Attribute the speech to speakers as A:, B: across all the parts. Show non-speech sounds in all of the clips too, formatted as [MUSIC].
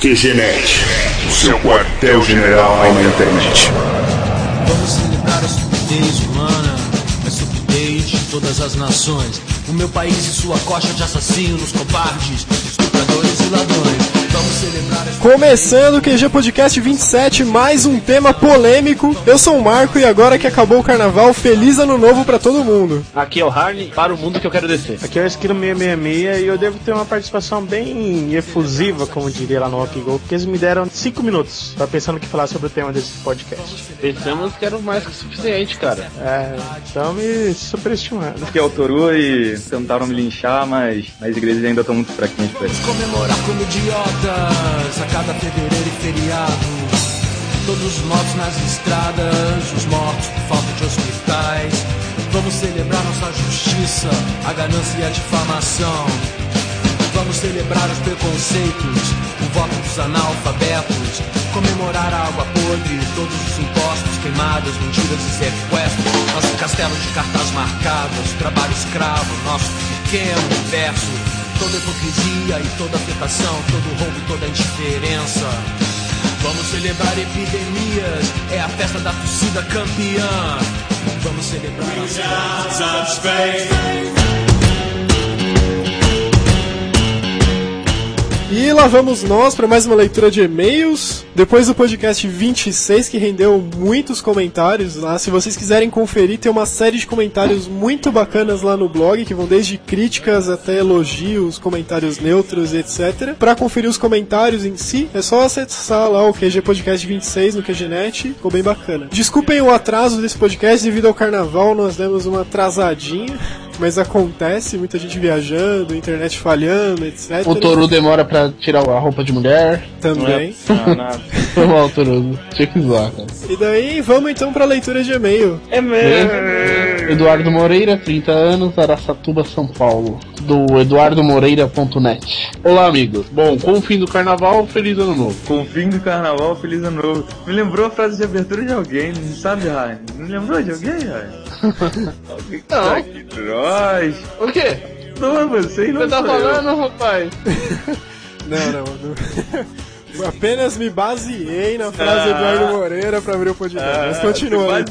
A: QGNet, o seu quartel-general na internet.
B: Vamos celebrar a estupidez humana, a estupidez de todas as nações. O meu país e sua coxa de assassinos, covardes, estupradores e ladrões. Vamos celebrar a
C: Começando o QG Podcast 27, mais um tema polêmico. Eu sou o Marco e agora que acabou o carnaval, feliz ano novo pra todo mundo.
D: Aqui é o Harney, para o mundo que eu quero descer.
E: Aqui é o Esquilo 666 e eu devo ter uma participação bem efusiva, como diria lá no Rock Go, porque eles me deram 5 minutos pra pensar no que falar sobre o tema desse podcast.
D: Pensamos que era mais que suficiente, cara.
E: É, estão me superestimando.
F: Aqui é o Toru e tentaram me linchar, mas as igrejas ainda estão muito fraquinhas pra isso.
B: comemorar como a cada fevereiro e feriado. Todos os mortos nas estradas, os mortos por falta de hospitais. Vamos celebrar nossa justiça, a ganância e a difamação. Vamos celebrar os preconceitos, o voto dos analfabetos. Comemorar a água podre, todos os impostos queimados, mentiras e sequestros. Nosso castelo de cartas marcadas, trabalho escravo, nosso pequeno universo. Toda hipocrisia e toda afetação, todo roubo e toda indiferença. Vamos celebrar epidemias, é a festa da torcida campeã. Vamos celebrar
C: E lá vamos nós para mais uma leitura de e-mails. Depois do podcast 26, que rendeu muitos comentários lá. Se vocês quiserem conferir, tem uma série de comentários muito bacanas lá no blog, que vão desde críticas até elogios, comentários neutros etc. Para conferir os comentários em si, é só acessar lá o QG Podcast 26 no QGNet. Ficou bem bacana. Desculpem o atraso desse podcast devido ao carnaval, nós demos uma atrasadinha. Mas acontece, muita gente viajando, internet falhando, etc.
D: O Toru demora pra tirar a roupa de mulher.
C: Também.
F: Não, nada. [LAUGHS]
D: Foi mal, Toru. Tinha que zoar, cara.
C: E daí, vamos então pra leitura de e-mail.
F: É mesmo.
D: Eduardo Moreira, 30 anos, Araçatuba, São Paulo. Do eduardomoreira.net. Olá, amigos. Bom, com o fim do carnaval, feliz ano novo.
F: Com o fim do carnaval, feliz ano novo. Me lembrou a frase de abertura de alguém, não sabe, Ryan? Me lembrou de alguém, Ryan? [LAUGHS] alguém que tá nós.
D: O quê?
F: Não, você e não
D: Você tá falando, rapaz? [LAUGHS]
C: Não, não, não. [LAUGHS] Apenas me baseei na frase
F: Ah.
C: Eduardo Moreira pra abrir o podcast. Mas continua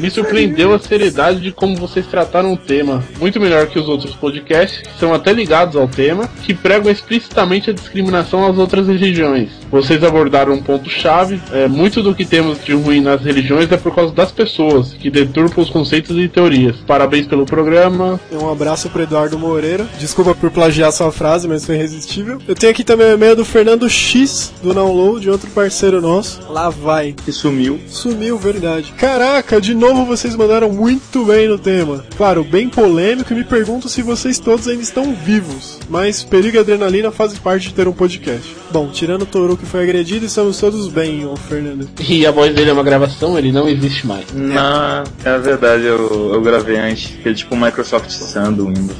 D: Me surpreendeu a seriedade de como vocês trataram o tema. Muito melhor que os outros podcasts, que são até ligados ao tema, que pregam explicitamente a discriminação às outras religiões. Vocês abordaram um ponto-chave. É, muito do que temos de ruim nas religiões é por causa das pessoas, que deturpam os conceitos e teorias. Parabéns pelo programa.
C: Um abraço pro Eduardo Moreira. Desculpa por plagiar sua frase, mas foi irresistível. Eu tenho aqui também o e-mail do Fernando X, do Download, outro parceiro nosso. Lá vai.
F: Que sumiu.
C: Sumiu, verdade. Caraca, de novo vocês mandaram muito bem no tema. Claro, bem polêmico e me pergunto se vocês todos ainda estão vivos. Mas perigo e adrenalina fazem parte de ter um podcast. Bom, tirando o Toru que foi agredido, estamos todos bem, ô Fernando.
D: E a voz dele é uma gravação, ele não existe mais.
F: Não, é verdade, eu, eu gravei antes, que é tipo o Microsoft Sun do Windows.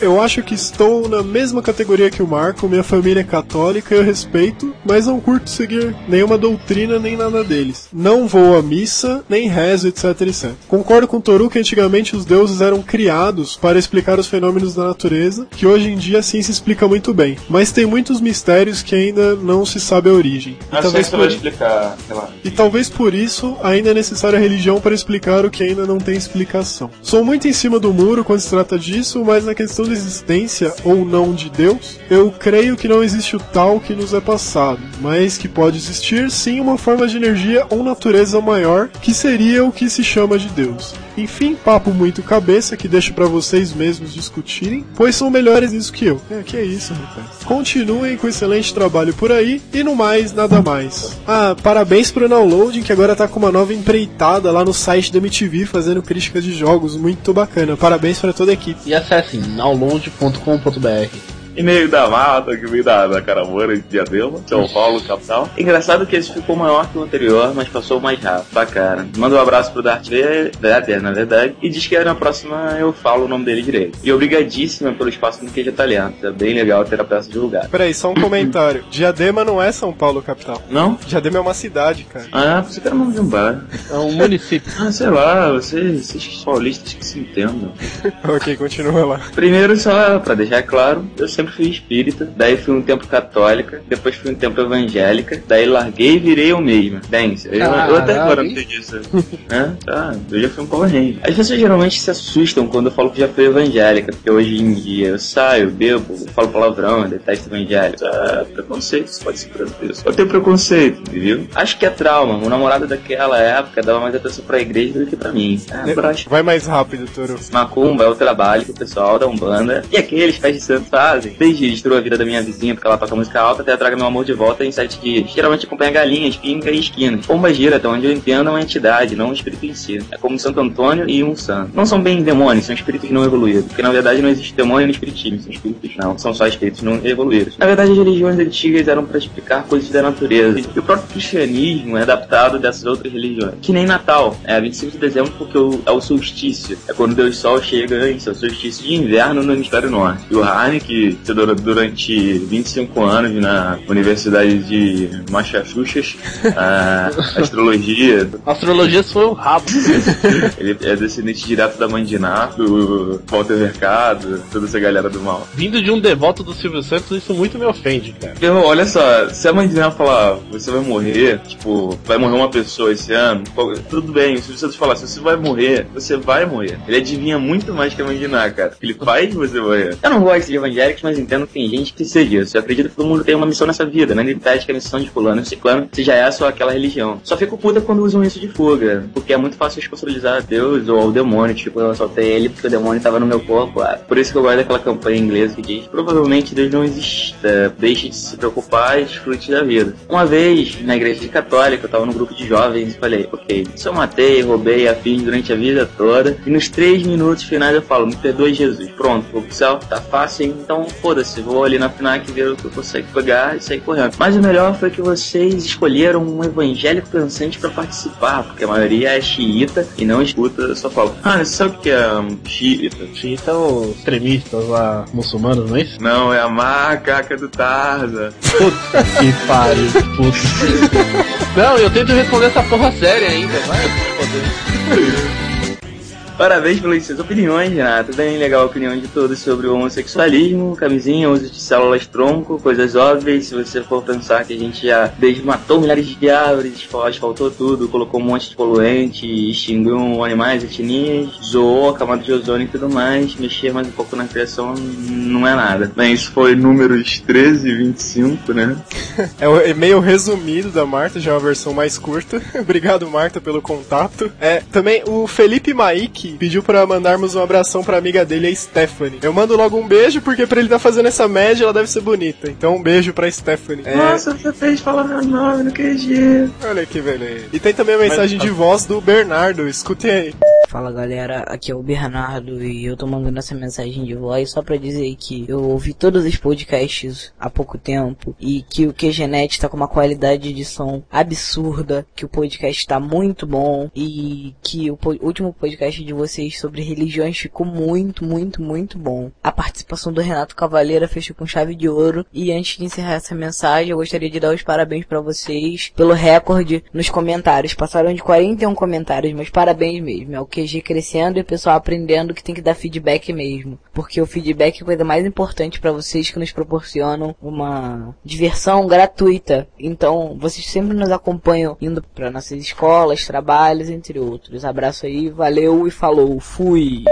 C: Eu acho que estou na mesma categoria que o Marco, minha família é católica, eu respeito, mas não curto seguir nenhuma doutrina nem nada deles. Não vou à missa, nem rezo, etc, etc. Concordo com o Toru que antigamente os deuses eram criados para explicar os fenômenos da natureza, que hoje em dia sim se explica muito bem. Mas tem muitos mistérios que ainda não se sabe a origem. E talvez
F: você vai
C: por-
F: explicar, sei lá.
C: e talvez por isso ainda é necessária a religião para explicar o que ainda não tem explicação. Sou muito em cima do muro quando se trata disso, mas na questão da existência ou não de Deus, eu creio que não existe o tal que nos é passado, mas que pode existir sim uma forma de energia ou natureza maior que seria o que se chama de Deus. Enfim, papo muito cabeça que deixo para vocês mesmos discutirem, pois são melhores nisso que eu. É, que é isso, rapaz. Continuem com excelente trabalho por aí e no mais, nada mais. Ah, parabéns pro Downloading que agora tá com uma nova empreitada lá no site da MTV fazendo críticas de jogos, muito bacana. Parabéns para toda a equipe.
D: E acessem download.com.br.
F: E-mail da mata, que veio da, da Caramora de Diadema, São Paulo, capital. Engraçado que esse ficou maior que o anterior, mas passou mais rápido. Bacana. Manda um abraço pro Darth Vader, na verdade, e diz que na próxima eu falo o nome dele direito. E obrigadíssima pelo espaço no Queijo Italiano. É bem legal ter a peça divulgada.
C: Peraí, só um comentário. [COUGHS] Diadema não é São Paulo, capital.
F: Não?
C: Diadema é uma cidade, cara.
F: Ah, você quer o nome de um bar.
D: É um município. [LAUGHS]
F: Ah, sei lá, vocês, vocês paulistas que se entendam. [LAUGHS]
C: ok, continua lá.
F: Primeiro, só pra deixar claro, eu sempre
G: sempre fui espírita, daí fui um tempo católica, depois fui um tempo evangélica, daí larguei e virei eu mesma. Bem, eu, eu até agora não sei disso. né? Tá, eu já fui um Power Ranger. As pessoas geralmente se assustam quando eu falo que já fui evangélica, porque hoje em dia eu saio, bebo, falo palavrão, detesto evangélico. Ah, preconceito, isso pode ser preconceito. Eu tenho preconceito, viu? Acho que é trauma. O namorado daquela época dava mais atenção pra igreja do que pra mim. É.
C: Vai mais rápido, Toro.
G: Macumba é o trabalho que o pessoal da Umbanda e aqueles pés de santo fazem. Desde destruir a vida da minha vizinha porque ela toca música alta até traga meu amor de volta em sete dias. Geralmente acompanha galinhas, pinga e esquinas. Pomba gira, até onde eu entendo, é uma entidade, não um espírito em si. É como Santo Antônio e um santo. Não são bem demônios, são espíritos não evoluídos. Porque na verdade não existe demônio no espiritismo, são espíritos não, são só espíritos não evoluídos. Na verdade as religiões antigas eram para explicar coisas da natureza. E o próprio cristianismo é adaptado dessas outras religiões. Que nem Natal, é 25 de dezembro porque é o solstício. É quando Deus Sol chega antes, é o solstício de inverno no hemisfério norte. E o Harney, que durante 25 anos na Universidade de Massachusetts, a [LAUGHS] astrologia.
D: Astrologia foi o rabo. [LAUGHS]
G: Ele é descendente direto da mãe de Ná, do Walter Mercado, toda essa galera do mal.
D: Vindo de um devoto do Silvio Santos, isso muito me ofende, cara.
G: Meu, olha só, se a mãe de Ná falar, você vai morrer, tipo, vai morrer uma pessoa esse ano, tudo bem, se você falar, se você vai morrer, você vai morrer. Ele adivinha muito mais que a mãe de Ná, cara. Ele faz você morrer. Eu não gosto de evangélicos, mas entendo que tem gente que precisa disso. Eu acredito que todo mundo tem uma missão nessa vida, né? Ele pede que a missão de fulano ciclano seja essa ou aquela religião. Só fico puta quando usam isso de fuga, porque é muito fácil responsabilizar a Deus ou ao demônio, tipo, eu soltei ele porque o demônio tava no meu corpo. Ah, por isso que eu gosto daquela campanha inglesa que diz, provavelmente Deus não exista, deixe de se preocupar e desfrute da vida. Uma vez, na igreja católica, eu tava no grupo de jovens e falei, ok, se eu matei, roubei, afins durante a vida toda, e nos três minutos finais eu falo, me perdoe Jesus, pronto, vou pro céu, tá fácil, então foda-se, vou ali na FNAC ver o que eu consigo pegar e sair correndo. Mas o melhor foi que vocês escolheram um evangélico pensante para participar, porque a maioria é xiita e não escuta, eu só falo, ah, você sabe o que é um xiita?
D: Xiita é os extremistas lá, muçulmanos, não é isso?
G: Não, é a macaca do Tarza.
D: Puta que pariu, puta. [LAUGHS] Não, eu tento responder essa porra séria ainda, vai foder. [LAUGHS]
G: Parabéns pelas suas opiniões, Renato. Bem legal a opinião de todos sobre o homossexualismo, camisinha, uso de células tronco, coisas óbvias. Se você for pensar que a gente já desmatou milhares de árvores, asfaltou tudo, colocou um monte de poluente, extinguiu animais, etnias, zoou a camada de ozônio e tudo mais, mexer mais um pouco na criação não é nada. Bem, isso foi números 13 e 25, né?
C: é o e-mail resumido da Marta, já é uma versão mais curta. [LAUGHS] Obrigado, Marta, pelo contato. É, também o Felipe Maik pediu para mandarmos um abração pra amiga dele, a Stephanie. Eu mando logo um beijo, porque pra ele tá fazendo essa média, ela deve ser bonita. Então um beijo pra Stephanie.
G: É... Nossa, você fez falar meu nome no QG.
C: Olha que beleza. E tem também a mensagem Mas... de voz do Bernardo, escutem aí.
H: Fala galera, aqui é o Bernardo e eu tô mandando essa mensagem de voz só pra dizer que eu ouvi todos os podcasts há pouco tempo e que o QGNet tá com uma qualidade de som absurda, que o podcast tá muito bom e que o po último podcast de vocês sobre religiões ficou muito, muito, muito bom. A participação do Renato Cavaleira fechou com chave de ouro e antes de encerrar essa mensagem eu gostaria de dar os parabéns para vocês pelo recorde nos comentários. Passaram de 41 comentários, mas parabéns mesmo. É o QG crescendo e o pessoal aprendendo que tem que dar feedback mesmo. Porque o feedback é a coisa mais importante para vocês que nos proporcionam uma diversão gratuita. Então, vocês sempre nos acompanham indo para nossas escolas, trabalhos, entre outros. Abraço aí, valeu e falou. Fui!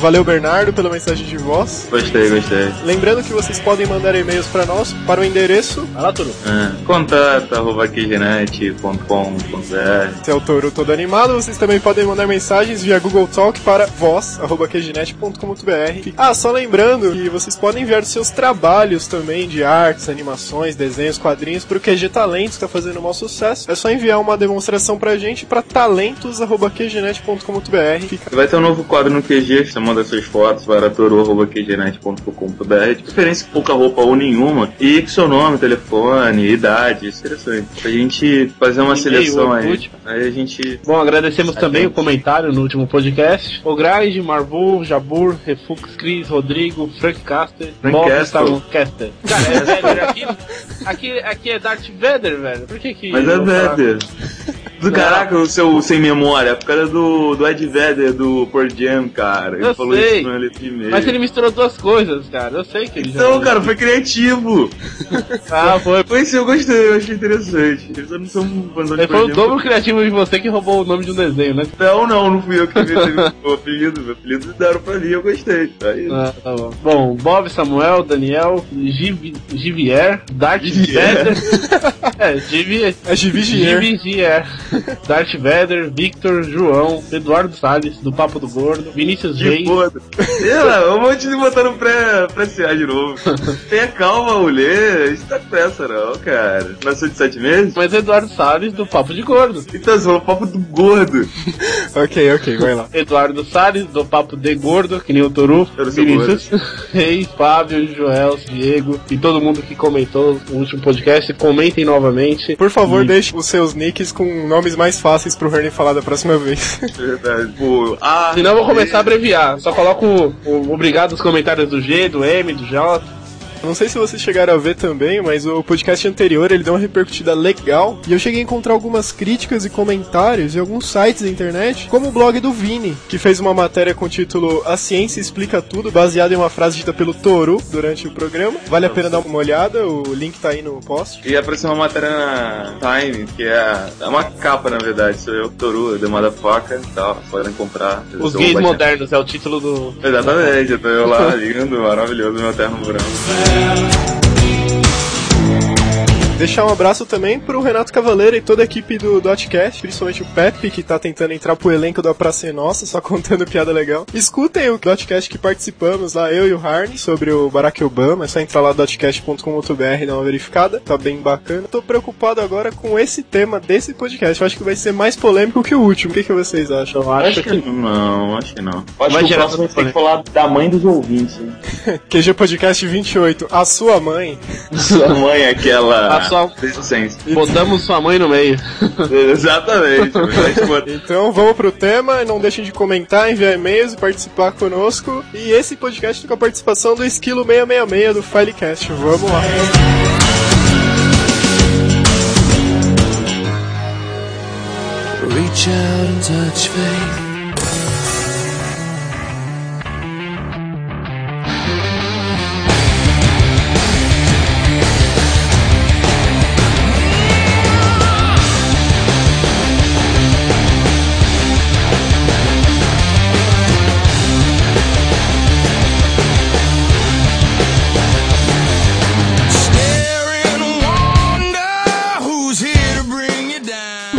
C: Valeu, Bernardo, pela mensagem de voz.
G: Gostei, gostei.
C: Lembrando que vocês podem mandar e-mails para nós, para o endereço.
D: Vai lá, Toro.
G: É, contato, arroba
C: Se é o Toro todo animado, vocês também podem mandar mensagens via Google Talk para voz, arroba Ah, só lembrando que vocês podem enviar seus trabalhos também de artes, animações, desenhos, quadrinhos para o QG Talentos, que está fazendo o maior sucesso. É só enviar uma demonstração pra gente para talentos.qgnet.com.br.
G: Vai ter um novo quadro no QG chamado manda suas fotos para toro.qgenet.com.br de preferência pouca roupa ou nenhuma e com seu nome, telefone, idade, isso é interessante. Pra gente fazer uma seleção aí. Aí a gente.
D: Bom, agradecemos a também gente. o comentário no último podcast. O Grade, Marvu, Jabur, Refux, Cris, Rodrigo, Frank Caster,
G: Frank Caster.
D: Caster. Cara, é Vader aqui, aqui, aqui é Darth Vader, velho. Por que que.
G: Mas é Vader.
F: Do caraca, o seu sem memória, por causa do, do Ed Vedder do Pearl Jam, cara.
D: Eu
F: falou
D: sei.
F: isso mesmo.
D: Mas ele misturou duas coisas, cara. Eu sei que ele já.
F: Então, cara, foi criativo. [LAUGHS]
D: Ah, foi.
F: Foi isso, eu gostei, eu achei interessante. Eles não são fãs de
D: foi o dobro criativo de você que roubou o nome de um desenho, né?
F: Não, não, não fui eu que tive o apelido. Meu apelido deram pra mim, eu gostei. Aí,
D: Ah, tá bom. Bom, Bob, Samuel, Daniel, Giv- Givier, Darth. Vader. [LAUGHS] é, Givier.
C: É.
D: Givier. Darth Vader, Victor, João, Eduardo Salles, do Papo do Gordo, Vinícius Reis.
F: Foda. Ela, eu vou te botar no pré, pré de novo. [LAUGHS] Tenha calma, mulher. A gente tá com pressa, não, cara. Nasceu de sete meses?
D: Mas Eduardo Salles, do Papo de Gordo.
F: Então, você falou papo do gordo. [LAUGHS]
C: ok, ok, vai lá.
D: Eduardo Salles, do Papo de Gordo, que nem o Toru, Vinícius, [LAUGHS] Reis, Fábio, Joel, Diego e todo mundo que comentou no último podcast, comentem novamente.
C: Por favor,
D: E-
C: deixe os seus nicks com nomes mais fáceis pro Hernie falar da próxima vez.
F: Verdade. Pô, ah,
D: Senão eu vou começar a abreviar. Só coloco o, o obrigado nos comentários do G, do M, do J.
C: Não sei se vocês chegaram a ver também, mas o podcast anterior ele deu uma repercutida legal e eu cheguei a encontrar algumas críticas e comentários em alguns sites da internet, como o blog do Vini, que fez uma matéria com o título A Ciência Explica Tudo, baseada em uma frase dita pelo Toru durante o programa. Vale a pena dar uma olhada, o link tá aí no post.
F: E apareceu uma matéria na Time, que é, é uma capa, na verdade. Sou eu, Toru, The Motherfucker e tal. Podem comprar.
D: Os gays modernos é o título do.
F: Exatamente, eu tô eu lá, lindo, maravilhoso, meu terno branco. Yeah.
C: Deixar um abraço também pro Renato Cavaleiro e toda a equipe do Dotcast, principalmente o Pepe, que tá tentando entrar pro elenco da Praça é Nossa, só [LAUGHS] contando piada legal. Escutem o Dotcast que participamos lá, eu e o Harney, sobre o Barack Obama. É só entrar lá dotcast.com.br e dar uma verificada. Tá bem bacana. Tô preocupado agora com esse tema desse podcast. Eu acho que vai ser mais polêmico que o último. O que, que vocês acham?
D: Eu acho,
F: Acho
D: que.
F: que não, acho que não.
G: Acho
D: Vai
G: que o próximo tem que falar da mãe dos ouvintes. [LAUGHS] hein?
C: QG Podcast 28, a sua mãe. [LAUGHS]
F: Sua mãe é aquela.
D: Sua-
F: Deficiência.
D: Botamos sua mãe no meio. [LAUGHS]
F: Exatamente.
C: Então vamos pro tema, não deixem de comentar, enviar e-mails e participar conosco. E esse podcast com a participação do Esquilo 666 do Filecast. Vamos lá.
B: Reach out and touch faith.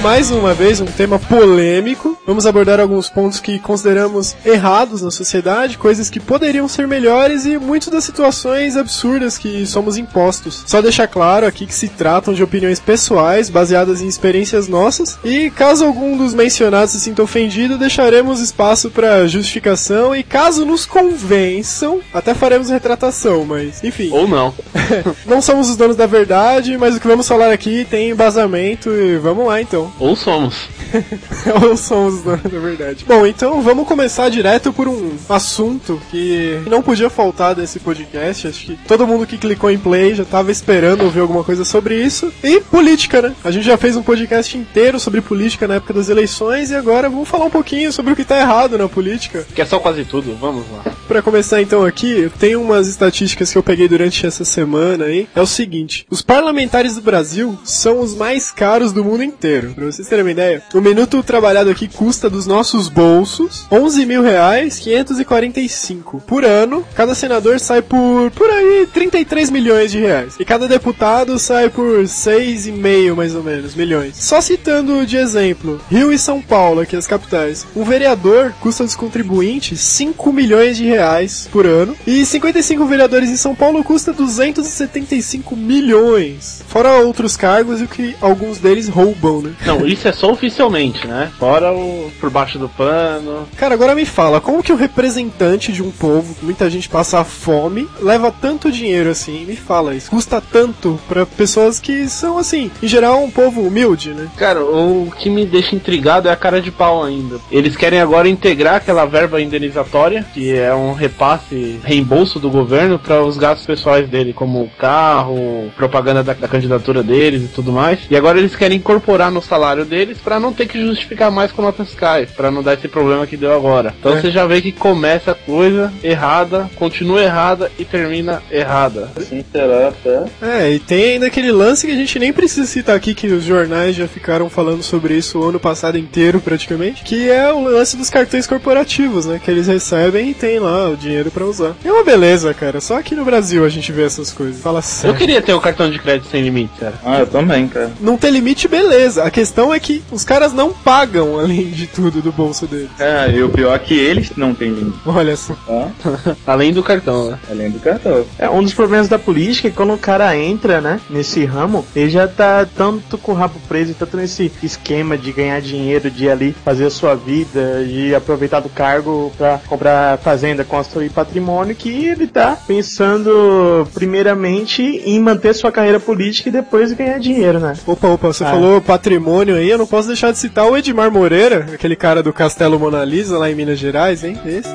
C: Mais uma vez, um tema polêmico. Vamos abordar alguns pontos que consideramos errados na sociedade, coisas que poderiam ser melhores e muitas das situações absurdas que somos impostos. Só deixar claro aqui que se tratam de opiniões pessoais, baseadas em experiências nossas, e caso algum dos mencionados se sinta ofendido, deixaremos espaço para justificação e caso nos convençam, até faremos retratação, mas enfim.
D: Ou não. [LAUGHS]
C: Não somos os donos da verdade, mas o que vamos falar aqui tem embasamento e vamos lá então.
D: Ou somos. [LAUGHS]
C: Ou somos os donos da verdade. Bom, então vamos começar direto por um assunto que não podia faltar desse podcast. Acho que todo mundo que clicou em play já tava esperando ouvir alguma coisa sobre isso. E política, né? A gente já fez um podcast inteiro sobre política na época das eleições e agora vamos falar um pouquinho sobre o que tá errado na política.
D: Que é só quase tudo. Vamos lá.
C: Pra começar então aqui, eu tenho umas estatísticas que eu peguei durante essa semana aí. É o seguinte: os parlamentares do Brasil são os mais caros do mundo inteiro. Pra vocês terem uma ideia, o minuto trabalhado aqui custa dos nossos bolsos 11 mil reais 545 por ano. Cada senador sai por por aí 33 milhões de reais e cada deputado sai por 6,5 mais ou menos milhões. Só citando de exemplo, Rio e São Paulo, aqui as capitais. Um vereador custa aos contribuintes 5 milhões de reais por ano e 55 vereadores em São Paulo custa 275 milhões. Fora outros cargos e o que alguns deles roubam, né?
D: Não, isso é só oficialmente, né? Fora o por baixo do pano.
C: Cara, agora me fala, como que o representante de um povo, que muita gente passa fome, leva tanto dinheiro assim? Me fala isso. Custa tanto pra pessoas que são, assim, em geral, um povo humilde, né?
D: Cara, o que me deixa intrigado é a cara de pau ainda. Eles querem agora integrar aquela verba indenizatória, que é um repasse, reembolso do governo para os gastos pessoais dele, como carro, propaganda da, da candidatura deles e tudo mais. E agora eles querem incorporar no salário salário deles pra não ter que justificar mais com notas fiscais, pra não dar esse problema que deu agora. Então
C: É.
D: você já vê que começa a coisa errada, continua errada e termina errada.
G: Assim será até.
C: É, e tem ainda aquele lance que a gente nem precisa citar aqui, que os jornais já ficaram falando sobre isso o ano passado inteiro, praticamente, que é o lance dos cartões corporativos, né? Que eles recebem e tem lá o dinheiro pra usar. É uma beleza, cara. Só aqui no Brasil a gente vê essas coisas. Fala
D: Eu
C: sério.
D: queria ter o cartão de crédito sem limite, cara.
G: Ah, eu também, cara.
C: Não tem limite, beleza. A questão é que os caras não pagam, [LAUGHS] além de tudo, do bolso deles.
G: É, e o pior é que eles não têm limite,
C: Olha só.
G: tá? [LAUGHS]
D: Além do cartão, né?
G: Além do cartão.
E: É, um dos problemas da política é que quando o cara entra, né, nesse ramo, ele já tá tanto com o rabo preso, tanto nesse esquema de ganhar dinheiro, de ir ali fazer a sua vida, de aproveitar do cargo pra comprar fazenda, construir patrimônio, que ele tá pensando primeiramente em manter sua carreira política e depois ganhar dinheiro, né?
C: Opa, opa, você
E: Ah.
C: falou patrimônio aí, eu não posso deixar de citar o Edmar Moreira, aquele cara do Castelo Mona Lisa lá em Minas Gerais, hein? Esse.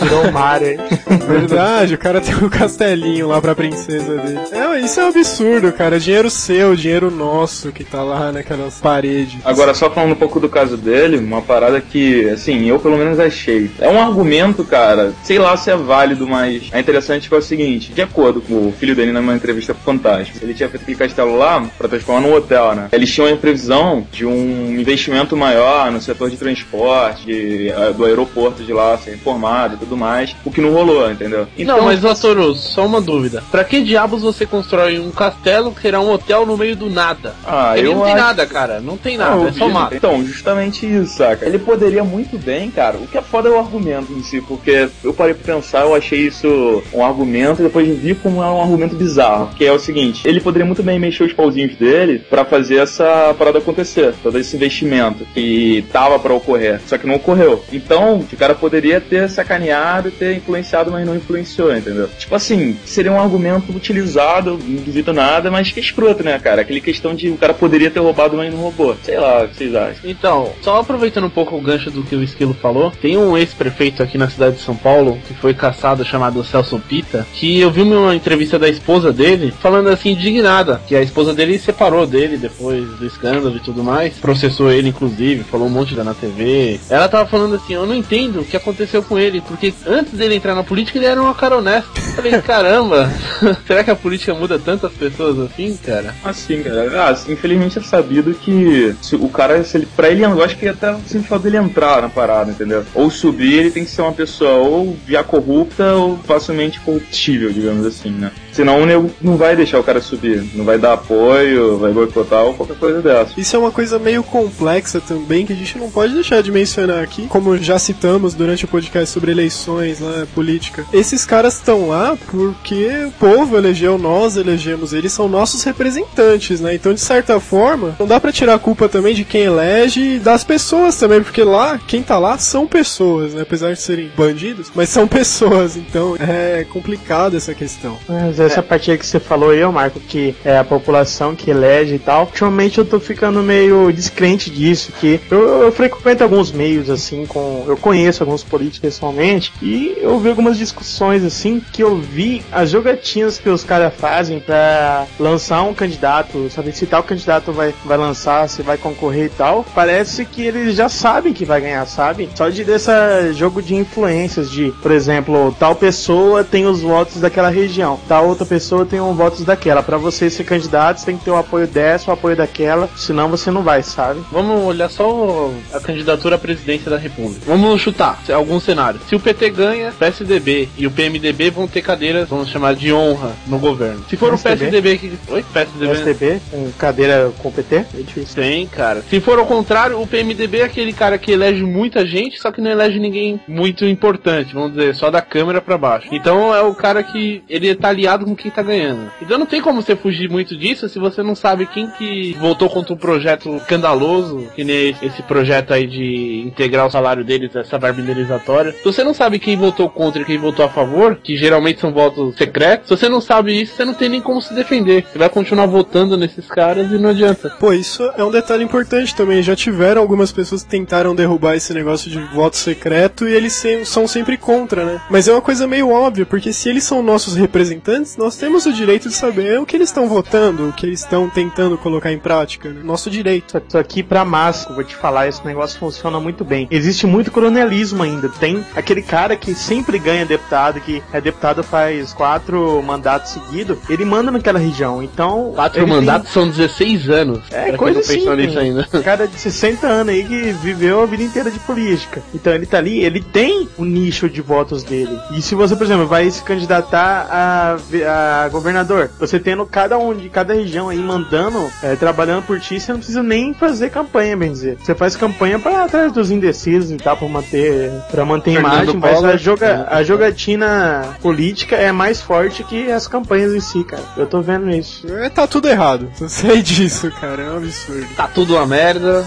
E: Virou [LAUGHS] o Mario. hein?
C: Verdade, o cara tem um castelinho lá pra princesa dele. É, isso é um absurdo, cara. Dinheiro seu, dinheiro nosso que tá lá naquelas paredes.
G: Agora, só falando um pouco do caso dele, uma parada que, assim, eu pelo menos achei. É um argumento, cara, sei lá se é válido, mas é interessante que é o seguinte: de acordo com o filho dele numa entrevista pro Fantástico, ele tinha feito aquele castelo lá pra transformar num hotel, né? Eles tinham a previsão de um investimento maior no setor de transporte, de, eh, do aeroporto de lá ser reformado e tudo mais, o que não rolou, entendeu?
D: Não, mas Atoru, só uma dúvida. Pra que diabos você constrói um castelo que será um hotel no meio do nada?
G: Ah,
D: Ele
G: eu
D: não tem
G: acho-
D: nada, cara. Não tem
G: Não,
D: nada,
G: eu
D: é só mato.
G: Então, justamente isso, saca? Ele poderia muito bem, cara. O que é foda é o argumento em si, porque eu parei pra pensar, eu achei isso um argumento e depois vi como é um argumento bizarro. Que é o seguinte: ele poderia muito bem mexer os pauzinhos dele pra fazer essa parada acontecer, todo esse investimento que tava pra ocorrer, só que não ocorreu. Então, o cara poderia ter sacaneado, ter influenciado, mas não influenciou, entendeu? Tipo assim, seria um argumento utilizado, não duvido nada, mas que escroto, né, cara? Aquele questão de o cara poderia ter roubado, mas não roubou. Sei lá, o que vocês acham?
D: Então, só aproveitando um pouco o gancho do que o Esquilo falou, tem um ex-prefeito aqui na cidade de São Paulo que foi caçado chamado Celso Pita, que eu vi uma entrevista da esposa dele falando assim, indignada, que a esposa dele separou dele depois do escândalo e tudo mais, processou ele inclusive, falou um monte da na TV. Ela tava falando assim, eu não entendo o que aconteceu com ele, porque antes dele entrar na política ele era uma cara honesta. Eu falei, caramba, [LAUGHS] será que a política muda tantas pessoas assim, cara?
G: Assim, cara. Ah, infelizmente é sabido que o cara, se ele, pra ele, eu acho que até sempre falta dele entrar na parada, entendeu? Ou subir, ele tem que ser uma pessoa ou já corrupta ou facilmente corruptível, digamos assim, né? Senão o nego não vai deixar o cara subir, não vai dar apoio, vai boicotar ou qualquer coisa dessa.
C: Isso é uma coisa meio complexa também que a gente não pode deixar de mencionar aqui, como já citamos durante o podcast sobre eleições, né, política. Esses caras estão lá porque o povo elegeu, nós elegemos eles, são nossos representantes, né? Então, de certa forma, não dá pra tirar a culpa também de quem elege e das pessoas também, porque lá, quem tá lá são pessoas, né? Apesar de serem bandidos, mas são [LAUGHS] pessoas, então é complicado essa questão.
E: Essa parte aí que você falou aí, Marco, que é a população que elege e tal, ultimamente eu tô ficando meio descrente disso, que eu, eu frequento alguns meios assim, com. Eu conheço alguns políticos pessoalmente, e eu vi algumas discussões assim que eu vi as jogatinas que os caras fazem pra lançar um candidato, sabe, se tal candidato vai, vai lançar, se vai concorrer e tal, parece que eles já sabem que vai ganhar, sabe? Só de dessa jogo de influências, de, por exemplo, tal pessoa tem os votos daquela região, tal outra pessoa tem os votos daquela. Pra você ser candidato, você tem que ter o apoio dessa, o apoio daquela, senão você não vai, sabe?
D: Vamos olhar só a candidatura à presidência da República. Vamos chutar algum cenário. Se o PT ganha, PSDB e o PMDB vão ter cadeiras, vamos chamar de honra no governo. Se for
E: PSDB?
D: o PSDB que. Oi? PSDB?
E: PSDB, com cadeira com PT, é difícil.
D: Tem, cara. Se for ao contrário, o PMDB é aquele cara que elege muita gente, só que não elege ninguém muito importante, vamos dizer, só da Câmara pra baixo. Então é o cara que ele tá aliado com quem tá ganhando. Então não tem como você fugir muito disso se você não sabe quem que votou contra um projeto escandaloso, que nem esse projeto aí de integrar o salário deles, essa verba indenizatória. Se você não sabe quem votou contra e quem votou a favor, que geralmente são votos secretos, se você não sabe isso, você não tem nem como se defender. Você vai continuar votando nesses caras e não adianta.
C: Pô, isso é um detalhe importante também. Já tiveram algumas pessoas que tentaram derrubar esse negócio de voto secreto e eles são sempre contra, né? Mas é uma coisa meio óbvia, porque se eles são nossos representantes, nós temos o direito de saber o que eles estão votando, o que eles estão tentando colocar em prática, né? Nosso direito.
E: Tô- Tô aqui pra massa, vou te falar, esse negócio funciona muito bem. Existe muito coronelismo ainda. Tem aquele cara que sempre ganha deputado, que é deputado faz quatro mandatos seguidos, ele manda naquela região. Então.
D: Quatro
E: ele tem-
D: mandatos são 16 anos.
E: É,
D: pra
E: coisa
D: quem não pensou
E: assim,
D: nisso ainda.
E: Um cara de 60 anos aí que viveu a vida inteira de política. Então ele tá ali, ele tem o nicho de votos dele. E se você, por exemplo, vai se candidatar a, ve- a governador, você tendo cada um de cada região aí mandando, é, trabalhando por ti, você não precisa nem fazer campanha, bem dizer. Você faz campanha para atrás dos indecisos e tal, pra manter, pra manter
D: Fernando
E: imagem, mas
D: Collor.
E: a, joga, a jogatina política é mais forte que as campanhas em si, cara. Eu tô vendo isso.
C: É, tá tudo errado. Eu sei disso, cara. É um absurdo.
D: Tá tudo uma merda.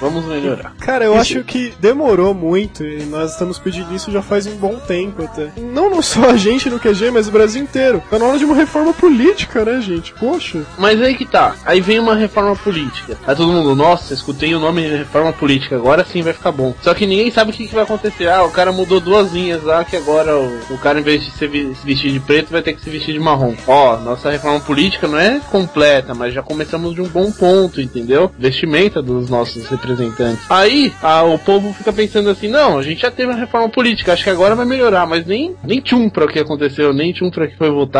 D: Vamos melhorar. [LAUGHS]
C: Cara, eu acho que demorou muito e nós estamos pedindo isso já faz um bom tempo até. Não, não só a gente no QG, mas o Brasil inteiro. Tá na hora de uma reforma política, né, gente? Poxa.
D: Mas aí que tá. Aí vem uma reforma política. Aí todo mundo, nossa, escutei o nome de reforma política, agora sim vai ficar bom. Só que ninguém sabe o que, que vai acontecer. Ah, o cara mudou duas linhas lá, que agora o, o cara, em vez de se, vestir de preto, vai ter que se vestir de marrom. Ó, nossa reforma política não é completa, mas já começamos de um bom ponto, entendeu? Vestimenta dos nossos representantes. Aí, ah, o povo fica pensando assim, não, a gente já teve uma reforma política, acho que agora vai melhorar, mas nem, nem tchum pra o que aconteceu, nem tchum pra o que foi votado,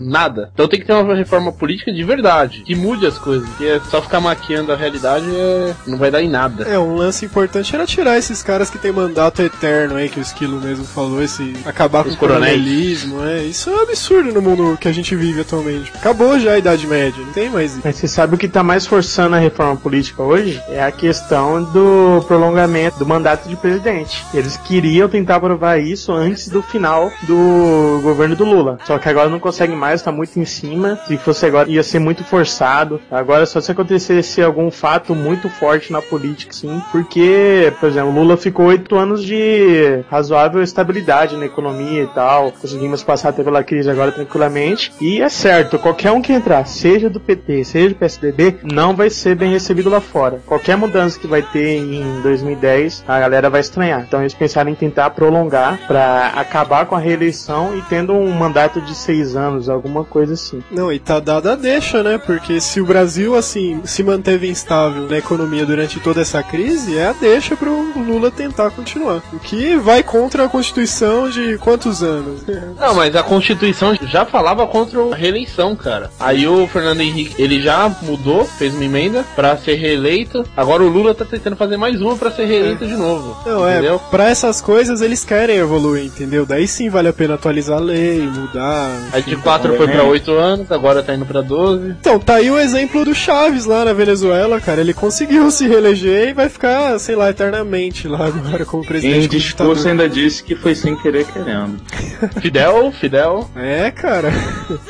D: nada. Então tem que ter uma reforma política de verdade, que mude as coisas, porque é só ficar maquiando a realidade é, não vai dar em nada.
C: É, um lance importante era tirar esses caras que tem mandato eterno aí, que o Esquilo mesmo falou, esse acabar com
D: Os
C: o
D: coronéis.
C: coronelismo, é. Isso é um absurdo no mundo que a gente vive atualmente. Acabou já a Idade Média, não tem mais isso.
E: Mas você sabe o que tá mais forçando a reforma política hoje? É a questão do prolongamento do mandato de presidente. Eles queriam tentar aprovar isso antes do final do governo do Lula. Só que agora não conseguem mais, tá muito em cima. Se fosse agora, ia ser muito forçado. Agora, só se acontecesse algum fato muito forte na política, sim. Porque, por exemplo, Lula ficou oito anos de razoável estabilidade na economia e tal. Conseguimos passar até pela crise agora tranquilamente. E é certo, qualquer um que entrar, seja do PT, seja do PSDB, não vai ser bem recebido lá fora. Qualquer mudança que vai ter em 2010, a galera vai estranhar. Então eles pensaram em tentar prolongar pra acabar com a reeleição e tendo um mandato de seis anos, alguma coisa assim.
C: Não, e tá dada a deixa, né? Porque se o Brasil, assim, se manteve instável na economia durante toda essa crise, é a deixa pro Lula tentar continuar. O que vai contra a Constituição de quantos anos? [LAUGHS]
D: Não, mas a Constituição já falava contra a reeleição, cara. Aí o Fernando Henrique, ele já mudou, fez uma emenda pra ser reeleito. Agora o Lula tá tentando fazer mais uma pra ser reeleito de novo.
C: Não, é,
D: entendeu?
C: pra essas coisas eles querem evoluir, entendeu? Daí sim vale a pena atualizar a lei, mudar.
D: Aí de 4 foi pra 8 anos, agora tá indo pra 12.
C: Então, tá aí o exemplo do Chaves lá na Venezuela, cara. Ele conseguiu se reeleger e vai ficar, sei lá, eternamente lá agora como presidente.
F: Em discurso
C: ditador.
F: ainda disse que foi sem querer querendo. [LAUGHS]
D: Fidel, Fidel.
C: É, cara.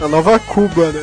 C: A nova Cuba, né?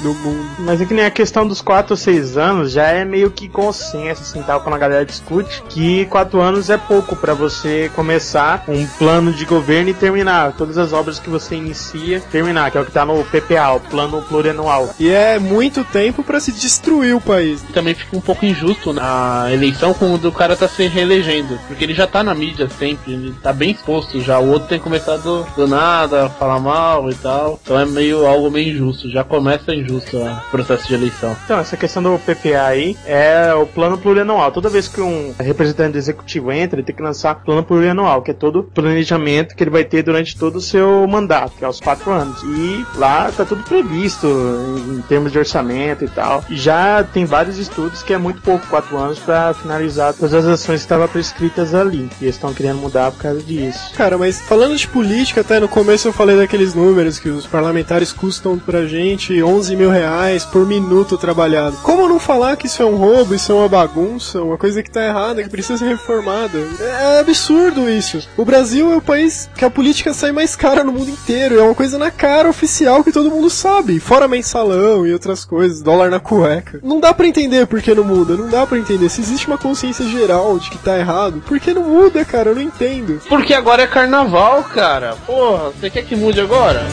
C: Do mundo.
E: Mas é que nem a questão dos 4 ou 6 anos já é meio que consenso, assim, tal, quando a galera discute, que 4 anos é pouco pra você começar um plano de governo e terminar todas as obras que você inicia, terminar, que é o que tá no PPA, o plano plurianual.
C: E é muito tempo pra se destruir o país.
D: Também fica um pouco injusto na eleição quando o cara tá se reelegendo. Porque ele já tá na mídia sempre, ele tá bem exposto já. O outro tem começado do nada, a falar mal e tal. Então é meio algo meio injusto. Já começa injusto o processo de eleição.
E: Então, essa questão do PPA aí é o plano plurianual. Toda vez que um representante do executivo entra, ele tem que lançar plano plurianual, que é todo o planejamento que ele vai ter durante todo o seu mandato, que é os quatro anos. E lá tá tudo previsto em, termos de orçamento e tal. E já tem vários estudos que é muito pouco, quatro anos, para finalizar todas as ações que estavam prescritas ali. E eles estão querendo mudar por causa disso.
C: Cara, mas falando de política, até no começo eu falei daqueles números que os parlamentares custam pra gente 11 mil reais por minuto trabalhado. Como não falar que isso é um roubo, isso é uma bagunça, uma coisa que tá errada, que precisa ser reformada? É absurdo isso. O Brasil é o país que a política sai mais cara no mundo inteiro. É uma coisa na cara oficial que todo mundo sabe. Fora mensalão e outras coisas, dólar na cueca. Não dá pra entender por que não muda, não dá pra entender. Se existe uma consciência geral de que tá errado, por que não muda, cara? Eu não entendo.
D: Por Porque agora é carnaval, cara. Porra, você quer que mude agora?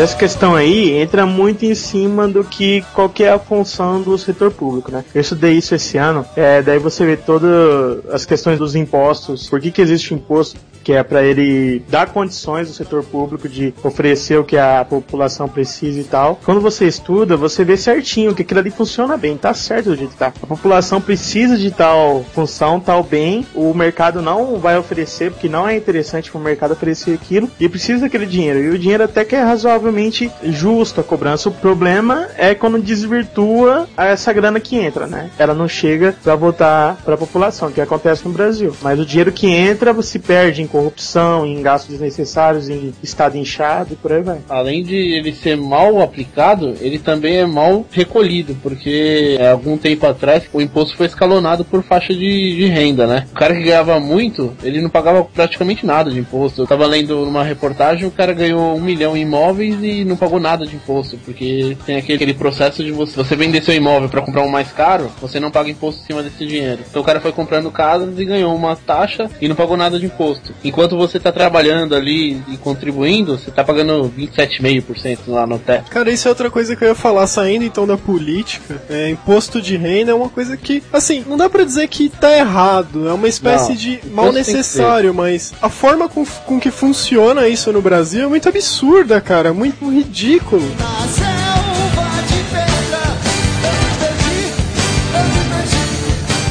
E: Essa questão aí entra muito em cima do que qual que é função do setor público, né? Eu estudei isso esse ano, é, daí você vê todas as questões dos impostos, por que, que existe imposto que é para ele dar condições ao setor público de oferecer o que a população precisa e tal. Quando você estuda, você vê certinho que aquilo ali funciona bem, tá certo do jeito que tá. A população precisa de tal função, tal bem, o mercado não vai oferecer, porque não é interessante para o mercado oferecer aquilo, e precisa daquele dinheiro. E o dinheiro até que é razoavelmente justo a cobrança. O problema é quando desvirtua essa grana que entra, né? Ela não chega para voltar para a população, que acontece no Brasil. Mas o dinheiro que entra se perde em corrupção, em gastos desnecessários, em estado inchado e por aí vai.
D: Além de ele ser mal aplicado, ele também é mal recolhido, porque é, algum tempo atrás o imposto foi escalonado por faixa de, de renda, né? O cara que ganhava muito, ele não pagava praticamente nada de imposto. Eu tava lendo numa reportagem, o cara ganhou um milhão em imóveis e não pagou nada de imposto, porque tem aquele, processo de você, você vender seu imóvel para comprar um mais caro, você não paga imposto em cima desse dinheiro. Então o cara foi comprando casas e ganhou uma taxa e não pagou nada de imposto. Enquanto você tá trabalhando ali e contribuindo, você tá pagando 27,5% lá no teto.
C: Cara, isso é outra coisa que eu ia falar, saindo então da política. É, imposto de renda é uma coisa que, assim, não dá pra dizer que tá errado. É uma espécie
D: Não,
C: de mal necessário, mas a forma com, com que funciona isso no Brasil é muito absurda, cara. Muito ridículo.
I: Na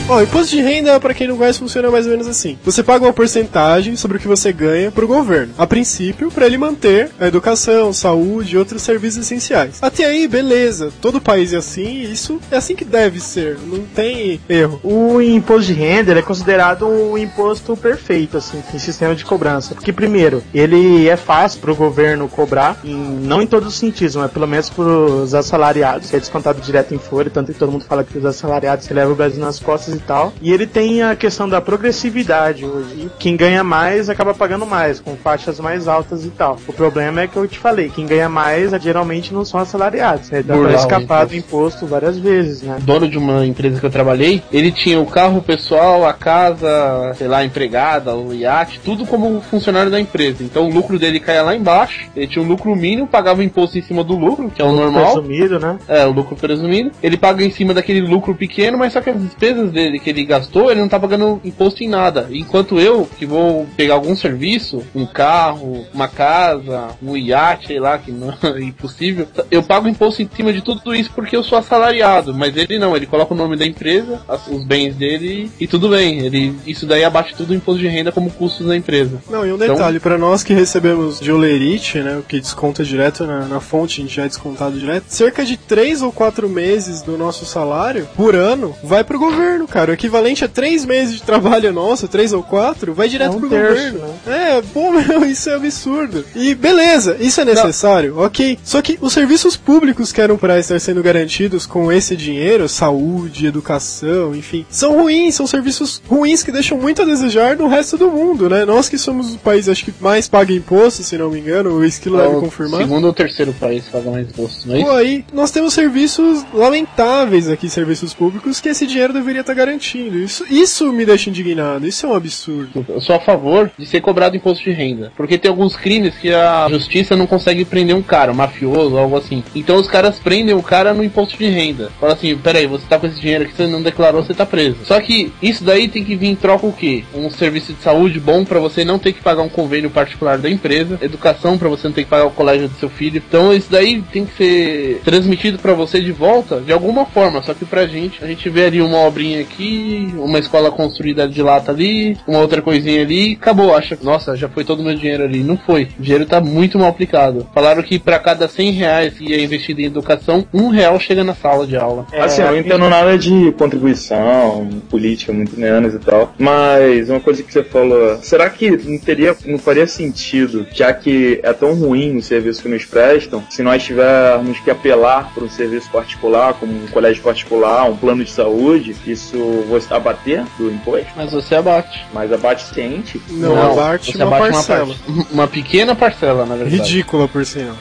C: Ó, imposto de renda, pra quem não conhece, funciona mais ou menos assim. Você paga uma porcentagem sobre o que você ganha pro governo. A princípio, pra ele manter a educação, saúde e outros serviços essenciais. Até aí, beleza. Todo país é assim, isso é assim que deve ser. Não tem erro.
E: O imposto de renda é considerado um imposto perfeito, assim, em sistema de cobrança. Porque, primeiro, ele é fácil para o governo cobrar, em, não em todos os sentidos, mas pelo menos para os assalariados, que é descontado direto em folha, tanto que todo mundo fala que os assalariados se levam o Brasil nas costas e tal. E ele tem a questão da progressividade hoje. Quem ganha mais acaba pagando mais, com faixas mais altas e tal. O problema é que eu te falei, quem ganha mais geralmente não são assalariados. Né? Dá
D: Burlar
E: pra
D: o
E: escapar do
D: imposto.
E: várias vezes, né?
D: dono de uma empresa que eu trabalhei, ele tinha o carro pessoal, a casa, sei lá, a empregada, o iate, tudo como funcionário da empresa. Então o lucro dele caía lá embaixo, ele tinha um lucro mínimo, pagava imposto em cima do lucro, que é o normal.
E: Presumido, né?
D: É, o lucro presumido. Ele paga em cima daquele lucro pequeno, mas só que as despesas dele que ele gastou, ele não tá pagando imposto em nada. Enquanto eu, que vou pegar algum serviço, um carro, uma casa, um iate, sei lá, que não é [LAUGHS] impossível, eu pago imposto em cima de tudo isso porque eu sou assalariado. Mas ele não, ele coloca o nome da empresa, os bens dele e tudo bem. Ele, isso daí abate tudo o imposto de renda como custos da empresa.
C: Não, e um
D: Então-
C: detalhe, pra nós que recebemos de olerite, né, o que desconta direto na, na fonte, a gente já é descontado direto, cerca de 3 ou 4 meses do nosso salário por ano vai pro governo, cara. O equivalente a 3 meses de trabalho nosso, 3 ou 4, vai direto
E: É um
C: pro
E: terço,
C: governo. É, pô, [LAUGHS] meu, isso é absurdo. E beleza, isso é necessário, ok. Só que os serviços públicos que eram pra estar sendo garantidos com esse dinheiro, saúde, educação, enfim, são ruins, são serviços ruins que deixam muito a desejar no resto do mundo, né? Nós que somos o país, acho que mais paga imposto, se não me engano, o Esquilo
D: É
C: deve
D: o
C: confirmar.
D: segundo ou terceiro país que paga mais imposto, não é
C: Pô,
D: isso?
C: aí nós temos serviços lamentáveis aqui, serviços públicos, que esse dinheiro deveria estar garantindo. Isso, isso me deixa indignado, isso é um absurdo.
D: Eu sou a favor de ser cobrado imposto de renda. Porque tem alguns crimes que a justiça não consegue prender um cara, um mafioso, algo assim. Então os caras prendem o cara no imposto de renda. Fala assim, peraí, você tá com esse dinheiro aqui, você não declarou, você tá preso. Só que isso daí tem que vir em troca o quê? Um serviço de saúde bom pra você não ter que pagar um convênio particular da empresa, educação pra você não ter que pagar o colégio do seu filho. Então isso daí tem que ser transmitido pra você de volta de alguma forma. Só que pra gente, a gente vê ali uma obrinha aqui, uma escola construída de lata ali, uma outra coisinha ali, e acabou. Acha, nossa, já foi todo o meu dinheiro ali. Não foi. O dinheiro tá muito mal aplicado. Falaram que pra cada 100 reais que é investido em educação, um real chega na sala de aula.
G: Assim, eu não entendo nada de contribuição, política, muito menos e tal. Mas uma coisa que você falou, será que não teria, não faria sentido, já que é tão ruim o serviço que nos prestam, se nós tivermos que apelar para um serviço particular, como um colégio particular, um plano de saúde, isso posso você abater do imposto,
D: Mas você abate.
G: mas abate ciente.
C: Não,
D: Não,
C: abate
D: você
C: uma
D: abate
C: parcela.
D: Uma, uma pequena parcela, na verdade.
C: Ridícula, por sinal.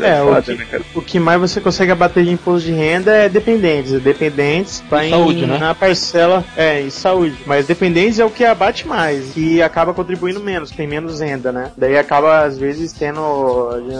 G: É,
E: É, o
G: foda,
E: que,
G: né, cara?
E: o que mais você consegue abater de imposto de renda é dependentes. Dependentes vai
D: saúde, né?
E: na parcela. É, e saúde. Mas dependentes é o que abate mais, que acaba contribuindo menos, tem menos renda, né? Daí acaba, às vezes, tendo.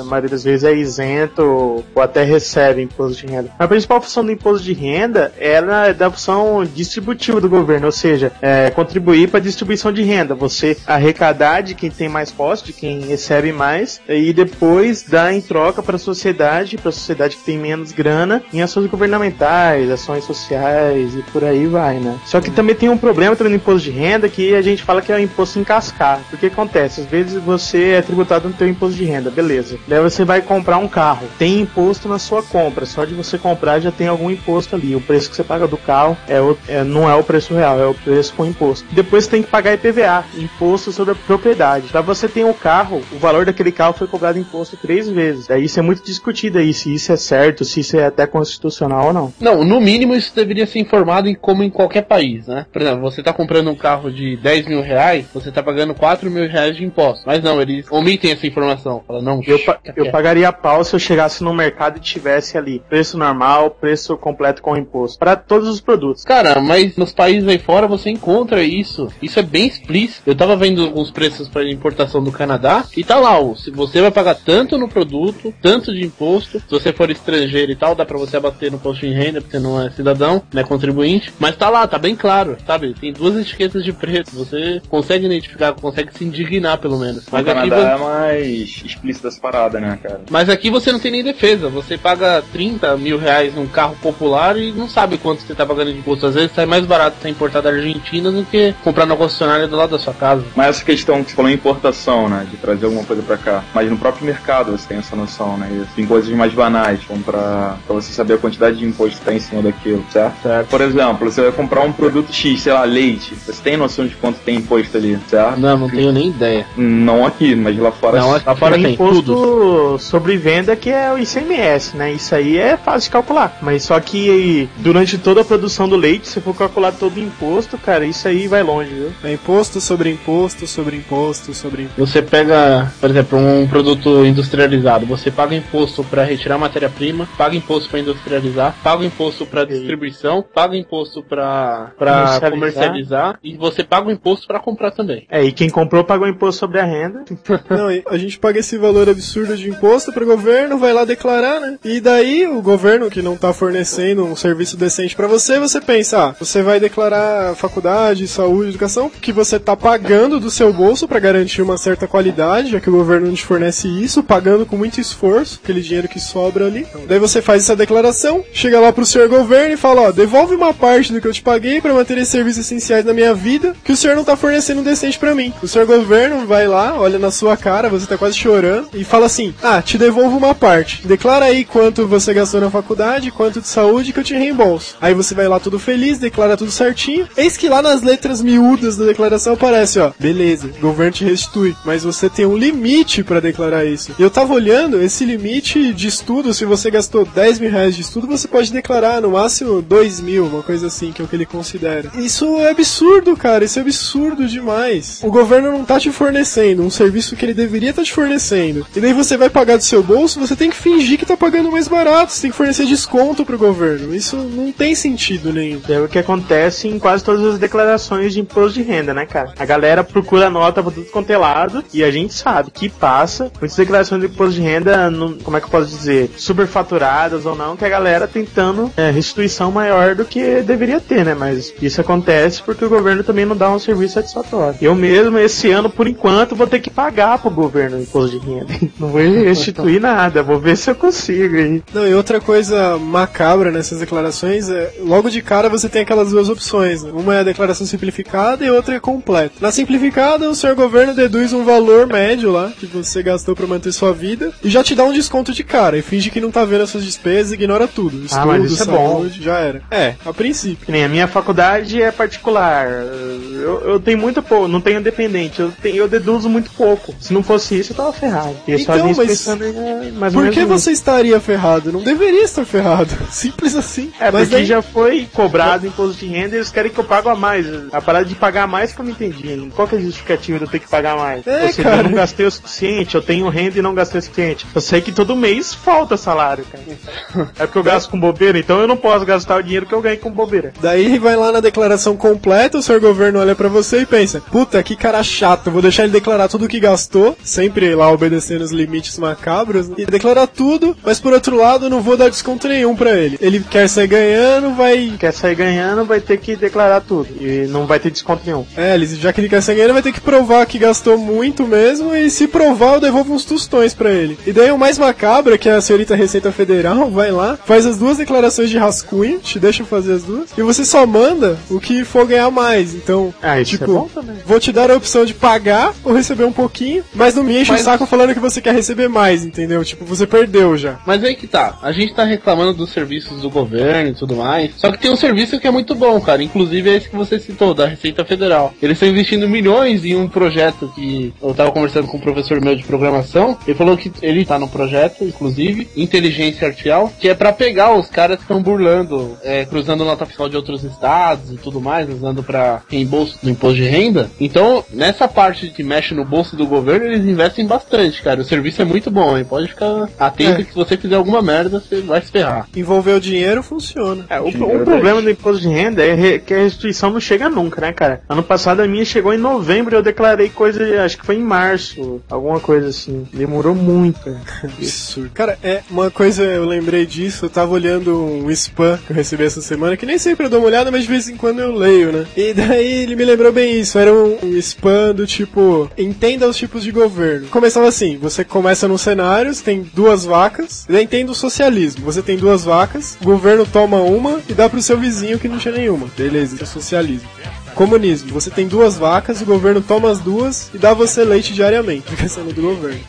E: A maioria das vezes é isento ou até recebe imposto de renda. A principal função do imposto de renda ela é da função distributiva do governo, ou seja, é, contribuir para a distribuição de renda. Você arrecadar de quem tem mais posse, de quem recebe mais, e depois dar em troca para a sociedade, para a sociedade que tem menos grana, em ações governamentais, ações sociais e por aí vai, né? Só que também tem um problema também no imposto de renda que a gente fala que é o imposto em cascar. Porque acontece, às vezes você é tributado no teu imposto de renda, beleza. Daí você vai comprar um carro, tem imposto na sua compra, só de você comprar já tem algum imposto ali. O preço que você paga do carro é, o- é- não é o preço real, é o preço com imposto. Depois você tem que pagar IPVA, imposto sobre a propriedade. Pra você ter um carro, o valor daquele carro foi cobrado imposto três vezes. Daí isso é muito discutido aí, se isso é certo, se isso é até constitucional ou não.
D: Não, no mínimo isso deveria ser informado em como em qualquer país, né? Por exemplo, você tá comprando um carro de 10 mil reais, você tá pagando 4 mil reais de imposto. Mas não, eles omitem essa informação. Fala, não,
E: Eu, pa- eu pagaria pau se eu chegasse no mercado e tivesse ali preço normal, preço completo com imposto. Para todos os produtos.
D: Cara, mas nos países aí fora você encontra isso. Isso é bem explícito. Eu tava vendo alguns preços para importação do Canadá e tá lá, ó, se você vai pagar tanto no produto, tanto de imposto. Se você for estrangeiro e tal, dá pra você abater no imposto de renda, porque não é cidadão, não é contribuinte. Mas tá lá, tá bem claro, sabe? Tem duas etiquetas de preço. Você consegue identificar, consegue se indignar pelo menos.
G: O
D: Mas aqui,
G: Canadá é
D: vo-
G: mais explícito essa parada, né, cara?
D: mas aqui você não tem nem defesa. Você paga 30 mil reais num carro popular e não sabe quanto você tá pagando de imposto. Às vezes sai mais barato você importar da Argentina do que comprar na concessionária do lado da sua casa.
G: Mas essa questão que você falou em importação, né? De trazer alguma coisa pra cá. Mas no próprio mercado você tem essa noção, né? E tem coisas mais banais, como pra, pra você saber a quantidade de imposto que tá em cima daquilo, certo?
D: Certo.
G: Por exemplo, você vai comprar um produto X, sei lá, leite. Você tem noção de quanto tem imposto ali, certo?
D: Não, não tenho nem ideia.
G: Não aqui, mas lá fora.
D: Não, lá fora
E: Tem
D: tem
E: imposto
D: tudo.
E: sobre venda que é o ICMS, né? Isso aí é fácil de calcular. Mas só que durante toda a produção do leite, se for calcular todo o imposto, cara, isso aí vai longe, viu?
C: É imposto sobre imposto sobre imposto sobre imposto.
D: Você pega, por exemplo, um produto industrializado, você paga imposto para retirar matéria-prima, paga imposto para industrializar, paga imposto para distribuição, paga imposto para para
E: Comercializar.
D: comercializar e você paga o imposto para comprar também.
E: É, e quem comprou pagou imposto sobre a renda. [LAUGHS]
C: Não, e a gente paga esse valor absurdo de imposto pro governo, vai lá declarar, né? E daí o governo que não tá fornecendo um serviço decente pra você, você pensa, ah, você vai declarar faculdade, saúde, educação, que você tá pagando do seu bolso pra garantir uma certa qualidade, já que o governo te fornece isso, pagando com muito esforço, aquele dinheiro que sobra ali. Daí você faz essa declaração, chega lá pro senhor governo e fala, ó, devolve uma parte do que eu te paguei pra manter esses serviços essenciais na minha vida, que o senhor não tá fornecendo decente pra mim. O senhor governo vai lá, olha na sua cara, você tá quase chorando, e fala assim: Ah, te devolvo uma parte. Declara aí quanto você gastou na faculdade, quanto de saúde que eu te reembolso. Aí você vai lá tudo feliz, declara tudo certinho. Eis que lá nas letras miúdas da declaração aparece, ó, beleza, governo te restitui, mas você tem um limite pra declarar isso. E eu tava olhando, esse limite de estudo, se você gastou 10 mil reais de estudo, você pode declarar no máximo 2 mil, uma coisa assim, que é o que ele considera. Isso é absurdo, cara, isso é absurdo demais. O governo não tá te fornecendo um serviço que ele deveria estar te fornecendo. E daí você vai pagar do seu bolso, você tem que fingir que tá pagando mais barato, você tem que fornecer desconto pro governo. Isso não tem sentido nenhum.
E: É o que acontece em quase todas as declarações de imposto de renda, né, cara? A galera procura nota pra tudo quanto é lado e a gente sabe que passa muitas declarações de imposto de renda, não- como é que eu posso dizer, superfaturadas ou não, que a galera tentando é, restituição maior do que deveria ter, né? Mas isso acontece porque o governo também não dá um serviço satisfatório. Eu mesmo, esse ano, por enquanto, vou ter que pagar pro governo o imposto de renda. [LAUGHS] Não vou restituir nada, vou ver se eu consigo aí.
C: Não, e outra coisa macabra nessas declarações é, logo de cara você tem aquelas duas opções. né? Uma é a declaração simplificada e outra é completa. Na simplificada, o senhor governo deduz um valor médio lá que você gastou pra manter sua vida e já te dá um desconto de cara e finge que não tá vendo as suas despesas e ignora tudo. Estudo,
E: Ah, mas isso é bom.
C: saúde, já era. É, a princípio.
E: Nem a minha faculdade é particular. Eu, eu tenho muito pouco, não tenho dependente. Eu, tenho, eu deduzo muito pouco. Se não fosse isso, eu tava ferrado. E
C: Então, mas
E: em, mais ou
C: Por que você estaria ferrado? Não deveria estar ferrado. [LAUGHS] Simples assim.
E: É,
C: Mas
E: porque
C: daí-
E: já foi cobrado imposto de renda e eles querem que eu pague a mais. A parada de pagar a mais que eu não entendi. Qual que é a justificativa de eu ter que pagar mais?
C: É,
E: Ou seja,
C: cara.
E: eu não gastei o suficiente, eu tenho renda e não gastei o suficiente. Eu sei que todo mês falta salário, cara. É porque eu gasto com bobeira, então eu não posso gastar o dinheiro que eu ganhei com bobeira.
C: Daí vai lá na declaração completa, o senhor governo olha pra você e pensa: Puta, que cara chato, vou deixar ele declarar tudo o que gastou, sempre lá obedecendo os limites macabros, e declarar tudo, mas por outro lado, eu não vou dar desconto nenhum pra ele. Ele quer sair ganhando, vai.
E: Quer sair ganhando, vai ter que declarar tudo. E não vai ter desconto nenhum.
C: É, ele, já que ele quer sair ganhando, vai ter que provar que gastou muito mesmo, e se provar, eu devolvo uns tostões pra ele. E daí o mais macabro é que a senhorita Receita Federal vai lá, faz as duas declarações de rascunho, te deixa fazer as duas, e você só manda o que for ganhar mais. Então,
E: Ah, isso
C: tipo,
E: é
C: vou te dar a opção de pagar ou receber um pouquinho, mas não me enche
D: Mas-
C: o saco falando que você quer receber mais, entendeu? Tipo, você perdeu já.
D: Mas aí que tá, a gente tá reclamando dos serviços do governo e tudo mais. Só que tem um serviço que é muito bom, cara. Inclusive é esse que você citou, da Receita Federal. Eles estão investindo milhões em um projeto que eu tava conversando com um professor meu de programação. Ele falou que ele tá no projeto, inclusive, inteligência artificial, que é pra pegar os caras que estão burlando, é, cruzando nota fiscal de outros estados e tudo mais, usando pra reembolso do imposto de renda. Então, nessa parte que mexe no bolso do governo, eles investem bastante, cara. O serviço é muito bom, hein? Pode ficar atento
C: É.
D: que se você fizer alguma merda, você vai se ferrar.
C: Envolver o dinheiro funciona.
E: É, o,
G: Dinheiro
E: o problema do imposto de renda é que a restituição não chega nunca, né, cara? Ano passado a minha chegou em novembro eu declarei coisa, acho que foi em março, alguma coisa assim. Demorou muito. cara.
C: Absurdo. Cara, é uma coisa, eu lembrei disso, eu tava olhando um spam que eu recebi essa semana, que nem sempre eu dou uma olhada, mas de vez em quando eu leio, né? E daí ele me lembrou bem isso, era um, um spam do tipo, entenda os tipos de governo. Começava assim, você começa num cenário, você tem duas vacas, entenda o socialismo. Você tem duas vacas, o governo toma uma e dá pro seu vizinho que não tinha nenhuma. Beleza, isso é socialismo. Comunismo, você tem duas vacas, o governo toma as duas e dá você leite diariamente, [LAUGHS] fica sendo do governo.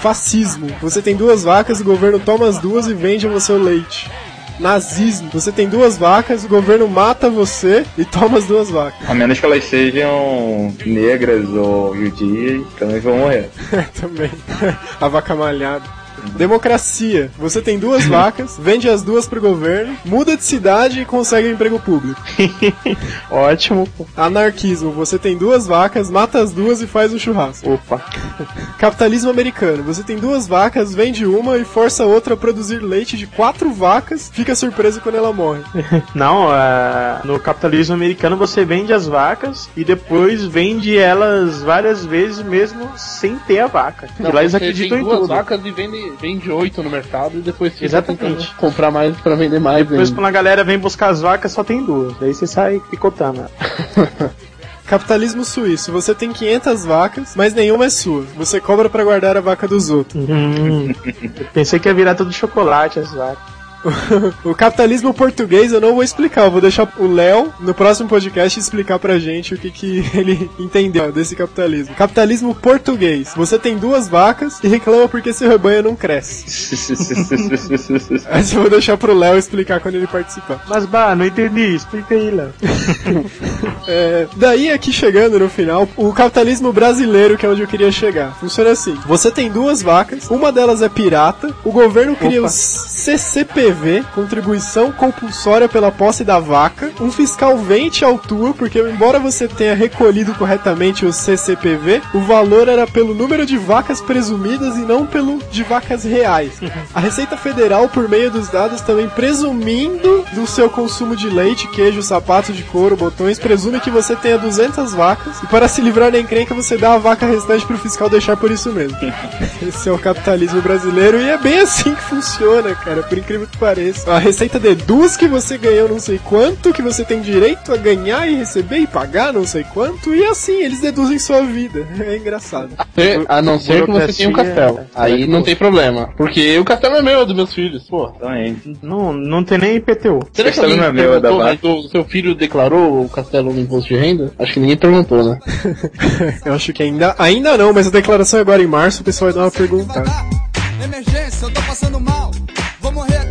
C: Fascismo, você tem duas vacas, o governo toma as duas e vende a você o leite. Nazismo, você tem duas vacas, o governo mata você e toma as duas vacas.
G: A menos que elas sejam negras ou judias, então eles vão morrer. [LAUGHS]
C: Também. a vaca malhada. Democracia. Você tem duas [LAUGHS] vacas, vende as duas pro governo, muda de cidade e consegue um emprego público. [LAUGHS]
E: Ótimo.
C: Anarquismo. Você tem duas vacas, mata as duas e faz um churrasco.
E: Opa.
C: Capitalismo americano. Você tem duas vacas, vende uma e força a outra a produzir leite de quatro vacas, fica surpreso quando ela morre. [LAUGHS]
E: Não, ah, no capitalismo americano você vende as vacas e depois vende elas várias vezes mesmo sem ter a vaca. e lá eles acreditam
D: tem
E: em
D: duas
E: tudo.
D: vacas e vende, vende oito no mercado e depois fica
E: Exatamente.
D: comprar mais pra vender mais.
E: Depois
D: ainda.
E: quando a galera vem buscar as vacas só tem duas. Daí você sai picotando. [LAUGHS]
C: Capitalismo suíço. Você tem 500 vacas, mas nenhuma é sua. Você cobra pra guardar a vaca dos outros.
E: Hum, pensei que ia virar tudo chocolate as vacas.
C: O capitalismo português eu não vou explicar, eu vou deixar o Léo no próximo podcast explicar pra gente o que, que [LAUGHS] ele entendeu desse capitalismo. Capitalismo português. Você tem duas vacas e reclama porque seu rebanho não cresce. [LAUGHS] Essa eu vou deixar pro Léo explicar quando ele participar.
E: Mas bah, não entendi, explica aí, Léo. [LAUGHS]
C: É, daí aqui chegando no final, o capitalismo brasileiro, que é onde eu queria chegar, funciona assim: você tem duas vacas, uma delas é pirata, o governo cria
E: Opa.
C: o CCPV, contribuição compulsória pela posse da vaca, um fiscal vem e te autua, porque embora você tenha recolhido corretamente o CCPV, o valor era pelo número de vacas presumidas e não pelo de vacas reais. A Receita Federal, por meio dos dados, também presumindo do seu consumo de leite, queijo, sapatos de couro, botões, presume que você tenha 200 vacas e para se livrar da encrenca você dá a vaca restante pro fiscal deixar por isso mesmo. [LAUGHS] Esse é o capitalismo brasileiro e é bem assim que funciona, cara, por incrível que pareça. A Receita deduz que você ganhou não sei quanto, que você tem direito a ganhar e receber e pagar não sei quanto, e assim eles deduzem sua vida. [LAUGHS] É engraçado.
D: Se- A não ser que você tenha um castelo.
E: é.
D: Aí não tem problema. Porque o castelo é meu, é dos meus filhos. Pô.
G: Também.
E: Não, não tem nem IPTU.
D: Será que alguém
G: não é meu, é da
D: mas o seu filho declarou o castelo no imposto de renda? Acho que ninguém perguntou, né? [LAUGHS]
C: Eu acho que ainda, ainda não, mas a declaração é agora em março, o pessoal vai dar uma perguntada.
B: Emergência, eu tô passando mal.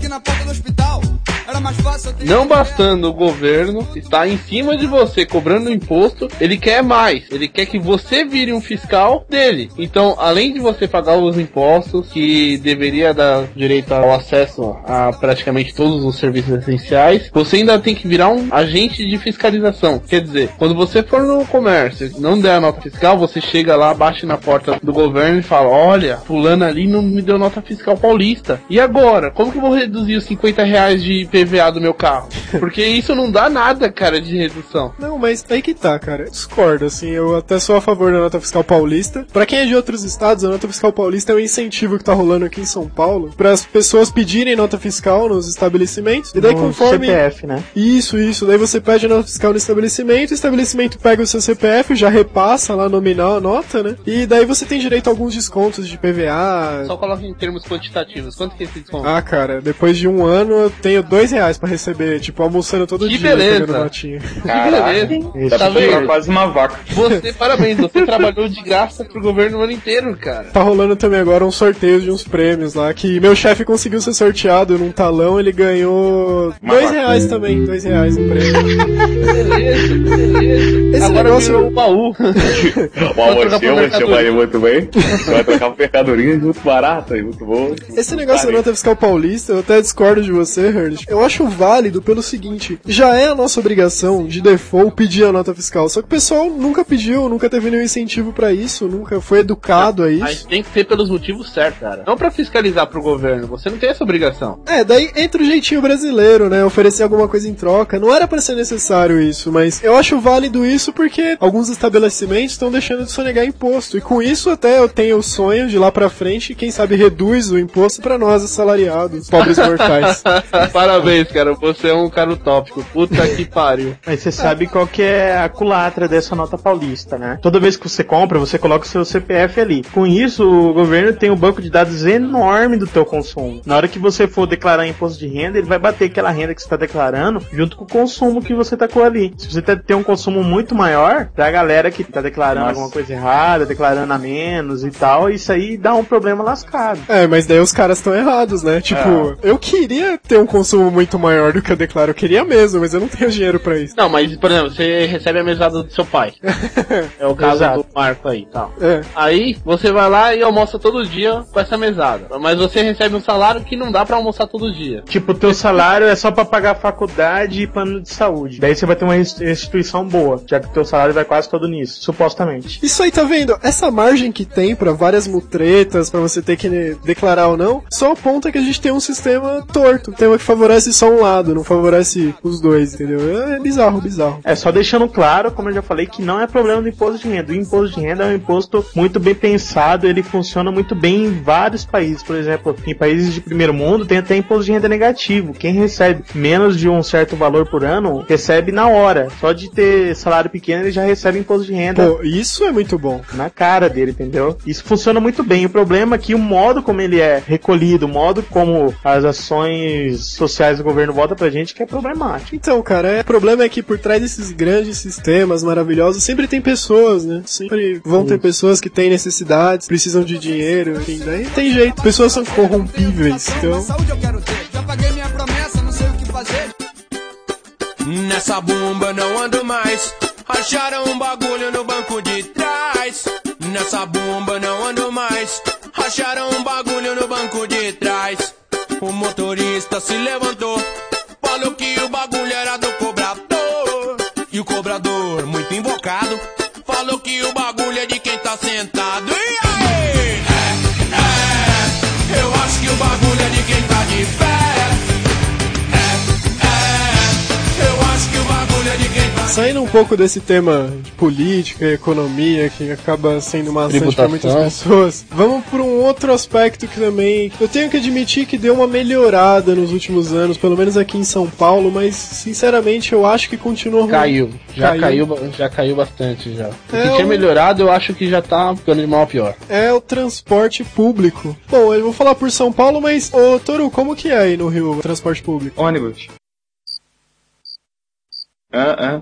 B: Aqui na porta do hospital. Era
I: mais fácil
D: Não bastando o governo estar em cima de você cobrando imposto, ele quer mais. Ele quer que você vire um fiscal dele. Então, além de você pagar os impostos, que deveria dar direito ao acesso a praticamente todos os serviços essenciais, você ainda tem que virar um agente de fiscalização. Quer dizer, quando você for no comércio, não der a nota fiscal, você chega lá, bate na porta do governo e fala: Olha, fulano ali não me deu nota fiscal paulista. E agora? Como que eu vou reduzir os 50 reais de PVA do meu carro? Porque isso não dá nada, cara, de redução.
C: Não, mas aí que tá, cara. Eu discordo, assim, eu até sou a favor da nota fiscal paulista. Pra quem é de outros estados, a nota fiscal paulista é um incentivo que tá rolando aqui em São Paulo para as pessoas pedirem nota fiscal nos estabelecimentos. E daí
E: No
C: conforme
E: CPF, né?
C: Isso, isso. Daí você pede a nota fiscal no estabelecimento, o estabelecimento pega o seu CPF, já repassa lá nominal a nota, né? E daí você tem direito a alguns descontos de PVA.
D: Só coloca em termos quantitativos. Quanto que é esse desconto?
C: Ah, cara, depois de um ano eu tenho dois reais pra receber, tipo, almoçando todo
D: Que
C: dia,
D: beleza.
C: pegando notinha.
D: que beleza. Tá
G: pra
D: vendo?
G: quase uma vaca.
D: Você, [LAUGHS] parabéns, você trabalhou de graça pro governo o ano inteiro, cara.
C: Tá rolando também agora um sorteio de uns prêmios lá, que meu chefe conseguiu ser sorteado num talão, ele ganhou
G: Uma
C: dois
G: vaca.
C: reais também, dois reais no prêmio. [LAUGHS]
D: Beleza, beleza.
C: Esse
D: Agora
C: negócio-
D: virou o baú. [LAUGHS]
G: O
D: por
G: vai ser
D: mercadoria.
G: vai muito bem. Você vai trocar por mercadoria muito barata e muito boa.
C: Esse negócio da nota fiscal paulista, eu até discordo de você, Hurst. Eu acho válido pelo seguinte: já é a nossa obrigação de default pedir a nota fiscal. Só que o pessoal nunca pediu, nunca teve nenhum incentivo pra isso, nunca foi educado a
D: Mas
C: isso.
D: tem que ser pelos motivos certos, cara. Não pra fiscalizar pro governo. Você não tem essa obrigação.
C: É, daí entra o jeitinho brasileiro, né? Oferecer alguma coisa em troca. Não era pra ser necessário isso, mas eu acho válido isso porque alguns estabelecimentos estão deixando de sonegar imposto. E com isso até eu tenho o sonho de lá pra frente, quem sabe reduz o imposto pra nós assalariados, pobres mortais. [LAUGHS]
D: Parabéns, cara. Você é um cara utópico. Puta que [LAUGHS] pariu.
E: Mas você sabe qual que é a culatra dessa nota paulista, né? Toda vez que você compra, você coloca o seu CPF ali. Com isso, o governo tem um banco de dados enorme do teu consumo. Na hora que você for declarar imposto de renda, ele vai bater aquela renda que você está declarando junto com o consumo que você tacou ali. Se você tá- tem um consumo muito maior, pra galera que tá declarando
G: Nossa.
E: alguma coisa errada, declarando a menos e tal, isso aí dá um problema lascado.
C: É, mas daí os caras estão errados, né? Tipo, eu queria ter um consumo muito maior do que eu declaro. Eu queria mesmo, mas eu não tenho dinheiro pra isso.
D: Não, mas, por exemplo, você recebe a mesada do seu pai. [LAUGHS] É o caso
E: Exato.
D: do Marco aí, tal.
C: É.
D: Aí, você vai lá e almoça todo dia com essa mesada. Mas você recebe um salário que não dá pra almoçar todo dia.
E: Tipo, o teu salário é só pra pagar faculdade e plano de saúde. Daí você vai ter uma ins- instituição boa, já que o teu salário vai quase todo nisso, supostamente.
C: Isso aí, tá vendo? Essa margem que tem pra várias mutretas, pra você ter que declarar ou não, só aponta que a gente tem um sistema torto. Um sistema que favorece só um lado, não favorece os dois, entendeu? É bizarro, bizarro.
E: É só deixando claro, como eu já falei, que não é problema do imposto de renda. O imposto de renda é um imposto muito bem pensado, ele funciona muito bem em vários países. Por exemplo, em países de primeiro mundo tem até imposto de renda negativo. Quem recebe menos de um certo valor por ano recebe na hora. Só de ter salário pequeno ele já recebe imposto de renda
C: Pô, isso é muito bom.
E: na cara dele, entendeu? Isso funciona muito bem. O problema é que o modo como ele é recolhido, o modo como as ações sociais do governo voltam pra gente que é problemático.
C: Então, cara, é, o problema é que por trás desses grandes sistemas maravilhosos sempre tem pessoas, né? Sempre vão ter pessoas que têm necessidades, precisam de dinheiro, enfim, daí tem jeito. Pessoas são corrompíveis, então.
I: Saúde eu quero ter. Já paguei minha promessa, não sei o que fazer.
B: Nessa bomba não ando mais. Acharam um bagulho no banco de trás. Nessa bomba não ando mais. Acharam um bagulho no banco de trás. O motorista se levantou. E o cobrador, muito invocado, falou que o bagulho
C: Saindo um pouco desse tema de política e economia, que acaba sendo maçante para muitas pessoas, vamos por um outro aspecto que também eu tenho que admitir que deu uma melhorada nos últimos anos, pelo menos aqui em São Paulo, mas sinceramente eu acho que continua ruim.
D: Caiu. Já
C: Caiu.
D: caiu, já caiu bastante já. O
C: É,
D: que tinha
C: o-
D: melhorado, eu acho que já tá ficando de mal a pior.
C: É o transporte público. Bom, eu vou falar por São Paulo, mas, ô Toru, como que é aí no Rio o transporte público?
G: Ônibus. Ah, ah.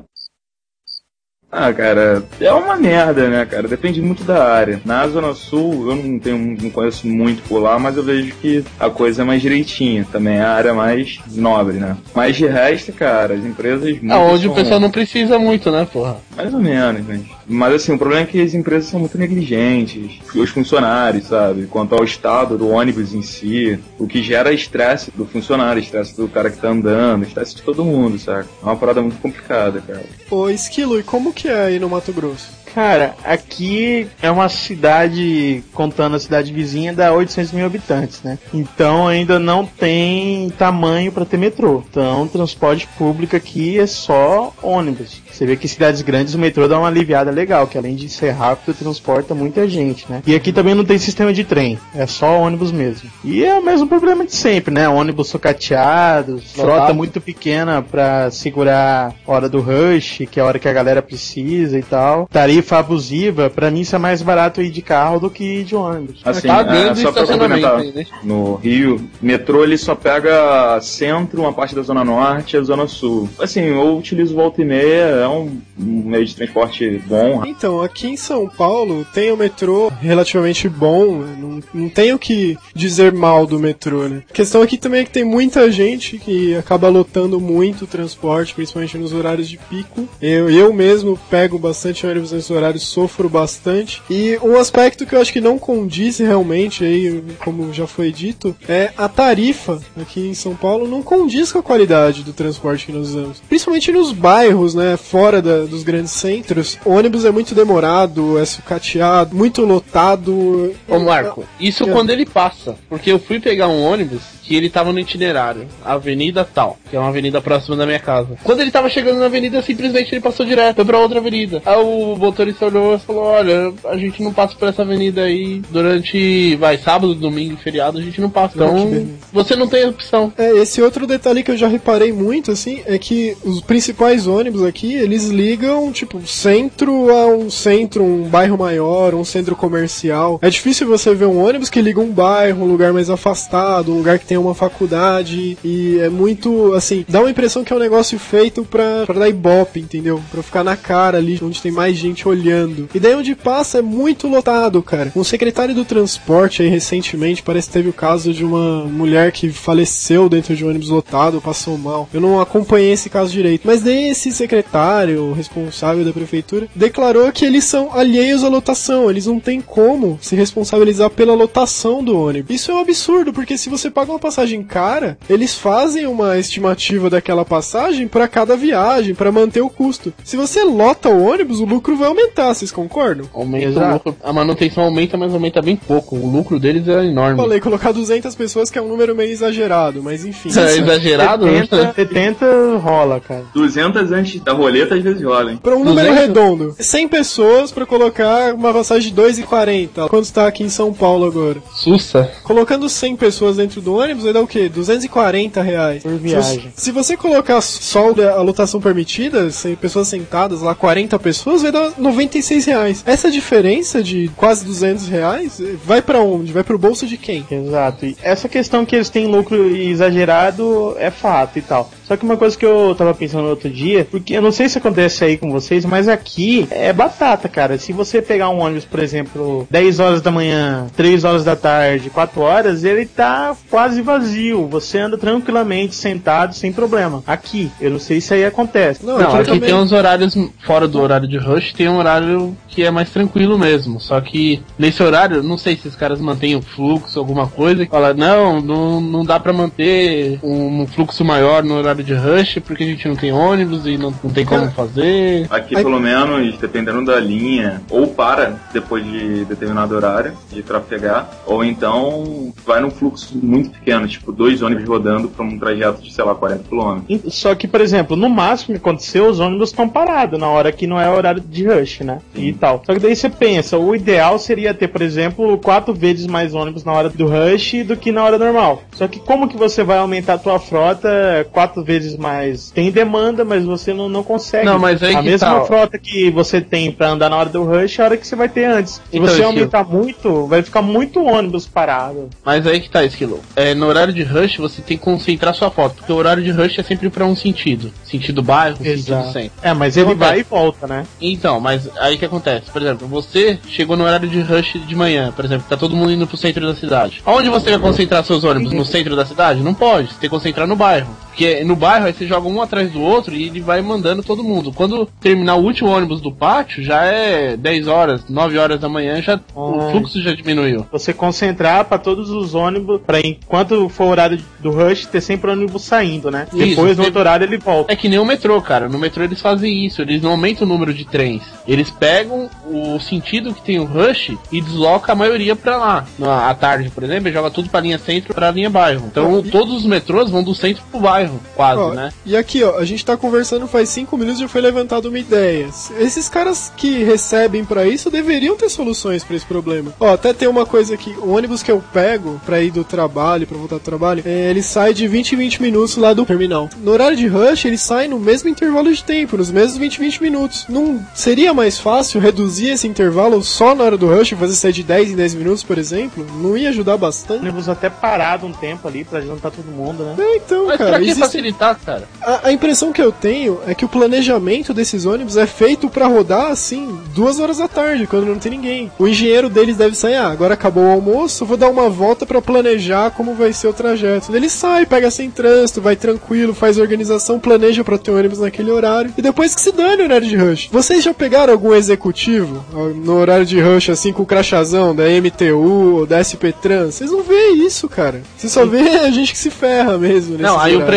G: Ah, cara, é uma merda, né, cara? Depende muito da área. Na Zona Sul, eu não tenho, não conheço muito por lá, mas eu vejo que a coisa é mais direitinha. Também é a área mais nobre, né? Mas de resto, cara, as empresas.
D: Ah, onde o
G: são-
D: pessoal não precisa muito, né, porra?
G: Mais ou menos, mas. Mas assim, o problema é que as empresas são muito negligentes, os funcionários, sabe? Quanto ao estado do ônibus em si, o que gera estresse do funcionário, estresse do cara que tá andando, estresse de todo mundo, sabe? É uma parada muito complicada, cara.
C: Ô, Esquilo, e como que é aí no Mato Grosso?
E: Cara, aqui é uma cidade, contando a cidade vizinha, dá 800 mil habitantes, né? Então ainda não tem tamanho para ter metrô. Então transporte público aqui é só ônibus. Você vê que em cidades grandes o metrô dá uma aliviada legal, que além de ser rápido, transporta muita gente, né? E aqui também não tem sistema de trem, é só ônibus mesmo. E é o mesmo problema de sempre, né? Ônibus socateados, frota muito pequena pra segurar a hora do rush, que é a hora que a galera precisa e tal. Tarifa abusiva, pra mim isso é mais barato ir de carro do que ir de ônibus.
G: Assim,
D: Tá
G: é, só pra complementar,
D: aí, né?
G: no Rio, metrô ele só pega centro, uma parte da zona norte e a zona sul. Assim, eu utilizo volta e meia, é um, meio de transporte bom.
C: Então, aqui em São Paulo tem o metrô relativamente bom, não, não tenho o que dizer mal do metrô, né? A questão aqui também é que tem muita gente que acaba lotando muito o transporte, principalmente nos horários de pico. Eu, eu mesmo pego bastante ônibus nesses horários, sofro bastante. E um aspecto que eu acho que não condiz realmente, aí, como já foi dito, é a tarifa aqui em São Paulo não condiz com a qualidade do transporte que nós usamos. Principalmente nos bairros, né, fora da- dos grandes centros, o ônibus é muito demorado, é sucateado, muito lotado.
D: Ô Marco, isso
C: É.
D: quando ele passa. Porque eu fui pegar um ônibus que ele tava no itinerário, Avenida Tal, que é uma avenida próxima da minha casa. Quando ele tava chegando na avenida, simplesmente ele passou direto, foi pra outra avenida. Aí o motorista olhou e falou: Olha, a gente não passa por essa avenida aí durante, vai, sábado, domingo, feriado, a gente não passa. Então, você não tem opção.
C: É, esse outro detalhe que eu já reparei muito, assim, é que os principais ônibus aqui, eles ligam, tipo, centro a um centro, um bairro maior, um centro comercial. É difícil você ver um ônibus que liga um bairro, um lugar mais afastado, um lugar que tem uma faculdade, e é muito, assim, dá uma impressão que é um negócio feito pra, pra dar ibope, entendeu? Pra ficar na cara ali, onde tem mais gente olhando. E daí onde passa é muito lotado, cara. Um secretário do transporte aí recentemente, parece que teve o caso de uma mulher que faleceu dentro de um ônibus lotado, passou mal. Eu não acompanhei esse caso direito. Mas daí esse secretário, o responsável da prefeitura, declarou que eles são alheios à lotação. Eles não têm como se responsabilizar pela lotação do ônibus. Isso é um absurdo, porque se você paga uma passagem cara, eles fazem uma estimativa daquela passagem para cada viagem, para manter o custo. Se você lota o ônibus, o lucro vai aumentar, vocês concordam?
D: Aumenta lucro. A manutenção aumenta, mas aumenta bem pouco. O lucro deles é enorme.
C: Falei, colocar 200 pessoas que é um número meio exagerado, mas enfim.
D: É exagerado?
E: 70, 70 rola, cara.
G: 200 antes da roleta às vezes?
C: Pra um número
D: 200?
C: redondo, 100 pessoas pra colocar uma passagem de 2,40. Quanto está aqui em São Paulo agora?
D: Sussa.
C: Colocando 100 pessoas dentro do ônibus, vai dar o quê? 240 reais.
E: Por viagem.
C: Se você colocar só a lotação permitida, 100 pessoas sentadas lá, 40 pessoas, vai dar 96 reais. Essa diferença de quase 200 reais eh, vai pra onde? Vai pro bolso de quem?
E: Exato. E essa questão que eles têm lucro exagerado é fato e tal. Só que uma coisa que eu tava pensando no outro dia, porque eu não sei se acontece aí com vocês, mas aqui é batata, cara. Se você pegar um ônibus, por exemplo, 10 horas da manhã, 3 horas da tarde, 4 horas, ele tá quase vazio. Você anda tranquilamente sentado sem problema. Aqui, eu não sei se aí acontece.
C: Não,
D: Não,
C: aqui
D: aqui
C: também.
D: tem uns horários fora do horário de rush, tem um horário que é mais tranquilo mesmo. Só que nesse horário, não sei se os caras mantêm o fluxo, alguma coisa, que fala, não, não, não dá pra manter um, um fluxo maior no horário de rush, porque a gente não tem ônibus e não, não tem como fazer.
G: Aqui,
C: Aí-
G: pelo menos, dependendo da linha, ou para depois de determinado horário de trafegar, ou então vai num fluxo muito pequeno, tipo dois ônibus rodando para um trajeto de, sei lá, 40 km.
E: Só que, por exemplo, no máximo que aconteceu, os ônibus estão parados na hora que não é horário de rush, né? E tal. Só que daí você pensa, o ideal seria ter, por exemplo, quatro vezes mais ônibus na hora do rush do que na hora normal. Só que como que você vai aumentar a tua frota quatro vezes mais. Tem demanda, mas você não, não consegue.
D: Não, mas aí
E: a mesma
D: tá.
E: frota que você tem pra andar na hora do rush é a hora que você vai ter antes. Se
D: Então,
E: você
D: Esquilo.
E: aumentar muito, vai ficar muito ônibus parado.
D: Mas aí que tá, Esquilo. É, no horário de rush você tem que concentrar sua foto, porque o horário de rush é sempre pra um sentido. Sentido bairro, sentido centro.
E: É, mas ele
D: Acontece.
E: vai e volta, né?
D: Então, mas aí que acontece? Por exemplo, você chegou no horário de rush de manhã, por exemplo, tá todo mundo indo pro centro da cidade. Aonde você vai concentrar seus ônibus? No centro da cidade? Não pode, você tem que concentrar no bairro. Porque no bairro aí você joga um atrás do outro e ele vai mandando todo mundo. Quando terminar o último ônibus do pátio, já é 10 horas, 9 horas da manhã, já o
E: Ah.
D: fluxo já diminuiu.
E: Você concentrar pra todos os ônibus, pra enquanto for o horário do rush, ter sempre ônibus saindo, né?
D: Isso,
E: Depois, no outro horário, ele volta.
D: É que nem o metrô, cara. No metrô eles fazem isso, eles não aumentam o número de trens. Eles pegam o sentido que tem o rush e deslocam a maioria pra lá. Na, à tarde, por exemplo, e joga tudo pra linha centro pra linha bairro. Então todos os metrôs vão do centro pro bairro, quase,
C: Ó,
D: né?
C: E aqui, ó, a gente tá conversando faz cinco minutos e já foi levantada uma ideia. Esses caras que recebem pra isso deveriam ter soluções pra esse problema. Ó, até tem uma coisa aqui, o ônibus que eu pego pra ir do trabalho, pra voltar do trabalho, é, ele sai de 20 em 20 minutos lá do terminal. No horário de rush, ele sai no mesmo intervalo de tempo, nos mesmos 20 20 minutos. Não seria mais fácil reduzir esse intervalo só na hora do rush, fazer sair de 10 em 10 minutos, por exemplo? Não ia ajudar bastante?
E: ônibus até parado um tempo ali pra juntar todo mundo, né?
C: É, então,
D: Mas
C: cara,
D: pra que
C: existe-
D: facilitar, cara?
C: A, a impressão que eu tenho é que o planejamento desses ônibus é feito pra rodar assim, duas horas da tarde, quando não tem ninguém. O engenheiro deles deve sair, ah, agora acabou o almoço, vou dar uma volta pra planejar como vai ser o trajeto. Ele sai, pega sem trânsito, vai tranquilo, faz organização, planeja pra ter ônibus naquele horário. E depois que se dane o horário de rush. Vocês já pegaram algum executivo no horário de rush, assim, com o crachazão da MTU ou da SP Trans? Vocês não vê isso, cara. Você só vê a gente que se ferra mesmo.
D: Não, aí o
C: horários.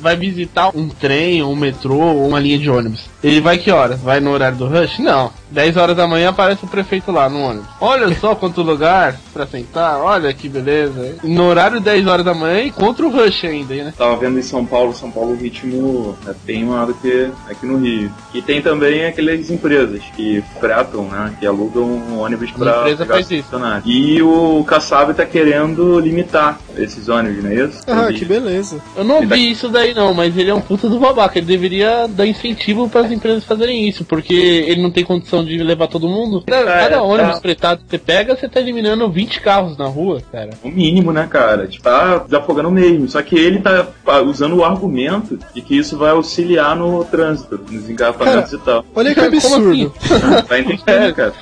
D: Vai visitar um trem, um metrô ou uma linha de ônibus. Ele vai que horas? Vai no horário do rush? Não. 10 horas da manhã aparece o prefeito lá no ônibus. Olha só quanto lugar pra sentar, olha que beleza. No horário 10 horas da manhã e contra o rush ainda, né?
G: Tava vendo em São Paulo, São Paulo o ritmo é bem maior do que aqui no Rio. E tem também aquelas empresas que fretam, né? Que alugam um ônibus pra
D: empresa
G: pegar
D: faz isso.
G: E o Kassab tá querendo limitar esses ônibus, não é isso?
C: Ah, que beleza.
D: Eu não
G: Ele tá-
D: vi isso daí não, mas ele é um puta do babaca. Ele deveria dar incentivo para as empresas fazerem isso, porque ele não tem condição de levar todo mundo. Cada,
G: É,
D: cada ônibus
G: é.
D: fretado que você pega, você tá eliminando 20 carros na rua, cara.
G: O mínimo, né, cara? Tipo, tá desafogando mesmo. Só que ele tá ah, usando o argumento de que isso vai auxiliar no trânsito, nos engarrafamentos e tal.
C: Olha que absurdo. [LAUGHS]
G: Vai entender, cara.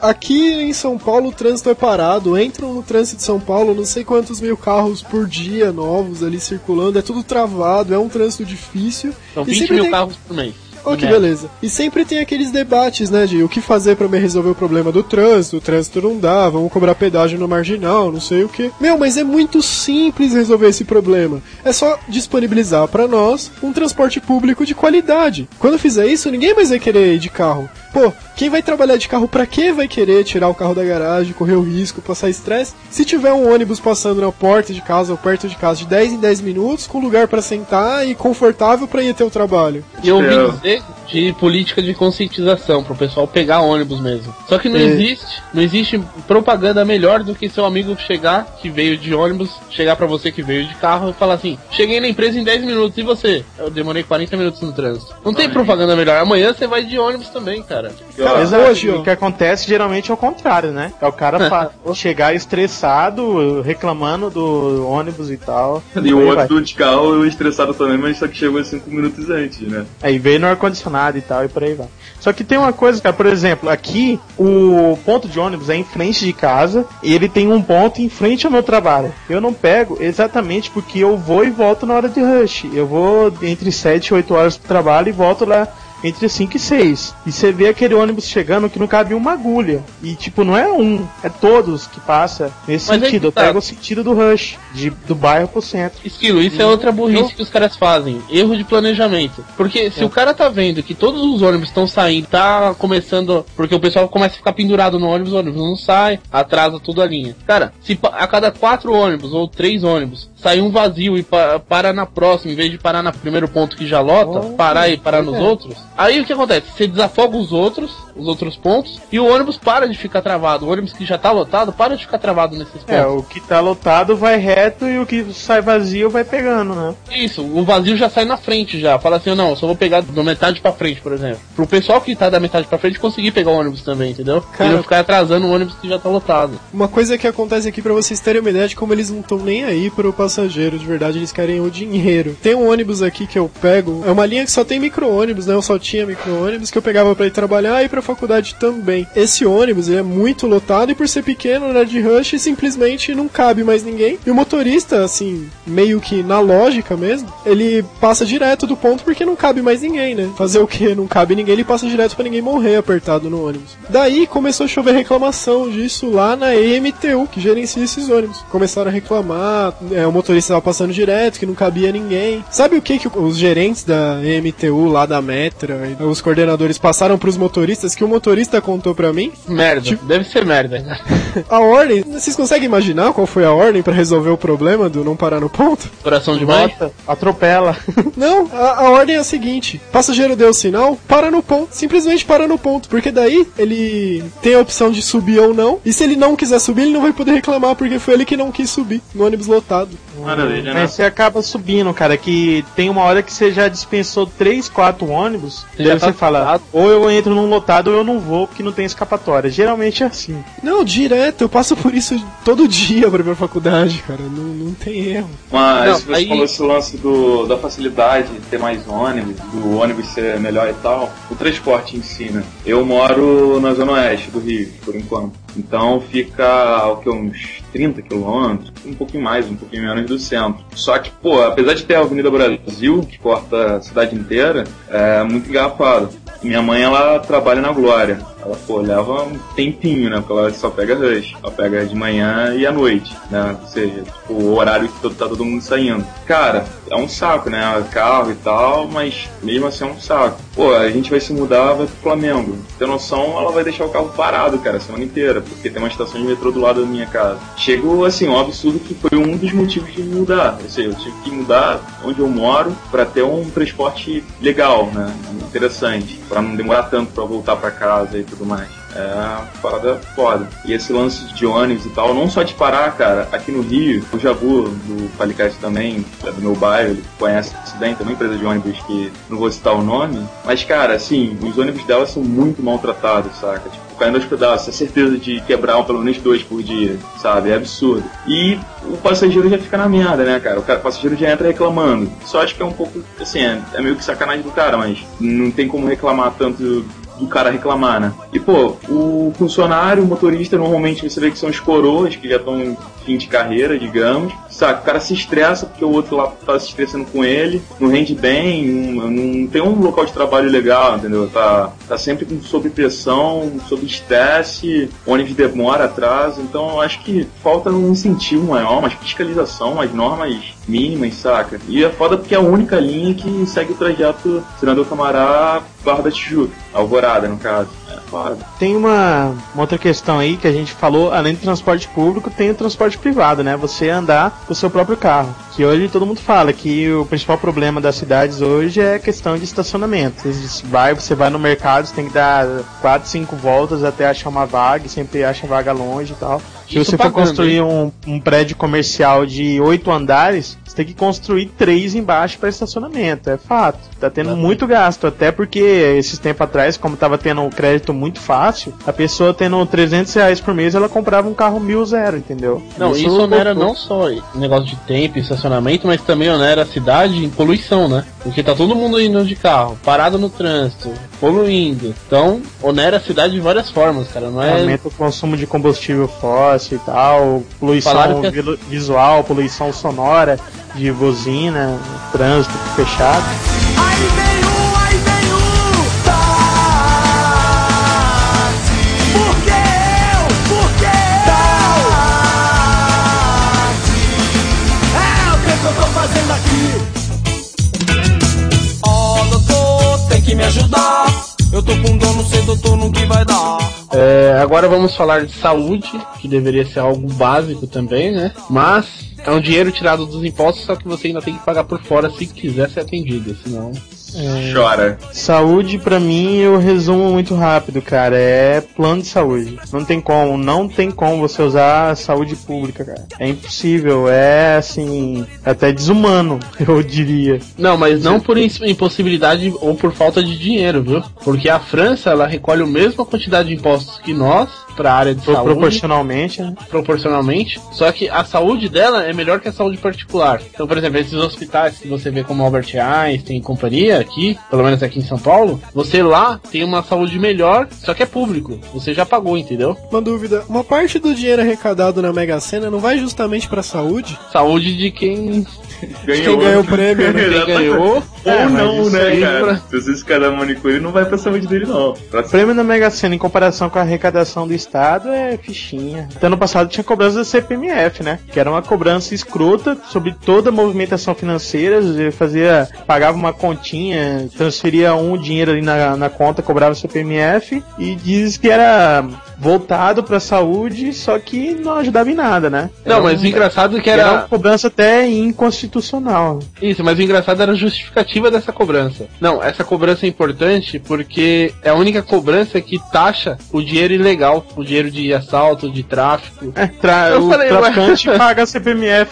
C: Aqui em São Paulo o trânsito é parado. Entram no trânsito de São Paulo não sei quantos mil carros por dia novos ali circulando. É tudo travado, é um trânsito difícil.
D: São
C: E
D: 20
C: sempre
D: mil
C: tem-
D: carros por mês.
C: Oh, que beleza. E sempre tem aqueles debates, né, de o que fazer pra me resolver o problema do trânsito, o trânsito não dá, vamos cobrar pedágio no marginal, não sei o que. Meu, mas é muito simples resolver esse problema. É só disponibilizar pra nós um transporte público de qualidade. Quando fizer isso, ninguém mais vai querer ir de carro. Pô, quem vai trabalhar de carro pra que vai querer tirar o carro da garagem, correr o risco, passar estresse? Se tiver um ônibus passando na porta de casa ou perto de casa de 10 em 10 minutos, com lugar pra sentar e confortável pra ir até o trabalho.
D: E eu ouvi
G: É.
D: dizer de política de conscientização pro pessoal pegar ônibus mesmo. Só que não
C: É.
D: existe, não existe propaganda melhor do que seu amigo chegar que veio de ônibus, chegar pra você que veio de carro e falar assim: "Cheguei na empresa em 10 minutos e você?" Eu demorei 40 minutos no trânsito. Não tem propaganda melhor. Amanhã você vai de ônibus também, cara.
C: Cara,
E: Exato.
C: hoje,
E: o que acontece geralmente é o contrário, né? É o cara [LAUGHS] chegar estressado, reclamando do ônibus e tal.
G: E o outro
E: vai.
G: do de carro estressado também, mas só que chegou 5 minutos antes, né?
E: Aí veio no ar-condicionado e tal, e por aí vai. Só que tem uma coisa, cara, por exemplo, aqui o ponto de ônibus é em frente de casa e ele tem um ponto em frente ao meu trabalho. Eu não pego exatamente porque eu vou e volto na hora de rush. Eu vou entre 7 e 8 horas pro trabalho e volto lá entre 5 e 6. E você vê aquele ônibus chegando que não cabe uma agulha. E tipo, não é um, é todos que passa nesse
D: Mas aí
E: sentido. Eu
D: tá.
E: pego o sentido do rush, de, do bairro pro centro.
D: Esquilo, isso é outra burrice que os caras fazem. Erro de planejamento. Porque se o cara tá vendo que todos os ônibus estão saindo, tá começando. Porque o pessoal começa a ficar pendurado no ônibus, o ônibus não sai, atrasa tudo a linha. Cara, se a cada quatro ônibus ou três ônibus sai um vazio e pa para na próxima, em vez de parar no primeiro ponto que já lota,
E: Oh,
D: parar e parar nos
E: é.
D: outros. Aí o que acontece? Você desafoga os outros, os outros pontos, e o ônibus para de ficar travado. O ônibus que já tá lotado para de ficar travado nesses pontos.
E: É, o que tá lotado vai reto e o que sai vazio vai pegando, né?
D: Isso, o vazio já sai na frente já. Fala assim, não, eu só vou pegar da metade pra frente, por exemplo. Pro pessoal que tá da metade pra frente conseguir pegar o ônibus também, entendeu?
C: Cara-
D: E não ficar atrasando o ônibus que já tá lotado.
C: Uma coisa que acontece aqui pra vocês terem uma ideia de como eles não estão nem aí pro passageiro, de verdade, eles querem o dinheiro. Tem um ônibus aqui que eu pego, é uma linha que só tem micro-ônibus, né? Eu só tinha micro-ônibus que eu pegava pra ir trabalhar e pra faculdade também. Esse ônibus, ele é muito lotado e por ser pequeno, né, de rush, simplesmente não cabe mais ninguém. E o motorista, assim, meio que na lógica mesmo, ele passa direto do ponto porque não cabe mais ninguém, né? Fazer o que? Não cabe ninguém, ele passa direto pra ninguém morrer apertado no ônibus. Daí começou a chover reclamação disso lá na EMTU, que gerencia esses ônibus. Começaram a reclamar, é, o motorista tava passando direto, que não cabia ninguém. Sabe o que, que os gerentes da EMTU lá da Metra, e os coordenadores passaram pros motoristas que o motorista contou pra mim?
D: Merda,
C: Tipo-
D: deve ser merda. [LAUGHS]
C: A ordem, vocês conseguem imaginar qual foi a ordem pra resolver o problema do não parar no ponto?
D: Coração de.
E: Bota, atropela. [LAUGHS]
C: Não, a, a ordem é a seguinte: passageiro deu o sinal, para no ponto, simplesmente para no ponto, porque daí ele tem a opção de subir ou não, e se ele não quiser subir, ele não vai poder reclamar porque foi ele que não quis subir no ônibus lotado.
F: Maravilha, né?
E: Mas você acaba subindo, cara, que tem uma hora que você já dispensou 3, 4 ônibus,
D: Você
E: daí
D: já
E: você
D: tá
E: fala,
D: lotado.
E: ou eu entro num lotado ou eu não vou, porque não tem escapatória. Geralmente é assim.
C: Não, direto, eu passo por isso todo dia pra ir pra faculdade, cara, não, não tem erro.
G: Mas
D: Não,
G: você
D: aí-
G: falou esse lance do, da facilidade de ter mais ônibus, do ônibus ser melhor e tal. O transporte em si, né? Eu moro na zona oeste do Rio, por enquanto. Então fica o que, uns 30 quilômetros, um pouquinho mais, um pouquinho menos do centro. Só que, pô, apesar de ter a Avenida Brasil, que corta a cidade inteira, é muito engarrafado. Minha mãe, ela trabalha na Glória. Ela, pô, leva um tempinho, né? Porque ela só pega rush. Ela pega de manhã e à noite, né? Ou seja, tipo, o horário que todo- tá todo mundo saindo. Cara, é um saco, né? Carro e tal, mas mesmo assim é um saco. Pô, a gente vai se mudar, vai pro Flamengo. Tem noção, ela vai deixar o carro parado, cara, a semana inteira, porque tem uma estação de metrô do lado da minha casa. Chegou, assim, um absurdo que foi um dos motivos de mudar. Ou seja, eu tive que mudar onde eu moro pra ter um transporte legal, né? Interessante. Pra não demorar tanto pra voltar pra casa e tudo mais. É uma parada foda. E esse lance de ônibus e tal, não só de parar, cara, aqui no Rio, o Jabu, do Palicast também, é do meu bairro, ele conhece bem, tem uma empresa de ônibus que não vou citar o nome, mas, cara, assim, os ônibus dela são muito maltratados, saca? Tipo, caindo aos pedaços, é certeza de quebrar pelo menos dois por dia, sabe? É absurdo. E o passageiro já fica na merda, né, cara? O, cara, o passageiro já entra reclamando. Só acho que é um pouco, assim, é, é meio que sacanagem do cara, mas não tem como reclamar tanto do cara reclamar, né? E, pô, o funcionário, o motorista, normalmente você vê que são os coroas que já estão fim de carreira, digamos. Saca, o cara se estressa porque o outro lá tá se estressando com ele, não rende bem, não, não tem um local de trabalho legal, entendeu? Tá, tá sempre sob pressão, sob estresse, ônibus demora, atrasa. Então acho que falta um incentivo maior, uma fiscalização, umas normas mínimas, saca? E é foda porque é a única linha que segue o trajeto Senador Camará, Barra da Tijuca, Alvorada, no caso. Foda.
E: Tem uma, uma outra questão aí que a gente falou, além do transporte público, tem o transporte privado, né? Você andar com o seu próprio carro. Que hoje todo mundo fala que o principal problema das cidades hoje é a questão de estacionamento. Você vai, você vai no mercado, você tem que dar 4, 5 voltas até achar uma vaga, sempre acha vaga longe e tal. Se
D: Isso
E: você for
D: pagando,
E: construir um, um prédio comercial de 8 andares, você tem que construir três embaixo para estacionamento, é fato. Tá tendo muito gasto, até porque esses tempos atrás, como tava tendo um crédito muito fácil, a pessoa tendo 300 reais por mês, ela comprava um carro mil zero, entendeu?
D: Não, isso, onera
E: voltou.
D: não só negócio de tempo e estacionamento, mas também onera a cidade em poluição, né? Porque tá todo mundo indo de carro, parado no trânsito, poluindo. Então, onera a cidade de várias formas, cara. Não é.
E: Aumenta o consumo de combustível fóssil e tal, poluição
D: que-
E: vilu- visual, poluição sonora, de buzina, trânsito fechado.
I: Que
B: me ajudar. Eu tô com dor, não sei, doutor, no que vai dar.
D: É, agora vamos falar de saúde, que deveria ser algo básico também, né? Mas é um dinheiro tirado dos impostos, só que você ainda tem que pagar por fora se quiser ser atendido, senão.
F: Chora.
E: Saúde, pra mim, eu resumo muito rápido, cara. É plano de saúde. Não tem como, não tem como você usar a saúde pública, cara. É impossível, é assim, até desumano, [LAUGHS] eu diria.
D: Não, mas não por impossibilidade ou por falta de dinheiro, viu? Porque a França, ela recolhe a mesma quantidade de impostos que nós para a área de
E: Pro-
D: saúde.
E: Proporcionalmente, né?
D: proporcionalmente, só que a saúde dela é melhor que a saúde particular. Então, por exemplo, esses hospitais que você vê como Albert Einstein e companhia aqui, pelo menos aqui em São Paulo, você lá tem uma saúde melhor, só que é público. Você já pagou, entendeu?
C: Uma dúvida, uma parte do dinheiro arrecadado na Mega Sena não vai justamente pra saúde?
D: Saúde de quem,
C: Quem ganhou o prêmio, né? [LAUGHS]
D: quem ganhou.
F: Ou
E: É,
F: não, né, cara?
D: pra-
F: Se você ficar dando manicure, não vai pra saúde dele, não. Pra
E: O prêmio da Mega Sena em comparação com a arrecadação do Estado é fichinha. Até ano passado tinha cobrança da CPMF, né? Que era uma cobrança escrota sobre toda a movimentação financeira. Fazia, pagava uma continha, transferia um dinheiro ali na, na conta, cobrava CPMF e diz que era voltado pra saúde, só que não ajudava em nada, né?
D: Não,
E: Era
D: mas
E: um-
D: o engraçado é que
E: era uma
D: era.
E: cobrança até inconstitucional.
D: Isso, mas o engraçado era a justificativa dessa cobrança. Não, essa cobrança é importante porque é a única cobrança que taxa o dinheiro ilegal, o dinheiro de assalto, de tráfico.
E: É, tra-
D: Eu
E: o
D: falei,
E: traficante [LAUGHS] paga a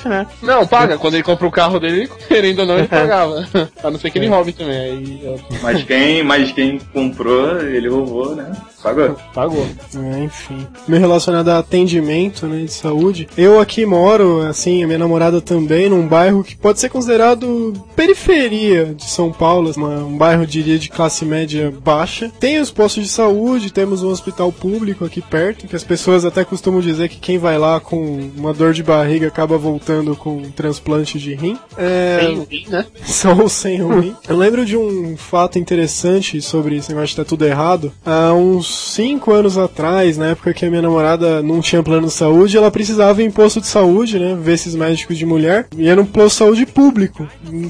E: Né?
D: Não, paga. Quando ele compra o carro dele, [LAUGHS] querendo ou não, ele pagava. A não ser que ele roube também. Aí
F: Mas quem, mas quem comprou, ele roubou, né? Pagou.
D: pagou.
C: É, enfim. Meio relacionado a atendimento, né, de saúde. Eu aqui moro, assim, a minha namorada também, num bairro que pode ser considerado periferia de São Paulo, uma- um bairro, diria, de classe média baixa. Tem os postos de saúde, temos um hospital público aqui perto, que as pessoas até costumam dizer que quem vai lá com uma dor de barriga acaba voltando com um transplante de rim. É...
D: Tem o rim, né? [LAUGHS]
C: Só o sem ruim. Eu lembro de um fato interessante sobre esse negócio de tá tudo errado. Há uns 5 anos atrás, na época que a minha namorada não tinha plano de saúde, ela precisava ir em posto de saúde, né? Ver esses médicos de mulher. E era um posto de saúde público.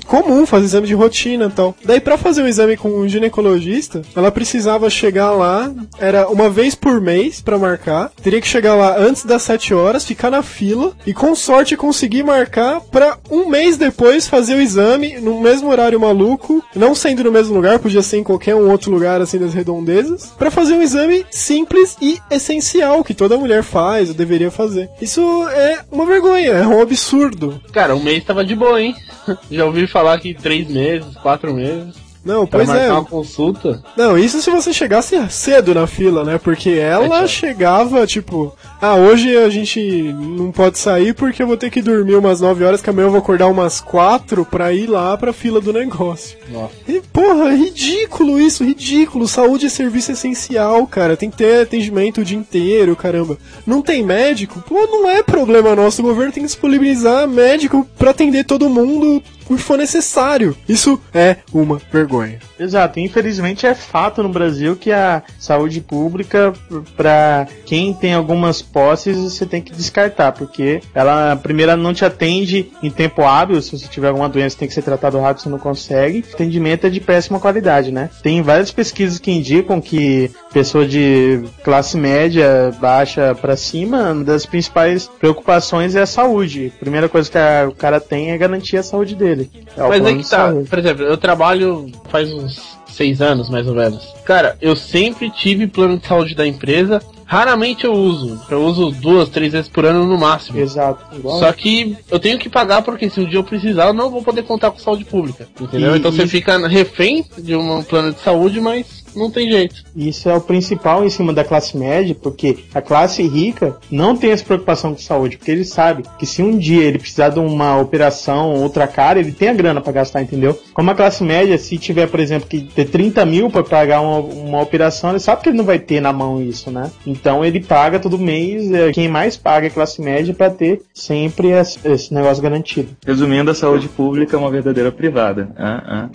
C: Comum, fazer exame de rotina e tal. Daí, pra fazer um exame com um ginecologista, ela precisava chegar lá, era uma vez por mês pra marcar. Teria que chegar lá antes das 7 horas, ficar na fila e com sorte conseguir marcar pra um mês depois fazer o exame no mesmo horário maluco, não sendo no mesmo lugar, podia ser em qualquer um outro lugar assim das redondezas, pra fazer um exame simples e essencial que toda mulher faz ou deveria fazer. Isso é uma vergonha, é um absurdo.
D: Cara, o mês tava de boa, hein? [LAUGHS] Já ouvi falar que três meses, quatro meses.
C: Não,
D: Pra
C: pois
D: marcar
C: é.
D: uma consulta.
C: Não, isso se você chegasse cedo na fila, né? Porque ela
D: horas.
C: chegava, tipo, ah, hoje a gente não pode sair porque eu vou ter que dormir umas 9 horas, que amanhã eu vou acordar umas 4 pra ir lá pra fila do negócio.
D: Nossa.
C: E, porra, é ridículo isso, ridículo. Saúde é serviço essencial, cara. Tem que ter atendimento o dia inteiro, caramba. Não tem médico? Pô, não é problema nosso. O governo tem que disponibilizar médico pra atender todo mundo que for necessário. Isso é uma vergonha.
E: Exato, infelizmente é fato no Brasil que a saúde pública, para quem tem algumas posses, você tem que descartar, porque ela, primeiro, não te atende em tempo hábil, se você tiver alguma doença tem que ser tratado rápido, você não consegue. O atendimento é de péssima qualidade, né? Tem várias pesquisas que indicam que pessoa de classe média, baixa para cima, uma das principais preocupações é a saúde. A primeira coisa que a- o cara tem é garantir a saúde dele. É o
D: Mas é que tá.
E: saúde.
D: Por exemplo, eu trabalho faz uns seis anos, mais ou menos. Cara, eu sempre tive plano de saúde da empresa. Raramente eu uso. Eu uso duas, três vezes por ano no máximo.
E: Exato. Igual
D: Só que eu tenho que pagar porque se um dia eu precisar, eu não vou poder contar com saúde pública. Entendeu?
E: E-
D: então você
E: e-
D: fica refém de um plano de saúde, mas não tem jeito.
E: Isso é o principal em cima da classe média, porque a classe rica não tem essa preocupação com saúde, porque ele sabe que se um dia ele precisar de uma operação outra cara, ele tem a grana pra gastar, entendeu? Como a classe média, se tiver, por exemplo, que ter 30 mil pra pagar uma, uma operação, ele sabe que ele não vai ter na mão isso, né? Então ele paga todo mês, é, quem mais paga é a classe média pra ter sempre esse, esse negócio garantido.
F: Resumindo, a saúde pública é uma verdadeira privada. Ah, ah.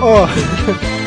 C: Ó. [LAUGHS]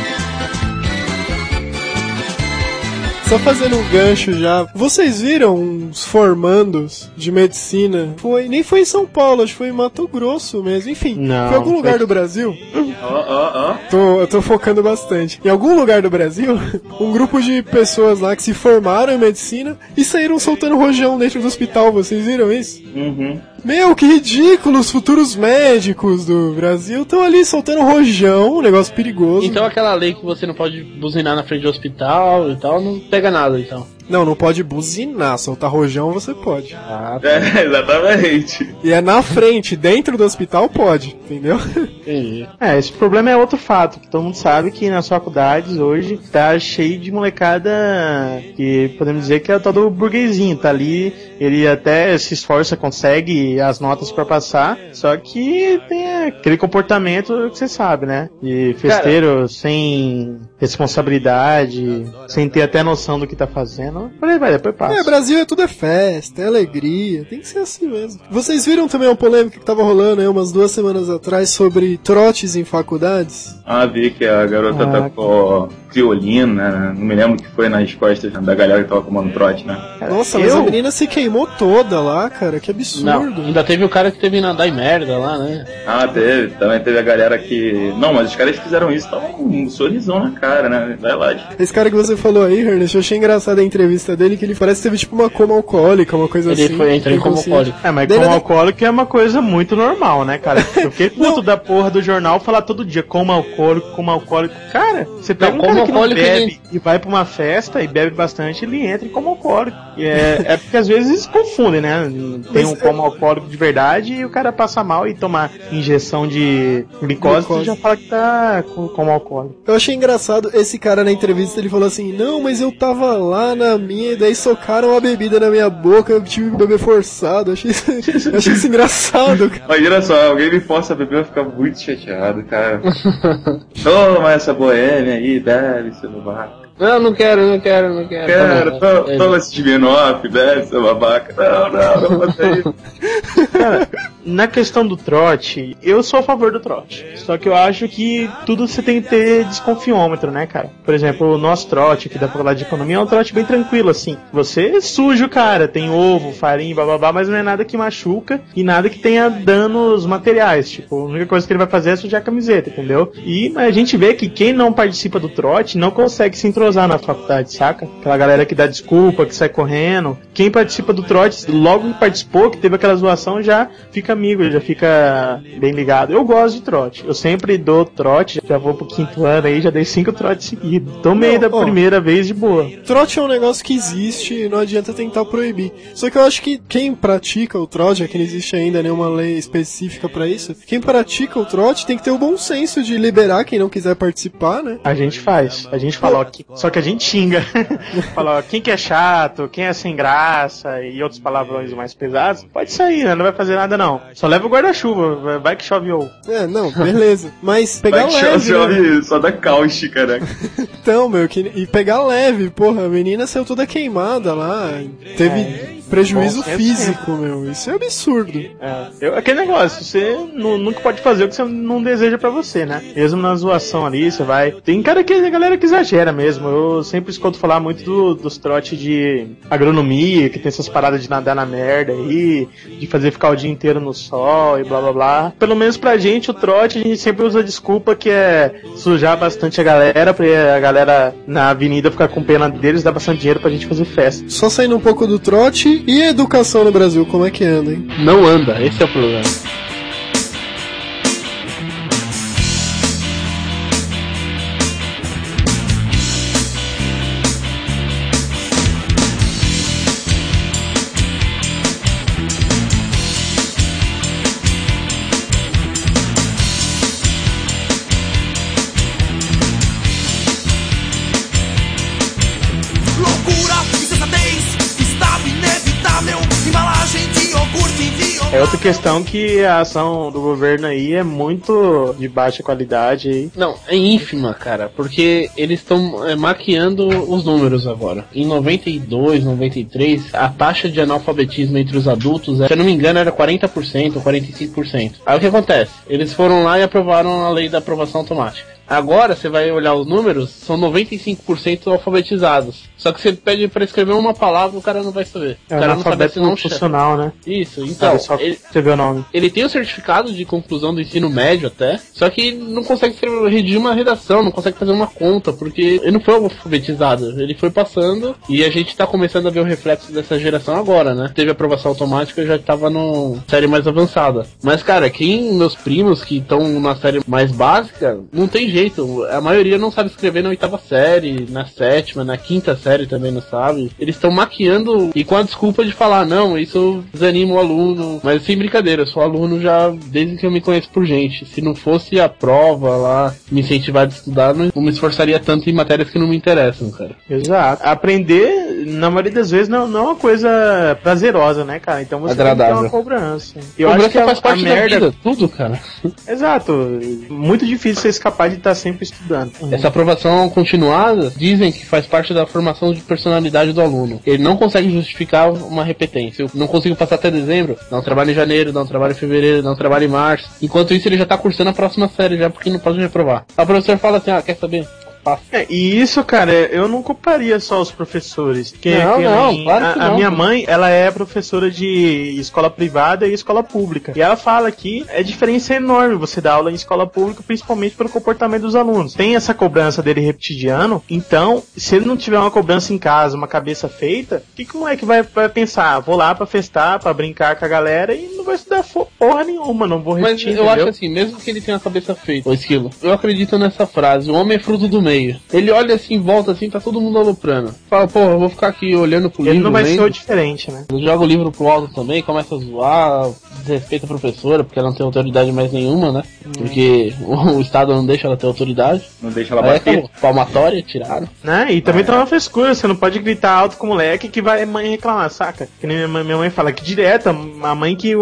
C: só fazendo um gancho já. Vocês viram uns formandos de medicina? Foi, nem foi em São Paulo, acho que foi em Mato Grosso mesmo. Enfim,
E: Não,
C: foi em algum
E: foi-
C: lugar do Brasil.
F: Ó, ó, ó.
C: Tô, eu tô focando bastante. Em algum lugar do Brasil, [LAUGHS] um grupo de pessoas lá que se formaram em medicina e saíram soltando rojão dentro do hospital. Vocês viram isso?
F: Uhum.
C: Meu, que ridículo! Os futuros médicos do Brasil estão ali soltando rojão, um negócio perigoso.
D: Então aquela lei que você não pode buzinar na frente do hospital e tal, não pega nada então.
C: Não, não pode buzinar, soltar rojão você pode.
D: Ah,
F: É, [LAUGHS] exatamente.
C: E é na frente, dentro do hospital pode, entendeu?
D: entendi.
E: É, esse problema é outro fato, que todo mundo sabe que nas faculdades hoje tá cheio de molecada que podemos dizer que é o tal do burguesinho, tá ali, ele até se esforça, consegue as notas pra passar, só que tem aquele comportamento que você sabe, né? De festeiro sem responsabilidade, sem ter até noção do que tá fazendo. Por aí vai, depois passa.
C: É, Brasil é tudo é festa, é alegria, tem que ser assim mesmo. Vocês viram também uma polêmica que tava rolando aí umas duas semanas atrás sobre trotes em faculdades?
F: Ah, vi que a garota
E: Ah,
F: tacou criolina, né? não me lembro o que foi nas costas da galera que tava comando trote, né?
C: Nossa, mas
E: eu-
C: a menina se queimou toda lá, cara, que
D: Não,
C: absurdo.
D: ainda teve o cara que teve na dar em merda lá, né?
F: Ah, teve. Também teve a galera que. Não, mas os caras que fizeram isso estavam com um sorrisão na cara, né? Vai lá. tipo,
C: Esse cara que você falou aí, Ernest, eu achei engraçado a entrevista dele, que ele parece que teve tipo uma coma alcoólica, uma coisa
D: Ele
C: assim.
D: foi entrou em coma
C: inconsciente.
D: alcoólico.
E: É, mas
C: Daí
E: como
C: ele-
E: alcoólico é uma coisa muito normal, né, cara? [LAUGHS] Eu fiquei puto da porra do jornal falar todo dia como alcoólico, como alcoólico. Cara, você pega
D: Não,
E: um
D: como
E: cara que não
D: alcoólico,
E: bebe
D: ele-
E: e vai pra uma festa e bebe bastante, ele entra em como alcoólico. E é, é porque às vezes confundem, né? Tem
C: Mas
E: um como alcoólico de verdade e o cara passa mal e toma injeção de glicose,
C: Glicose.
E: e já fala que tá com, como alcoólico.
C: Eu achei engraçado, esse cara na entrevista, ele falou assim, não, mas eu tava lá na minha, e daí socaram a bebida na minha boca, eu tive que beber forçado, eu achei isso, eu [LAUGHS] achei isso engraçado, cara.
F: Imagina só, alguém me força a beber, eu vou ficar muito chateado, cara. [LAUGHS] Toma essa boêmia aí, bebe, seu babaca.
D: Não, não quero, não quero, não quero.
F: Quero,
D: Tá bom.
F: to- toma esse Diminoff, bebe, seu babaca. Não, não, não faça isso. [LAUGHS]
E: Cara, na questão do trote, eu sou a favor do trote. Só que eu acho que tudo você tem que ter desconfiômetro, né, cara? Por exemplo, o nosso trote aqui da faculdade de economia é um trote bem tranquilo, assim. Você suja o cara, tem ovo, farinha, bababá, mas não é nada que machuca e nada que tenha danos materiais. Tipo, a única coisa que ele vai fazer é sujar a camiseta, entendeu? E a gente vê que quem não participa do trote não consegue se entrosar na faculdade, saca? Aquela galera que dá desculpa, que sai correndo. Quem participa do trote, logo que participou, que teve aquela zoação, já fica amigo, já fica bem ligado. Eu gosto de trote. Eu sempre dou trote, já vou pro quinto ano aí, já dei cinco trotes seguidos. Tomei da
C: ó.
E: primeira vez de boa.
C: Trote é um negócio que existe e não adianta tentar proibir. Só que eu acho que quem pratica o trote, já que não existe ainda nenhuma lei específica pra isso, quem pratica o trote tem que ter o bom senso de liberar quem não quiser participar, né?
E: A gente faz. A gente fala, ó, que- só que a gente xinga. [LAUGHS] fala, ó, quem que é chato, quem é sem graça e outros palavrões mais pesados, pode sair, né? Não vai fazer nada não. Só leva o guarda-chuva, vai- que chove ou.
C: É, não, beleza. Mas pegar
F: Vai que
C: leve,
F: chove,
C: né?
F: só da cáustica, né? [LAUGHS]
C: Então, meu, que, e pegar leve, porra, a menina saiu toda queimada lá, teve prejuízo
E: Bom senso
C: físico, meu, isso é absurdo.
E: É, eu- aquele negócio, você nu- nunca pode fazer o que você não deseja pra você, né? Mesmo na zoação ali, você vai. Tem cara que a galera que exagera mesmo. Eu sempre escuto falar muito do- dos trotes de agronomia, que tem essas paradas de nadar na merda aí, de fazer ficar o dia inteiro no sol e blá blá blá. Pelo menos pra gente, o trote, a gente sempre usa a desculpa que é sujar bastante a galera, pra a galera na avenida ficar com pena deles, dar bastante dinheiro pra gente fazer festa.
C: Só saindo um pouco do trote e a educação no Brasil, como é que anda, hein?
D: Não anda, esse é o problema.
E: Questão que a ação do governo aí é muito de baixa qualidade.
D: Não, é ínfima, cara, porque eles estão é, maquiando os números agora. Em 92, 93, a taxa de analfabetismo entre os adultos, se eu não me engano, era 40% ou 45%. Aí o que acontece? Eles foram lá e aprovaram a lei da aprovação automática. Agora você vai olhar os números, são 95% alfabetizados. Só que você pede pra escrever uma palavra, o cara não vai saber.
E: É
D: o cara não sabe assinar um
E: funcional, né?
D: Isso, então.
E: Sabe
D: Ele,
E: escrever o nome.
D: ele tem o certificado de conclusão do ensino médio até, só que não consegue escrever, redigir uma redação, não consegue fazer uma conta, porque ele não foi alfabetizado. Ele foi passando e a gente tá começando a ver o reflexo dessa geração agora, né? Teve aprovação automática e já tava no série mais avançada. Mas, cara, quem meus primos que estão na série mais básica, não tem jeito. A maioria não sabe escrever na oitava série, na sétima, na quinta série também não sabe. Eles estão maquiando e com a desculpa de falar, não, isso desanima o aluno. Mas sem brincadeira, eu sou aluno já desde que eu me conheço por gente. Se não fosse a prova lá, me incentivar a estudar, não, me esforçaria tanto em matérias que não me interessam, cara.
E: Exato. Aprender, na maioria das vezes, não, não é uma coisa prazerosa, né, cara? Então você tem que ter
D: Agradável.
E: uma cobrança. Eu
D: Cobrança
E: acho que a,
D: faz parte
E: a
D: da
E: merda.
D: vida, tudo, cara.
E: Exato. Muito difícil você escapar de estar sempre estudando.
D: Essa aprovação continuada dizem que faz parte da formação de personalidade do aluno. Ele não consegue justificar uma repetência. Eu não consigo passar até dezembro, dá um trabalho em janeiro, dá um trabalho em fevereiro, dá um trabalho em março. Enquanto isso, ele já tá cursando a próxima série já, porque não pode reprovar. A professora fala assim, ah, quer saber? Passa.
E: É, e isso, cara, eu não culparia só os professores. Que,
D: Não,
E: que
D: não, claro
E: a,
D: que
E: a
D: não.
E: minha mãe, ela é professora de escola privada e escola pública. E ela fala que a diferença é enorme você dar aula em escola pública, principalmente pelo comportamento dos alunos. Tem essa cobrança dele repetidiano, então, se ele não tiver uma cobrança em casa, uma cabeça feita, o que, que o moleque vai, vai pensar? Ah, Vou lá pra festar, pra brincar com a galera e não vai estudar porra nenhuma, não vou
D: Mas
E: repetir,
D: eu
E: entendeu?
D: acho assim, mesmo que ele tenha a cabeça feita, o esquilo, eu acredito nessa frase, o homem é fruto do meio. Ele olha assim, volta assim, tá todo mundo aloprando. Fala, pô, eu vou ficar aqui olhando pro
E: Ele
D: livro,
E: não vai ser
D: lendo.
E: o diferente, né?
D: Joga o livro pro alto também, começa a zoar, desrespeita a professora, porque ela não tem autoridade mais nenhuma, né? Porque o, [LAUGHS] o Estado não deixa ela ter autoridade.
G: Não deixa ela
D: Aí
G: bater.
D: acabou. Palmatória, tiraram.
E: Né? E também tem uma frescura, você não pode gritar alto com o moleque que vai a mãe reclamar, saca? Que nem minha mãe, minha mãe fala que direta, a mãe que,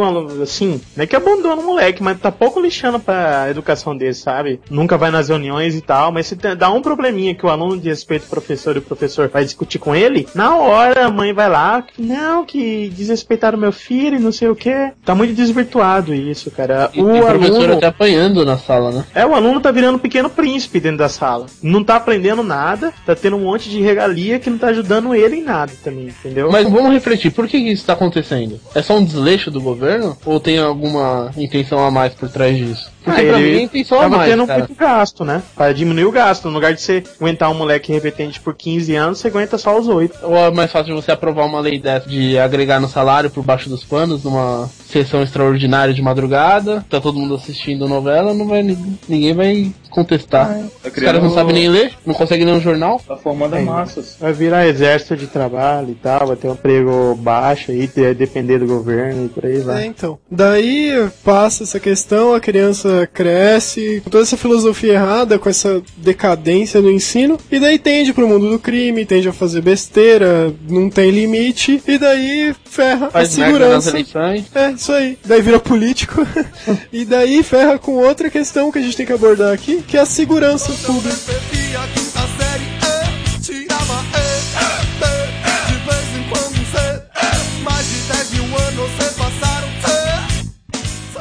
E: assim, não é que abandona o moleque, mas tá pouco lixando pra educação dele, sabe? Nunca vai nas reuniões e tal, mas se dá um probleminha que o aluno desrespeita o professor e o professor vai discutir com ele, na hora a mãe vai lá, não, que desrespeitaram meu filho e não sei o que. Tá muito desvirtuado isso, cara.
D: E
E: o
D: tem professor
E: aluno...
D: até apanhando na sala, né?
E: É, o aluno tá virando um pequeno príncipe dentro da sala. Não tá aprendendo nada, tá tendo um monte de regalia que não tá ajudando ele em nada também, entendeu?
D: Mas vamos refletir, por que isso tá acontecendo? É só um desleixo do governo? Ou tem alguma intenção a mais por trás disso? Porque
E: Ah,
D: pra mim é
E: tava
D: mais,
E: tendo
D: cara.
E: muito gasto, né? Pra diminuir o gasto. No lugar de você aguentar um moleque repetente por 15 anos, você aguenta só os 8.
D: Ou é mais fácil você aprovar uma lei dessa de agregar no salário por baixo dos panos numa sessão extraordinária de madrugada, tá todo mundo assistindo novela, não vai ninguém vai contestar.
G: Tá
D: Os caras não sabem nem ler, não conseguem ler um jornal.
G: Tá formando massas.
E: Vai virar exército de trabalho e tal, vai ter um emprego baixo aí, de- depender do governo e por aí
C: É,
E: vai.
C: então. Daí passa essa questão, a criança cresce com toda essa filosofia errada, com essa decadência no ensino, e daí tende pro mundo do crime, tende a fazer besteira, não tem limite, e daí ferra
D: Faz
C: a segurança. É, isso aí. Daí vira político. [LAUGHS] e daí ferra com outra questão que a gente tem que abordar aqui, que é a segurança pública.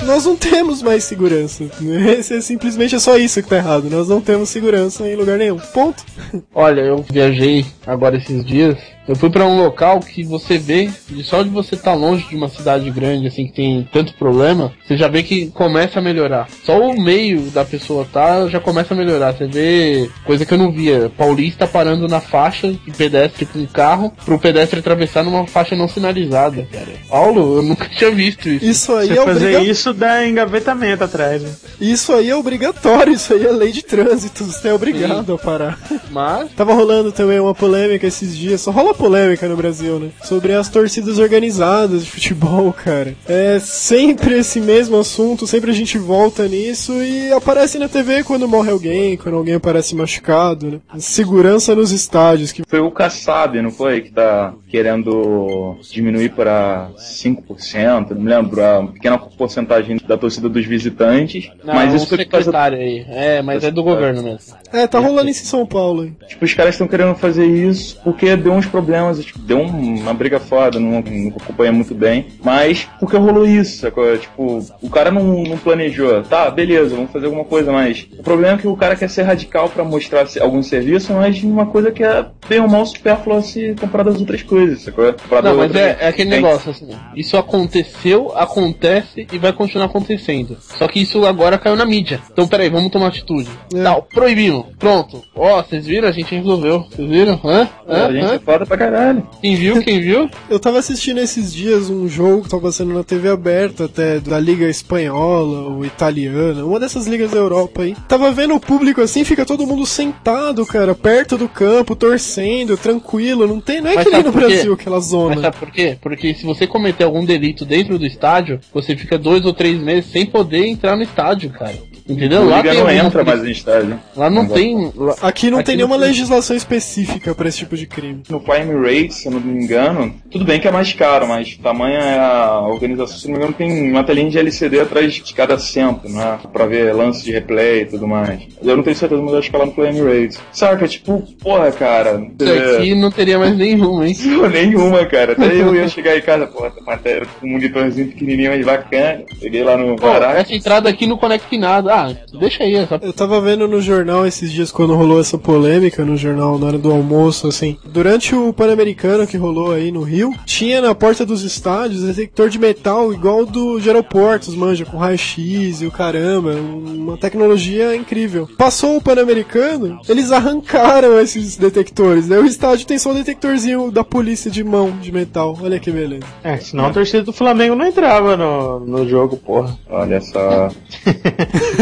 C: Nós não temos mais segurança. Esse é simplesmente é só isso que tá errado. Nós não temos segurança em lugar nenhum. Ponto.
D: Olha, eu viajei agora esses dias. Eu fui pra um local que você vê, de só de você estar longe de uma cidade grande, assim, que tem tanto problema, você já vê que começa a melhorar. Só o meio da pessoa tá, já começa a melhorar. Você vê coisa que eu não via. Paulista parando na faixa de pedestre com carro, pro pedestre atravessar numa faixa não sinalizada, cara. Paulo, eu nunca [LAUGHS] tinha visto isso.
C: Isso aí
E: Você
C: é
E: fazer
C: obriga...
E: isso dá engavetamento atrás, né?
C: Isso aí é obrigatório, isso aí é lei de trânsito, você é obrigado a parar.
D: Mas,
C: Tava rolando também uma polêmica esses dias, só rola polêmica no Brasil, né? Sobre as torcidas organizadas de futebol, cara. É sempre esse mesmo assunto, sempre a gente volta nisso e aparece na TV quando morre alguém, quando alguém aparece machucado, né? Segurança nos estádios, que
G: Foi o Kassab, não foi? Que tá querendo diminuir para 5%, não me lembro, a pequena porcentagem da torcida dos visitantes.
D: não,
G: mas
D: é
G: isso
D: um
G: foi por causa
D: secretário aí. É, mas é do governo mesmo.
C: É, tá rolando isso em São Paulo. hein?
G: Tipo, os caras estão querendo fazer isso porque deu uns problemas problemas, tipo, deu um- uma briga foda, não, não acompanha muito bem. Mas porque rolou isso, sacou? Tipo, o cara não, não planejou. Tá, beleza, vamos fazer alguma coisa, mas o problema é que o cara quer ser radical pra mostrar algum serviço, mas uma coisa que é bem ou mal supérflua se comparado às outras coisas, sacou? Comparado
D: Não, mas é, é aquele
G: tem-
D: negócio assim. Isso aconteceu, acontece e vai continuar acontecendo. Só que isso agora caiu na mídia. Então peraí, vamos tomar atitude.
C: É.
D: Tal, proibimos. Pronto. Ó, vocês viram? A gente resolveu. Vocês viram? Hã? Hã?
G: A gente
D: Hã?
G: é foda pra caralho.
D: Quem viu? Quem viu? [LAUGHS]
C: Eu tava assistindo esses dias um jogo que tava passando na TV aberta até da Liga Espanhola ou Italiana, uma dessas ligas da Europa aí. Tava vendo o público assim, fica todo mundo sentado, cara, perto do campo, torcendo, tranquilo, não tem, não é
D: Mas
C: que nem no
D: quê?
C: Brasil, aquela
D: Mas
C: zona.
D: sabe por quê? Porque se você cometer algum delito dentro do estádio, você fica dois ou três meses sem poder entrar no estádio, cara. Entendeu?
G: Liga
D: tem
G: não entra mais em estádio.
D: Lá não
G: Não
D: tem. lá-
C: Aqui não
D: Aqui
C: tem
D: não
C: nenhuma
D: tem.
C: legislação específica pra esse tipo de crime.
G: No Prime Rate, se eu não me engano, tudo bem que é mais caro, mas tamanha é a organização, se não me engano, tem uma telinha de LCD atrás de cada assento, né? Pra ver lance de replay e tudo mais. Eu não tenho certeza, mas eu acho que é lá no Prime Rate. Saca, tipo, porra, cara.
D: Isso aqui não teria mais nenhuma, hein?
G: Pô, nenhuma, cara. Até eu ia chegar em casa, pô, matéria com um monitorzinho pequenininho, mas bacana. Peguei lá no
D: Pô, essa entrada aqui não conecta em nada. Ah, deixa aí, só
C: Eu tava vendo no jornal esses dias quando rolou essa polêmica no jornal na hora do almoço, assim. Durante o Pan-Americano que rolou aí no Rio, tinha na porta dos estádios detector de metal igual do de aeroportos, manja, com raio-x e o caramba, uma tecnologia incrível. Passou o Pan-Americano, eles arrancaram esses detectores. Daí o estádio tem só um detectorzinho da polícia de mão de metal. Olha que beleza.
E: É, senão a torcida do Flamengo não entrava no, no jogo, porra.
G: Olha só. [LAUGHS]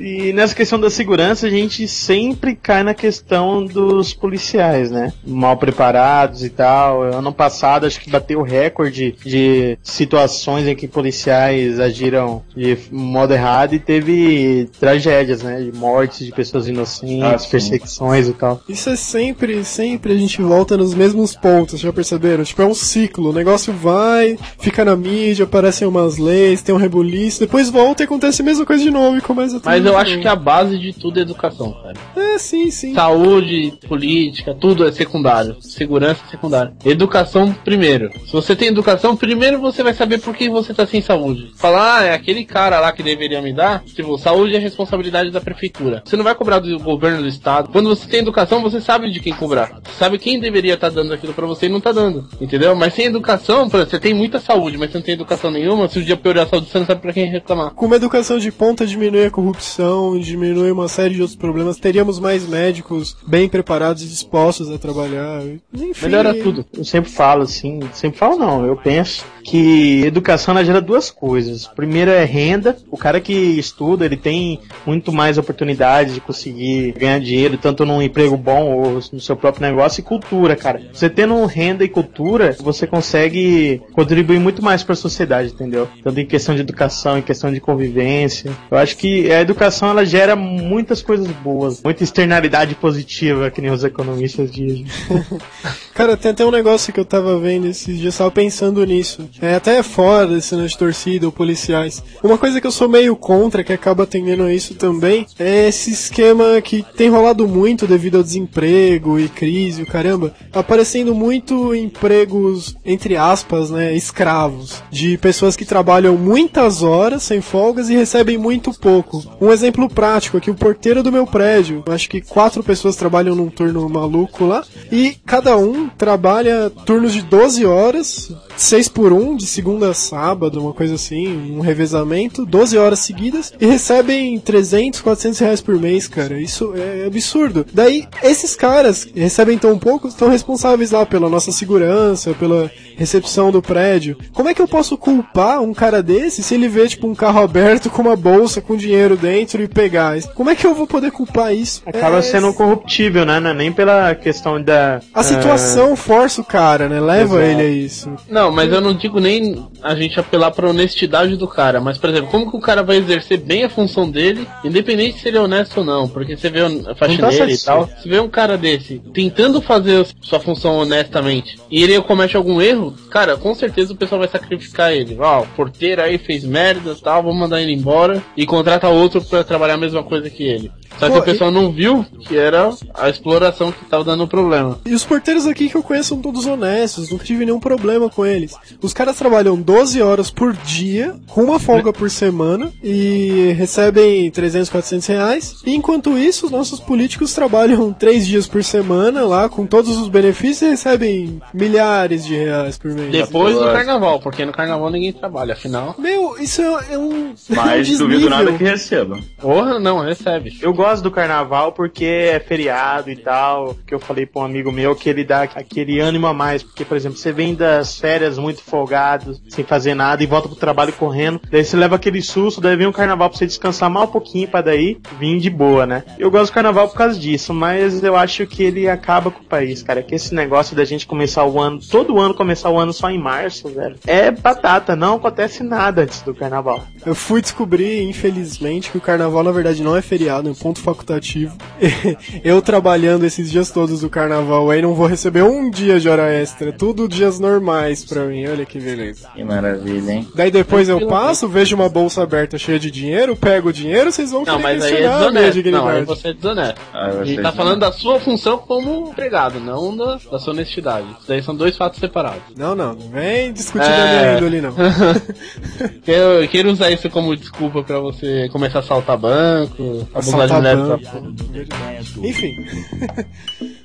E: E nessa questão da segurança, a gente sempre cai na questão dos policiais, né? Mal preparados e tal. Ano passado, acho que bateu o recorde de situações em que policiais agiram de modo errado e teve tragédias, né? De mortes de pessoas
G: Ah,
E: inocentes,
G: sim.
E: perseguições e tal.
C: Isso é sempre, sempre a gente volta nos mesmos pontos, já perceberam? Tipo, é um ciclo, o negócio vai, fica na mídia, aparecem umas leis, tem um rebuliço, depois volta e acontece a mesma coisa de novo e começa tudo.
D: Mas eu acho que a base de tudo é educação, cara.
C: É, sim, sim.
D: Saúde, política, tudo é secundário. Segurança é secundário. Educação primeiro. Se você tem educação, primeiro você vai saber por que você tá sem saúde. Falar, ah, é aquele cara lá que deveria me dar. Tipo, saúde é responsabilidade da prefeitura. Você não vai cobrar do governo do estado. Quando você tem educação, você sabe de quem cobrar. Você sabe quem deveria estar dando aquilo pra você e não tá dando. Entendeu? Mas sem educação, você tem muita saúde, mas você não tem educação nenhuma. Se o dia piorar a saúde, você não sabe pra quem reclamar.
C: Com uma educação de ponta diminui a corrupção, diminui uma série de outros problemas, teríamos mais médicos bem preparados e dispostos a trabalhar. Enfim.
D: Melhora tudo.
E: Eu sempre falo assim, sempre falo não, eu penso que educação ela gera duas coisas. Primeiro é renda, o cara que estuda, ele tem muito mais oportunidade de conseguir ganhar dinheiro, tanto num emprego bom ou no seu próprio negócio, e cultura, cara. Você tendo renda e cultura, você consegue contribuir muito mais para a sociedade, entendeu? Tanto em questão de educação, em questão de convivência. Eu acho que a educação ela gera muitas coisas boas, muita externalidade positiva, que nem os economistas dizem. [LAUGHS]
C: Cara, tem até um negócio que eu tava vendo esses dias, tava pensando nisso. É até fora desse negócio de torcida ou policiais. Uma coisa que eu sou meio contra, que acaba atendendo a isso também, é esse esquema que tem rolado muito devido ao desemprego e crise, o caramba, aparecendo muito empregos, entre aspas, né, escravos, de pessoas que trabalham muitas horas sem folgas e recebem muito pouco. Um exemplo prático aqui, o porteiro do meu prédio, acho que quatro pessoas trabalham num turno maluco lá, e cada um trabalha turnos de 12 horas, 6 por 1, de segunda a sábado, uma coisa assim, um revezamento, 12 horas seguidas, e recebem 300, 400 reais por mês, cara. Isso é absurdo. Daí, esses caras que recebem tão pouco, estão responsáveis lá pela nossa segurança, pela recepção do prédio. Como é que eu posso culpar um cara desse se ele vê, tipo, um carro aberto com uma bolsa com dinheiro dentro e pegar? Como é que eu vou poder culpar isso?
E: Acaba
C: É-
E: sendo corruptível, né? Não é Nem pela questão da.
C: A situação força o cara, né? Leva
E: Exato.
C: ele a isso.
D: Não, mas eu não digo nem a gente apelar pra honestidade do cara, mas, por exemplo, como que o cara vai exercer bem a função dele, independente se ele é honesto ou não? Porque você vê o faxineiro e tal, você vê um cara desse tentando fazer sua função honestamente e ele comete algum erro, cara, com certeza o pessoal vai sacrificar ele. Ó, o porteiro aí fez merda e tal, vamos mandar ele embora e contrata outro pra trabalhar a mesma coisa que ele. Só que
C: Pô,
D: o pessoal não viu que era a exploração que tava dando problema.
C: E os porteiros aqui que eu conheço são todos honestos, nunca tive nenhum problema com eles. Os caras trabalham 12 horas por dia, com uma folga por semana, e recebem 300, 400 reais. E enquanto isso, os nossos políticos trabalham 3 dias por semana lá, com todos os benefícios, e recebem milhares de reais por mês.
D: Depois do carnaval, porque no carnaval ninguém trabalha, afinal.
C: Meu, isso é, é um.
F: Mas [LAUGHS]
C: um
F: duvido nada que receba.
D: Porra, não, recebe.
E: Eu gosto do carnaval porque é feriado e tal. Que eu falei pra um amigo meu que ele dá aquele ânimo a mais. Porque, por exemplo, você vem das férias muito folgado, sem fazer nada, e volta pro trabalho correndo. Daí você leva aquele susto, daí vem o carnaval pra você descansar mal um pouquinho pra daí vir de boa, né? Eu gosto do carnaval por causa disso, mas eu acho que ele acaba com o país, cara. Que esse negócio da gente começar o ano, todo ano começar o ano só em março, velho. É batata, não acontece nada antes do carnaval.
C: Eu fui descobrir, infelizmente, que o carnaval na verdade não é feriado, é um ponto facultativo. [LAUGHS] Eu trabalhando esses dias todos do carnaval aí não vou receber um dia de hora extra, tudo dias normais pra mim, olha que beleza.
F: Que maravilha, hein?
C: Daí depois eu passo, vejo uma bolsa aberta cheia de dinheiro, pego o dinheiro, vocês vão
D: Não,
C: querer
D: mas aí é
C: questionar a minha
D: desonesto. Não, aí você é desonesto.
F: Ah,
D: A
F: você
D: gente tá
F: é
D: falando da sua função como empregado, não da, da sua honestidade. Isso daí são dois fatos separados.
C: Não, não, não vem discutir
D: É.
C: da minha índole, não. [LAUGHS]
D: Eu quero usar isso como desculpa pra você começar a assaltar banco,
C: Assaltar
D: mulheres.
C: banco. Enfim. [LAUGHS]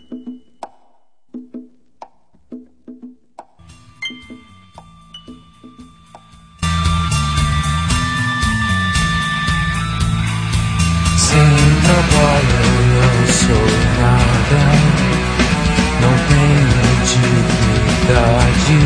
B: Sem trabalho não sou nada, não tenho dignidade.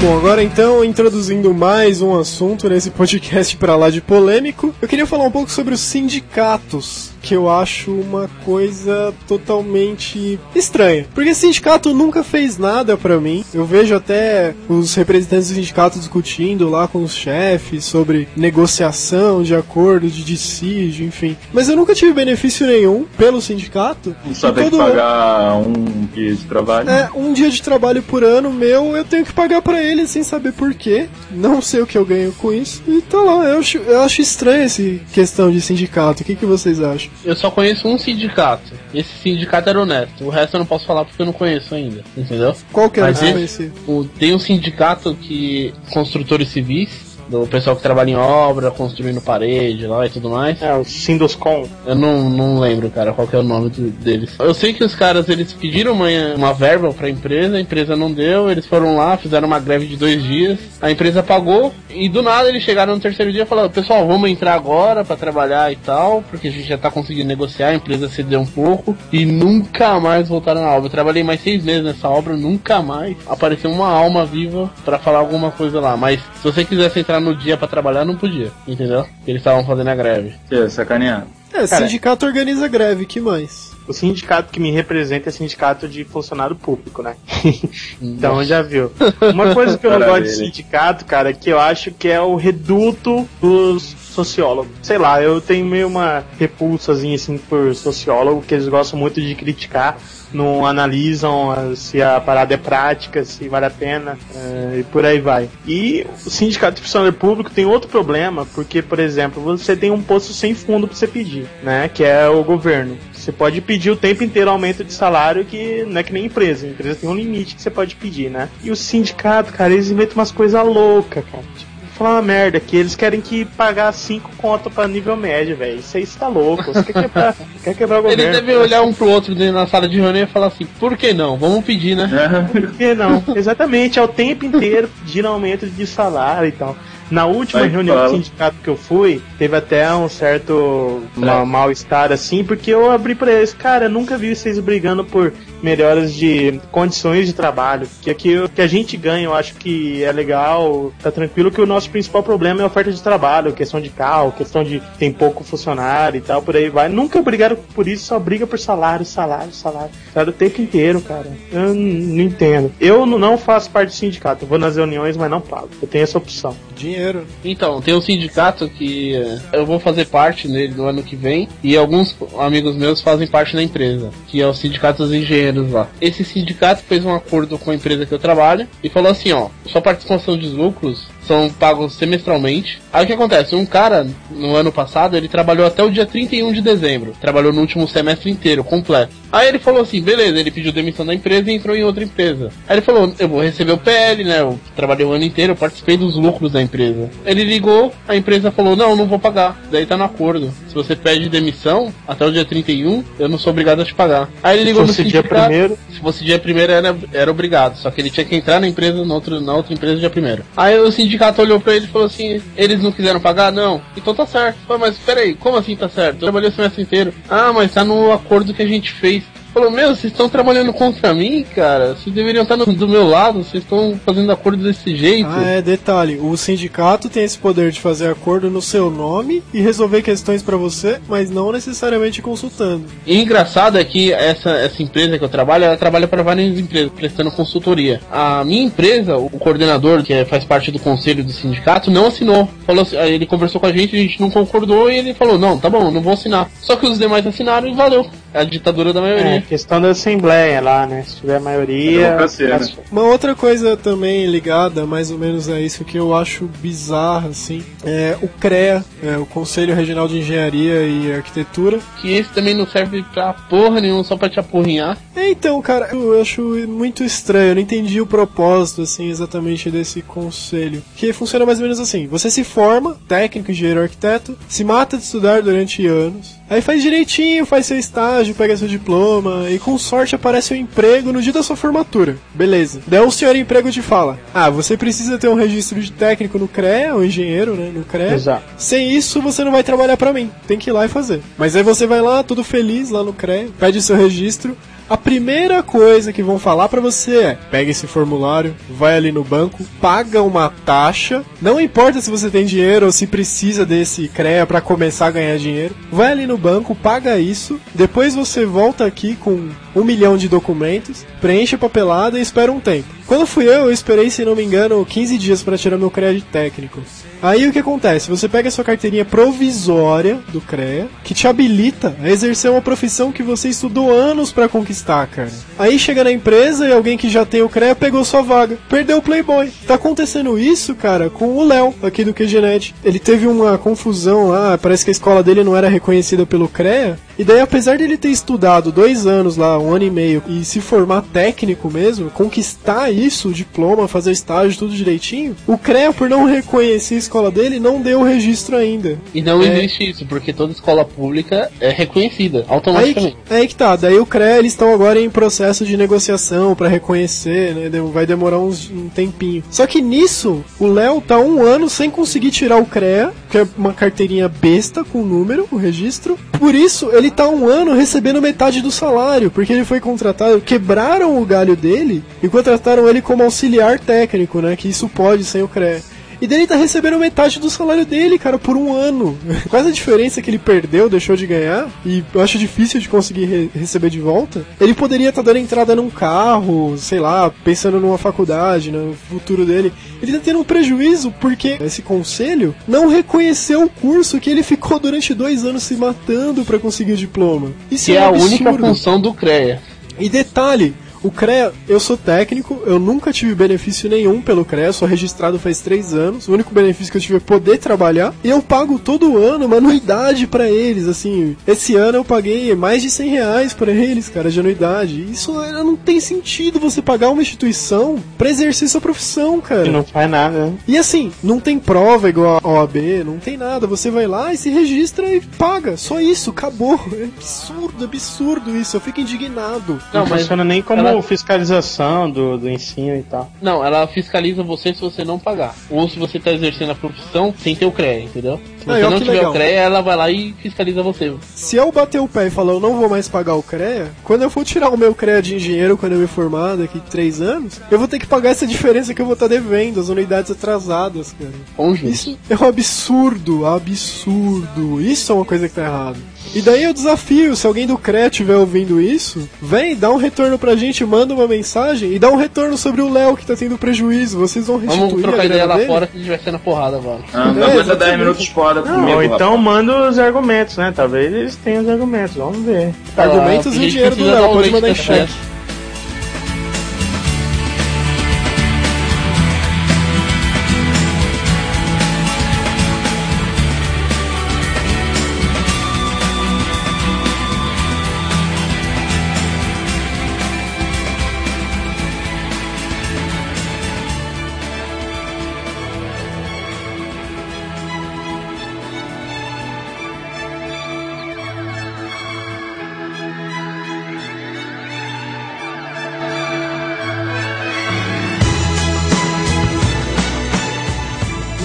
C: Bom, agora então, introduzindo mais um assunto nesse podcast pra lá de polêmico, eu queria falar um pouco sobre os sindicatos, que eu acho uma coisa totalmente estranha. Porque sindicato nunca fez nada pra mim. Eu vejo até os representantes do sindicato discutindo lá com os chefes sobre negociação de acordo, de dissídio, enfim. Mas eu nunca tive benefício nenhum pelo sindicato.
F: Só tem que
C: ano-
F: pagar um dia de trabalho.
C: é, um dia de trabalho por ano meu, eu tenho que pagar pra ele sem saber porquê. Não sei o que eu ganho com isso. E tá lá, eu acho, eu acho estranho essa questão de sindicato. O que, que vocês acham?
D: Eu só conheço um sindicato. Esse sindicato era honesto. O resto eu não posso falar porque eu não conheço ainda. Entendeu?
C: Qual que é
D: Mas
C: o
D: esse-? O- tem um sindicato que. construtores civis. Do pessoal que trabalha em obra, construindo parede lá e tudo mais.
E: É, o Sindoscom.
D: Eu não, não lembro, cara, qual que é o nome deles. Eu sei que os caras, eles pediram uma, uma verba pra empresa, a empresa não deu, eles foram lá, fizeram uma greve de dois dias, a empresa pagou, e do nada eles chegaram no terceiro dia e falaram, pessoal, vamos entrar agora pra trabalhar e tal, porque a gente já tá conseguindo negociar, a empresa cedeu um pouco, e nunca mais voltaram na obra. Eu trabalhei mais seis meses nessa obra, nunca mais apareceu uma alma viva pra falar alguma coisa lá. Mas se você quisesse entrar no dia pra trabalhar, não podia, entendeu? Eles estavam fazendo a greve.
F: Que sacaneado.
C: É,
E: Cara-
C: sindicato organiza greve, que mais?
E: O sindicato que me representa é sindicato de funcionário público, né? [LAUGHS] então já viu. Uma coisa que eu não gosto de sindicato, cara, que eu acho que é o reduto dos sociólogos. Sei lá, eu tenho meio uma repulsazinha assim por sociólogo, que eles gostam muito de criticar, não analisam ah, se a parada é prática, se vale a pena, eh, e por aí vai. E o sindicato de funcionário público tem outro problema, porque, por exemplo, você tem um posto sem fundo pra você pedir, né? Que é o governo. Você pode pedir o tempo inteiro aumento de salário, que não é que nem empresa. A empresa tem um limite que você pode pedir, né? E o sindicato, cara, eles inventam umas coisas loucas, cara. Tipo, falar uma merda, que eles querem que pagar 5 conto pra nível médio, velho. Isso aí você tá louco. Você quer quebrar, [LAUGHS] quer quebrar o governo.
D: Eles devem olhar um pro outro dentro na sala de reunião e falar assim, por que não? Vamos pedir, né? [LAUGHS]
E: Por que não? Exatamente, é o tempo inteiro pedindo aumento de salário e tal. Na última
F: Vai,
E: reunião
F: fala.
E: do sindicato que eu fui, teve até um certo
D: É.
E: ma- mal-estar assim, porque eu abri pra eles, cara, eu nunca vi vocês brigando por melhoras de condições de trabalho. Que aqui o que a gente ganha, eu acho que é legal, tá tranquilo que o nosso principal problema é a oferta de trabalho, questão de carro, questão de tem pouco funcionário e tal, por aí vai. Nunca brigaram por isso, só briga por salário, salário, salário. Sabe, o tempo inteiro, cara. Eu não entendo. Eu não faço parte do sindicato, eu vou nas reuniões, mas não pago. Eu tenho essa opção.
C: Dinheiro.
D: Então, tem um sindicato que eh, eu vou fazer parte nele no ano que vem e alguns amigos meus fazem parte da empresa, que é o sindicato dos engenheiros lá. Esse sindicato fez um acordo com a empresa que eu trabalho e falou assim, ó, sua participação de lucros são pagos semestralmente. Aí o que acontece? Um cara, no ano passado, ele trabalhou até o dia 31 de dezembro. Trabalhou no último semestre inteiro, completo. Aí ele falou assim, beleza, ele pediu demissão da empresa e entrou em outra empresa. Aí ele falou, eu vou receber o PL, né? Eu trabalhei o ano inteiro, eu participei dos lucros da empresa. Ele ligou, a empresa falou, não, não vou pagar. Daí tá no acordo. Se você pede demissão até o dia 31, eu não sou obrigado a te pagar. Aí ele ligou no
E: fosse dia
D: sindicato.
E: primeiro.
D: Se fosse dia primeiro era, era obrigado, só que ele tinha que entrar na empresa na outra, na outra empresa dia primeiro. Aí o sindicato olhou pra ele e falou assim: eles não quiseram pagar? Não. Então tá certo. Pô, mas peraí, como assim tá certo? Eu trabalhei o semestre inteiro. Ah, mas tá no acordo que a gente fez. Falou, meu, vocês estão trabalhando contra mim, cara. Vocês deveriam estar no- do meu lado, vocês estão fazendo acordo desse jeito.
C: Ah, é, detalhe, o sindicato tem esse poder de fazer acordo no seu nome e resolver questões pra você, mas não necessariamente consultando.
D: E engraçado é que essa, essa empresa que eu trabalho, ela trabalha para várias empresas, prestando consultoria. A minha empresa, o coordenador, que é- faz parte do conselho do sindicato, não assinou. Falou assim, ele conversou com a gente, a gente não concordou e ele falou, não, tá bom, não vou assinar. Só que os demais assinaram e valeu. É a ditadura da
E: É,
D: maioria.
E: questão da assembleia lá, né? Se tiver maioria.
G: Democracia, né?
E: as-
C: Uma outra coisa também ligada mais ou menos a isso que eu acho bizarra, assim, é o CREA, é, o Conselho Regional de Engenharia e Arquitetura.
D: Que esse também não serve pra porra nenhuma, só pra te apurrinhar.
C: É, então, cara, eu acho muito estranho, eu não entendi o propósito, assim, exatamente desse conselho. Que funciona mais ou menos assim: você se forma, técnico, engenheiro, arquiteto, se mata de estudar durante anos, aí faz direitinho, faz seu estágio, pega seu diploma, e com sorte aparece um emprego no dia da sua formatura. Beleza. Daí o senhor emprego te fala: ah, você precisa ter um registro de técnico no CREA, ou engenheiro, né, no CREA.
E: Exato.
C: Sem isso, você não vai trabalhar pra mim. Tem que ir lá e fazer. Mas aí você vai lá, todo feliz, lá no CREA, pede seu registro. A primeira coisa que vão falar pra você é: pega esse formulário, vai ali no banco, paga uma taxa. Não importa se você tem dinheiro ou se precisa desse CREA pra começar a ganhar dinheiro. Vai ali no banco, paga isso. Depois você volta aqui com um milhão de documentos, preenche a papelada e espera um tempo. Quando fui eu, eu esperei, se não me engano, 15 dias para tirar meu de técnico. Aí o que acontece? Você pega a sua carteirinha provisória do CREA, que te habilita a exercer uma profissão que você estudou anos para conquistar, cara. Aí chega na empresa e alguém que já tem o CREA pegou sua vaga, perdeu o Playboy. Tá acontecendo isso, cara, com o Léo, aqui do QGNet. Ele teve uma confusão lá, parece que a escola dele não era reconhecida pelo CREA, e daí apesar dele ter estudado dois anos lá, um ano e meio, e se formar técnico mesmo, conquistar isso, o diploma, fazer estágio, tudo direitinho, o CREA, por não reconhecer a escola dele, não deu o registro ainda.
D: E não
C: É.
D: existe isso, porque toda escola pública é reconhecida
C: Aí,
D: automaticamente.
C: que- aí que tá, daí o CREA eles estão agora em processo de negociação pra reconhecer, né? Vai demorar uns, um tempinho. Só que nisso, o Léo tá um ano sem conseguir tirar o CREA, que é uma carteirinha besta com número, o registro. Por isso, ele tá um ano recebendo metade do salário, porque ele foi contratado, quebraram o galho dele e contrataram ele como auxiliar técnico, né? Que isso pode sem o CREA. E daí ele tá recebendo metade do salário dele, cara, por um ano. [LAUGHS] Quase a diferença que ele perdeu, deixou de ganhar, e eu acho difícil de conseguir re- receber de volta. Ele poderia estar dando entrada num carro, sei lá, pensando numa faculdade, no futuro dele. Ele tá tendo um prejuízo porque esse conselho não reconheceu o curso que ele ficou durante dois anos se matando pra conseguir o diploma. Isso
D: Que
C: é,
D: é a única
C: absurdo.
D: função do CREA.
C: E detalhe, o CREA, eu sou técnico, eu nunca tive benefício nenhum pelo CREA, sou registrado faz três anos. O único benefício que eu tive é poder trabalhar. E eu pago todo ano uma anuidade pra eles, assim. Esse ano eu paguei mais de 100 reais pra eles, cara, de anuidade. Isso não tem sentido você pagar uma instituição pra exercer sua profissão, cara.
E: Que não faz nada, né?
C: E assim, não tem prova igual a OAB, não tem nada. Você vai lá e se registra e paga. Só isso, acabou. É absurdo, absurdo isso. Eu fico indignado.
E: Não,
D: Não, mas
E: funciona nem como
D: ela-
E: fiscalização do, do ensino e tal.
D: Não, ela fiscaliza você se você não pagar. Ou se você tá exercendo a profissão sem ter o CREA, entendeu? Se você não
C: que
D: tiver
C: legal.
D: o CREA, ela vai lá e fiscaliza você.
C: Se eu bater o pé e falar eu não vou mais pagar o CREA, quando eu for tirar o meu CREA de engenheiro quando eu me formar daqui três anos, eu vou ter que pagar essa diferença que eu vou estar devendo, as unidades atrasadas, cara.
D: Conjunto.
C: Isso é um absurdo, absurdo. Isso é uma coisa que tá errado. E daí eu desafio, se alguém do CREA estiver ouvindo isso, vem, dá um retorno pra gente, manda uma mensagem e dá um retorno sobre o Léo que tá tendo prejuízo. Vocês vão restituir
D: Vamos trocar
C: a
D: ideia lá
C: dele?
D: fora se a gente vai ser na porrada agora.
G: Ah,
C: É,
G: não aguenta
C: exatamente.
G: 10 minutos
E: Não,
G: comigo.
E: ou então
G: rapaz.
E: manda os argumentos, né? Talvez eles tenham os argumentos, vamos ver.
C: Argumentos
D: Ah,
C: e dinheiro do Léo, pode mandar em cheque.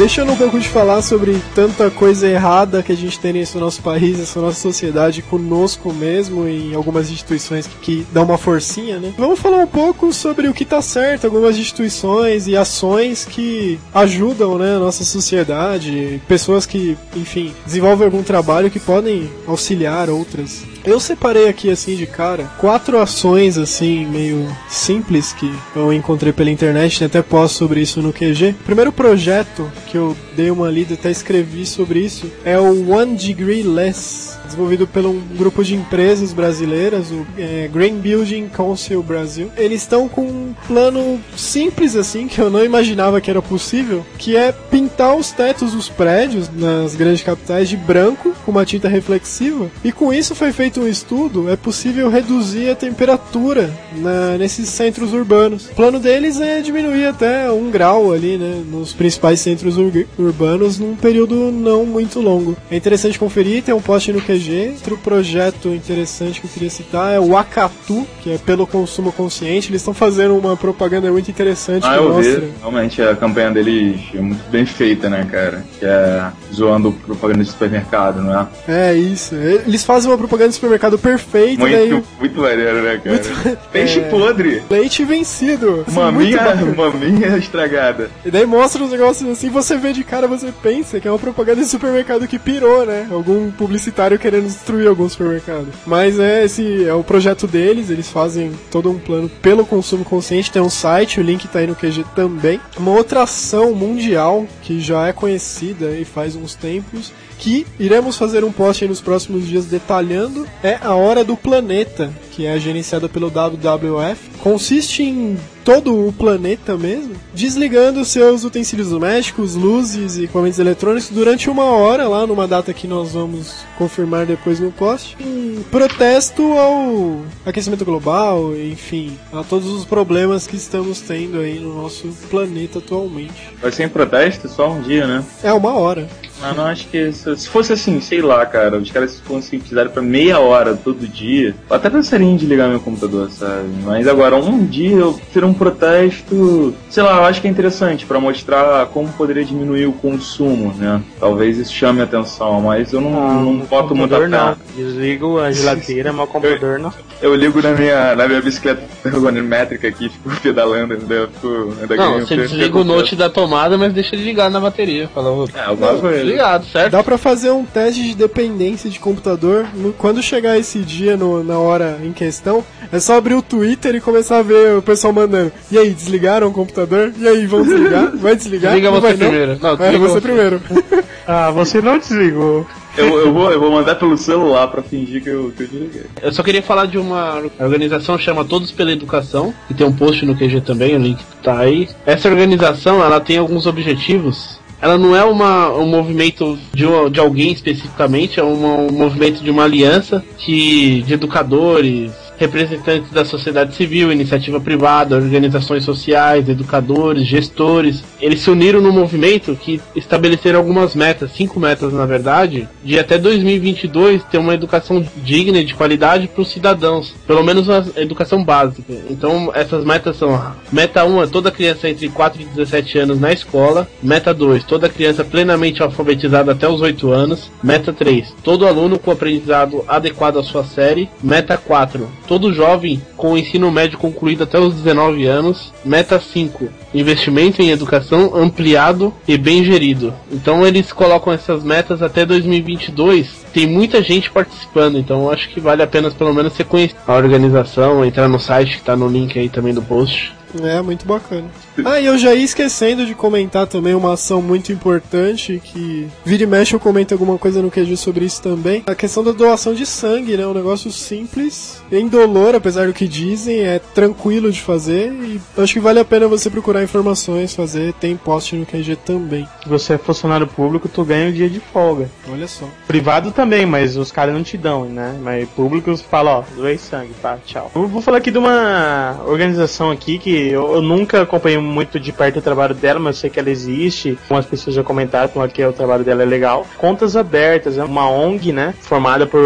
C: Deixando um pouco de falar sobre tanta coisa errada que a gente tem nesse nosso país, nessa nossa sociedade, conosco mesmo, em algumas instituições que dão uma forcinha, né? Vamos falar um pouco sobre o que tá certo, algumas instituições e ações que ajudam, né, a nossa sociedade, pessoas que, enfim, desenvolvem algum trabalho que podem auxiliar outras. Eu separei aqui, assim, de cara, quatro ações, assim, meio simples que eu encontrei pela internet, né, até posto sobre isso no QG. O primeiro projeto que eu dei uma lida, até escrevi sobre isso, é o One Degree Less, desenvolvido por um grupo de empresas brasileiras, o é, Green Building Council Brasil. Eles estão com um plano simples, assim, que eu não imaginava que era possível, que é pintar os tetos dos prédios nas grandes capitais de branco, com uma tinta reflexiva, e com isso foi feito um estudo, é possível reduzir a temperatura na- nesses centros urbanos. O plano deles é diminuir até um grau ali, né, nos principais centros ur- urbanos num período não muito longo. É interessante conferir, tem um post no QG. Outro projeto interessante que eu queria citar é o Acatu, que é pelo consumo consciente. Eles estão fazendo uma propaganda muito interessante
G: Ah,
C: que
G: eu
C: mostra.
G: vi. Realmente a campanha deles é muito bem feita, né, cara? Que é zoando propaganda de supermercado, não é?
C: É isso. Eles fazem uma propaganda de supermercado perfeita, daí
G: Muito, muito maneiro, né, cara?
C: Muito- [LAUGHS]
G: Peixe
C: é.
G: podre.
C: leite vencido. Assim,
G: Maminha, [LAUGHS]
C: muito
G: maminha estragada.
C: E daí mostra os negócios assim, você vê de cara, você pensa que é uma propaganda de supermercado que pirou, né? Algum publicitário querendo destruir algum supermercado. Mas é esse é o projeto deles, eles fazem todo um plano pelo consumo consciente, tem um site, o link tá aí no QG também. Uma outra ação mundial que já é conhecida e faz uns tempos, que iremos fazer um post aí nos próximos dias detalhando, é a Hora do Planeta, que é gerenciada pelo WWF. Consiste em todo o planeta mesmo, desligando seus utensílios domésticos, luzes e equipamentos eletrônicos durante uma hora lá numa data que nós vamos confirmar depois no post. Em protesto ao aquecimento global, enfim, a todos os problemas que estamos tendo aí no nosso planeta atualmente.
G: Vai ser em protesto só um dia, né?
C: É uma hora.
G: Ah, não, acho que se, se fosse assim, sei lá, cara, os caras se conscientizaram pra meia hora todo dia, eu até pensaria em desligar meu computador, sabe? Mas agora, um dia eu ter um protesto, sei lá, eu acho que é interessante pra mostrar como poderia diminuir o consumo, né? Talvez isso chame a atenção, mas eu não, não boto muita
E: computador não. Desligo a geladeira, [LAUGHS] mas o computador não.
G: Eu ligo na minha, na minha bicicleta ergonométrica aqui, fico pedalando, entendeu? Eu Fico, ainda
D: Não, você desliga o note da tomada, mas deixa ele ligado na bateria. Fala, ô,
G: É, alguma coisa.
D: Ligado, certo?
C: Dá pra fazer um teste de dependência de computador. No- quando chegar esse dia, no- na hora em questão, é só abrir o Twitter e começar a ver o pessoal mandando. E aí, desligaram o computador? E aí, vão desligar? Vai desligar?
D: Desliga
C: Não
D: você
C: vai, não?
D: primeiro. Não,
C: É,
D: desliga
C: você
D: você.
C: primeiro. [LAUGHS]
E: Ah, você não desligou.
G: Eu, eu, vou, eu vou mandar pelo celular pra fingir que eu, que eu desliguei.
D: Eu só queria falar de uma organização que chama Todos pela Educação, e tem um post no QG também, o link tá aí. Essa organização, ela tem alguns objetivos. Ela não é uma, um movimento de, um- de alguém especificamente, é uma- um movimento de uma aliança que, de educadores, representantes da sociedade civil, iniciativa privada, organizações sociais, educadores, gestores. Eles se uniram no movimento que estabeleceram algumas metas, cinco metas na verdade, de até 2022 ter uma educação digna e de qualidade para os cidadãos, pelo menos uma educação básica. Então essas metas são: meta 1 é toda criança entre 4 e 17 anos na escola, meta 2, toda criança plenamente alfabetizada até os 8 anos, meta 3, todo aluno com aprendizado adequado à sua série, meta 4, todo jovem com o ensino médio concluído até os 19 anos, meta 5, investimento em educação ampliado e bem gerido. Então eles colocam essas metas até 2022. Tem muita gente participando, então acho que vale a pena pelo menos você conhecer a organização, entrar no site que tá no link aí também do post.
C: É, muito bacana. [LAUGHS] Ah, e eu já ia esquecendo de comentar também uma ação muito importante que vira e mexe eu comento alguma coisa no QG sobre isso também. A questão da doação de sangue, né? Um negócio simples, indolor, apesar do que dizem, é tranquilo de fazer e acho que vale a pena você procurar informações, fazer, tem post no QG também.
E: Se você é funcionário público, tu ganha um dia de folga.
C: Olha só.
E: Privado também, mas os caras não te dão, né? Mas públicos falam, ó, doei sangue, tá, tchau. Eu vou falar aqui de uma organização aqui que eu, eu nunca acompanhei muito de perto o trabalho dela, mas eu sei que ela existe. Algumas pessoas já comentaram que o trabalho dela é legal. Contas Abertas é uma ONG, né? Formada por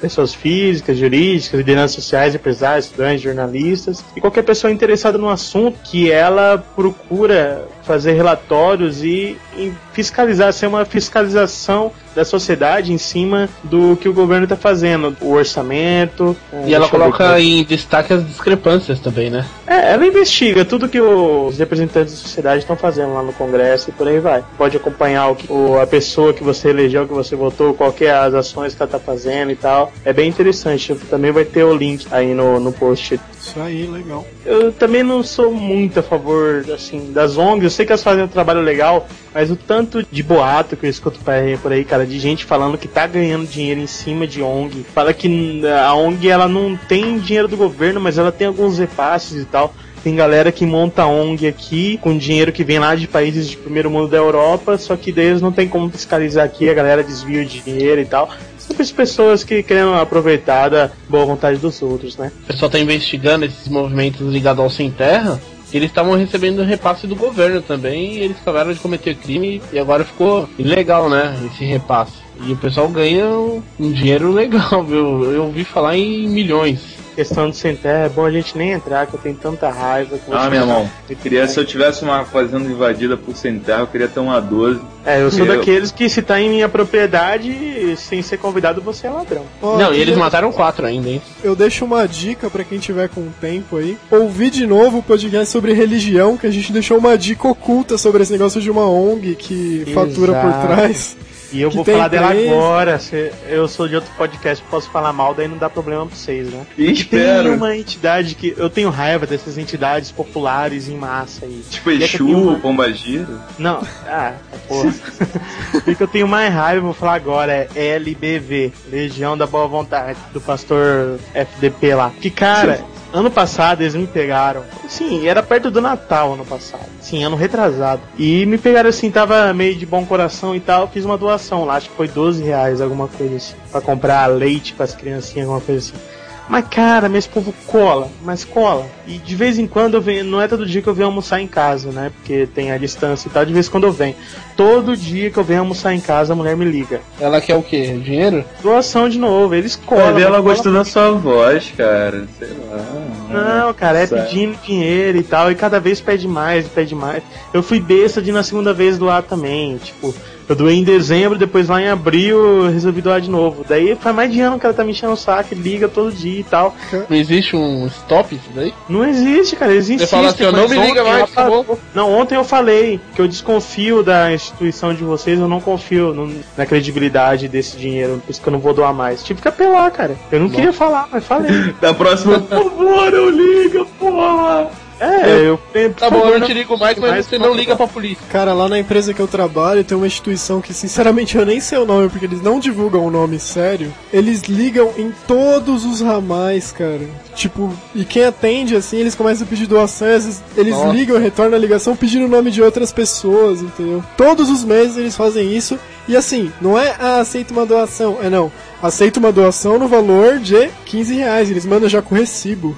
E: pessoas físicas, jurídicas, lideranças sociais, empresários, estudantes, jornalistas e qualquer pessoa interessada no assunto que ela procura fazer relatórios e, e fiscalizar, ser uma fiscalização da sociedade em cima do que o governo está fazendo, o orçamento.
D: E ela coloca em destaque as discrepâncias também, né?
E: É, ela investiga tudo que os representantes da sociedade estão fazendo lá no Congresso e por aí vai. Pode acompanhar o que, o, a pessoa que você elegeu, que você votou, qual que é as ações que ela está fazendo e tal. É bem interessante. Também vai ter o link aí no, no post.
C: Isso aí, legal.
E: Eu também não sou muito a favor, assim, das ONGs. Eu sei que elas fazem um trabalho legal, mas o tanto de boato que eu escuto por aí, cara, de gente falando que tá ganhando dinheiro em cima de ONG. Fala que a ONG ela não tem dinheiro do governo, mas ela tem alguns repasses e tal. Tem galera que monta ONG aqui com dinheiro que vem lá de países de primeiro mundo da Europa, só que daí eles não tem como fiscalizar aqui, a galera desvia o dinheiro e tal. As pessoas que querem aproveitar da boa vontade dos outros, né?
D: O pessoal tá investigando esses movimentos ligados ao sem terra. Eles estavam recebendo repasse do governo também e eles acabaram de cometer crime e agora ficou ilegal, né? Esse repasse. E o pessoal ganha um dinheiro legal, [LAUGHS] viu? Eu ouvi falar em milhões
E: questão de sem terra, é bom a gente nem entrar, que eu tenho tanta raiva. Que
G: ah, meu irmão, eu queria, se eu tivesse uma fazenda invadida por sem terra, eu queria ter uma 12.
E: É, eu sou eu... daqueles que se tá em minha propriedade, sem ser convidado, você é ladrão.
D: Oh, Não, e eles mataram quatro ainda, hein?
C: Eu deixo uma dica para quem tiver com tempo aí. Ouvir de novo o podcast sobre religião, que a gente deixou uma dica oculta sobre esse negócio de uma ONG que Exato. fatura por trás.
E: E eu vou falar dela agora. Se eu sou de outro podcast, posso falar mal, daí não dá problema pra vocês, né?
G: espero.
E: Tem uma entidade que. Eu tenho raiva dessas entidades populares em massa aí.
G: Tipo Exu, uma... Pombagira?
E: Não, ah, porra. [LAUGHS] o que eu tenho mais raiva, vou falar agora, é LBV Legião da Boa Vontade, do pastor FDP lá. Que cara. Ano passado eles me pegaram. Sim, era perto do Natal ano passado. Sim, ano retrasado. E me pegaram assim, tava meio de bom coração e tal. Fiz uma doação lá, acho que foi 12 reais, alguma coisa assim. Pra comprar leite pras criancinhas, alguma coisa assim. Mas cara, meu povo cola, mas cola. E de vez em quando eu venho, não é todo dia que eu venho almoçar em casa, né? Porque tem a distância e tal, de vez em quando eu venho. Todo dia que eu venho almoçar em casa, a mulher me liga.
D: Ela quer o quê? Dinheiro?
E: Doação de novo, eles colam.
G: Vai ela gostou da sua voz, cara. Sei lá.
E: Não, cara, é pedindo dinheiro e tal, e cada vez pede mais, pede mais. Eu fui besta de na segunda vez doar também, tipo, eu doei em dezembro, depois lá em abril eu resolvi doar de novo. Daí faz mais de ano que ela tá me enchendo o saco, liga todo dia e tal.
D: Não existe um stop isso daí?
E: Não existe, cara. Existe.
D: Você fala assim, eu não me liga mais, acabou.
E: Não, ontem eu falei que eu desconfio da instituição de vocês, eu não confio no, na credibilidade desse dinheiro, por isso que eu não vou doar mais. Tive que apelar, cara. Eu não Bom. queria falar, mas falei.
G: da próxima, por favor, não liga, porra!
E: É, eu tento.
D: Tá bom, eu não te ligo mais, mas você não liga pra polícia.
C: Cara, lá na empresa que eu trabalho tem uma instituição que, sinceramente, eu nem sei o nome, porque eles não divulgam o nome sério. Eles ligam em todos os ramais, cara. Tipo, e quem atende, assim, eles começam a pedir doação, e às vezes eles
D: Nossa.
C: ligam e retornam a ligação pedindo o nome de outras pessoas, entendeu? Todos os meses eles fazem isso. E assim, não é, ah, aceita uma doação. É não. Aceita uma doação no valor de 15 reais. Eles mandam já com recibo.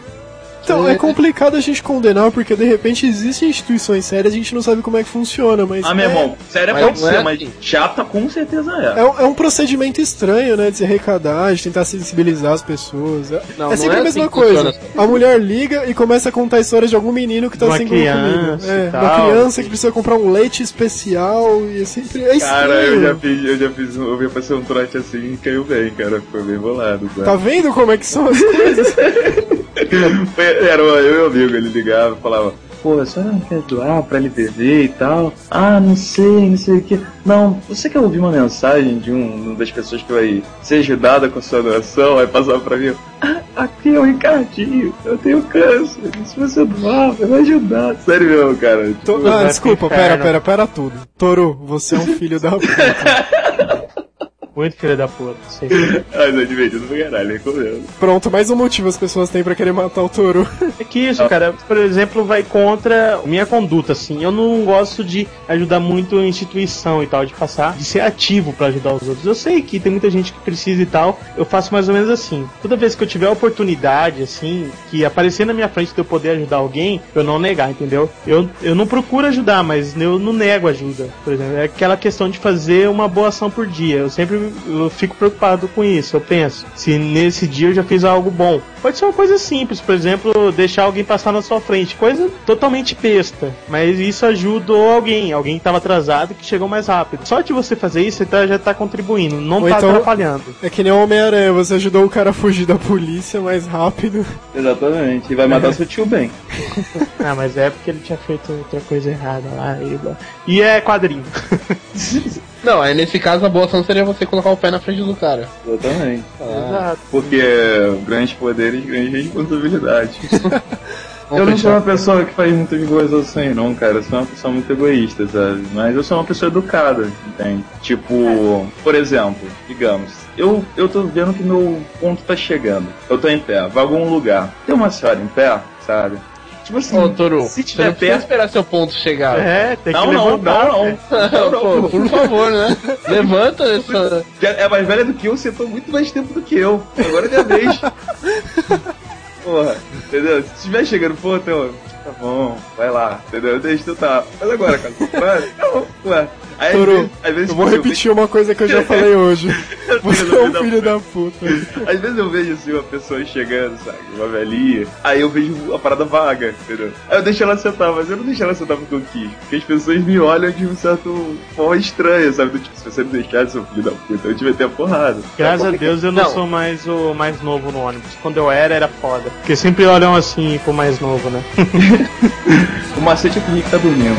C: Então, é complicado a gente condenar, porque de repente existem instituições sérias, a gente não sabe como é que funciona, mas.
G: Ah, meu
C: é-
G: irmão, sério
D: Mas
G: pode
D: não é
G: ser, mas
D: assim.
G: chata com certeza é.
C: É um, é um procedimento estranho, né? De se arrecadar, de tentar sensibilizar as pessoas. É,
D: Não,
C: é
D: não
C: sempre
D: é
C: a mesma
D: assim
C: coisa.
D: funciona.
C: A mulher liga e começa a contar histórias de algum menino que tá
E: Uma
C: sem
E: criança
C: comida. É,
E: e
C: uma
E: tal.
C: criança que precisa comprar um leite especial e é sempre. É estranho.
G: Cara, eu já fiz, eu já fiz, um- eu ia fazer um trote assim e caiu bem, cara. Ficou bem bolado, sabe?
C: Tá vendo como é que são as coisas? [LAUGHS] [LAUGHS]
G: Era eu e meu amigo, ele ligava e falava, pô, a senhora não quer doar pra LTV e tal? Ah, não sei, não sei o que. Não, você quer ouvir uma mensagem de um, uma das pessoas que vai ser ajudada com a sua doação? Aí passava pra mim, ah, aqui é o Ricardinho, eu tenho câncer, se você doar, vai ajudar. Sério mesmo, cara.
C: Tô-
G: Tipo,
C: ah,
E: vai
C: desculpa, pera, pera, pera tudo. Toru, você é um filho da puta. [LAUGHS]
E: Muito filho da puta. [LAUGHS]
G: Ai, não é divertido pra caralho, recomendo.
C: Pronto, mais um motivo as pessoas têm pra querer matar o Toru. [LAUGHS]
E: É que isso, cara, por exemplo, vai contra minha conduta, assim. Eu não gosto de ajudar muito a instituição e tal, de passar, de ser ativo pra ajudar os outros. Eu sei que tem muita gente que precisa e tal. Eu faço mais ou menos assim. Toda vez que eu tiver a oportunidade, assim, que aparecer na minha frente de eu poder ajudar alguém, eu não negar, entendeu? Eu, eu não procuro ajudar, mas eu não nego ajuda. Por exemplo, é aquela questão de fazer uma boa ação por dia. Eu sempre eu fico preocupado com isso. Eu penso, se nesse dia eu já fiz algo bom. Pode ser uma coisa simples, por exemplo, deixar alguém passar na sua frente. Coisa totalmente besta. Mas isso ajudou alguém. Alguém que estava atrasado que chegou mais rápido. Só de você fazer isso, você tá- já tá contribuindo. Não
C: Ou
E: tá
C: então-
E: atrapalhando.
C: É que nem o Homem-Aranha, você ajudou o cara a fugir da polícia mais rápido.
G: Exatamente, e vai matar seu tio bem. [LAUGHS]
E: Ah, mas é porque ele tinha feito outra coisa errada lá. E, e é quadrinho. [LAUGHS]
D: Não, aí nesse caso a boa ação seria você colocar o pé na frente do cara.
G: Exatamente.
E: Exato.
G: Porque grandes poderes, grandes responsabilidades. Eu não sou uma pessoa que faz muitas coisas assim, não, cara. Eu sou uma pessoa muito egoísta, sabe? Mas eu sou uma pessoa educada, entende? Tipo, por exemplo, digamos, eu, eu tô vendo que meu ponto tá chegando. Eu tô em pé, vai a algum lugar. Tem uma senhora em pé, sabe? Tipo assim,
D: Ô, Toru,
G: se
D: você
G: tiver
D: não precisa
G: perto.
D: esperar seu ponto chegar.
E: É, tem que
G: Não, não,
E: levantar.
G: não,
E: né? [LAUGHS]
G: não.
D: Pô, por favor, né? [LAUGHS] Levanta essa.
G: É mais velha do que eu, sentou muito mais tempo do que eu. Agora é minha vez. [LAUGHS] Porra, entendeu? Se estiver chegando, pô, então, tá bom, vai lá, entendeu? Deixa tu tá. Mas agora, cara, [LAUGHS] não, ué. Aí, às vezes- às vezes,
C: eu vou repetir uma coisa que eu já falei hoje. [LAUGHS] Você é um filho da puta.
G: Às vezes eu vejo assim uma pessoa chegando, sabe? Uma velhinha. Aí eu vejo a parada vaga, entendeu? Aí eu deixo ela sentar, mas eu não deixo ela sentar porque eu quis. Porque as pessoas me olham de um certo forma estranha, sabe? Do tipo, se você não deixar, seu filho da puta, eu te meter a porrada.
E: Graças a Deus eu não,
D: Não.
E: sou mais o mais novo no ônibus. Quando eu era, era foda. Porque sempre olham assim pro mais novo, né? [LAUGHS] [LAUGHS]
G: O macete é que o Rick tá dormindo.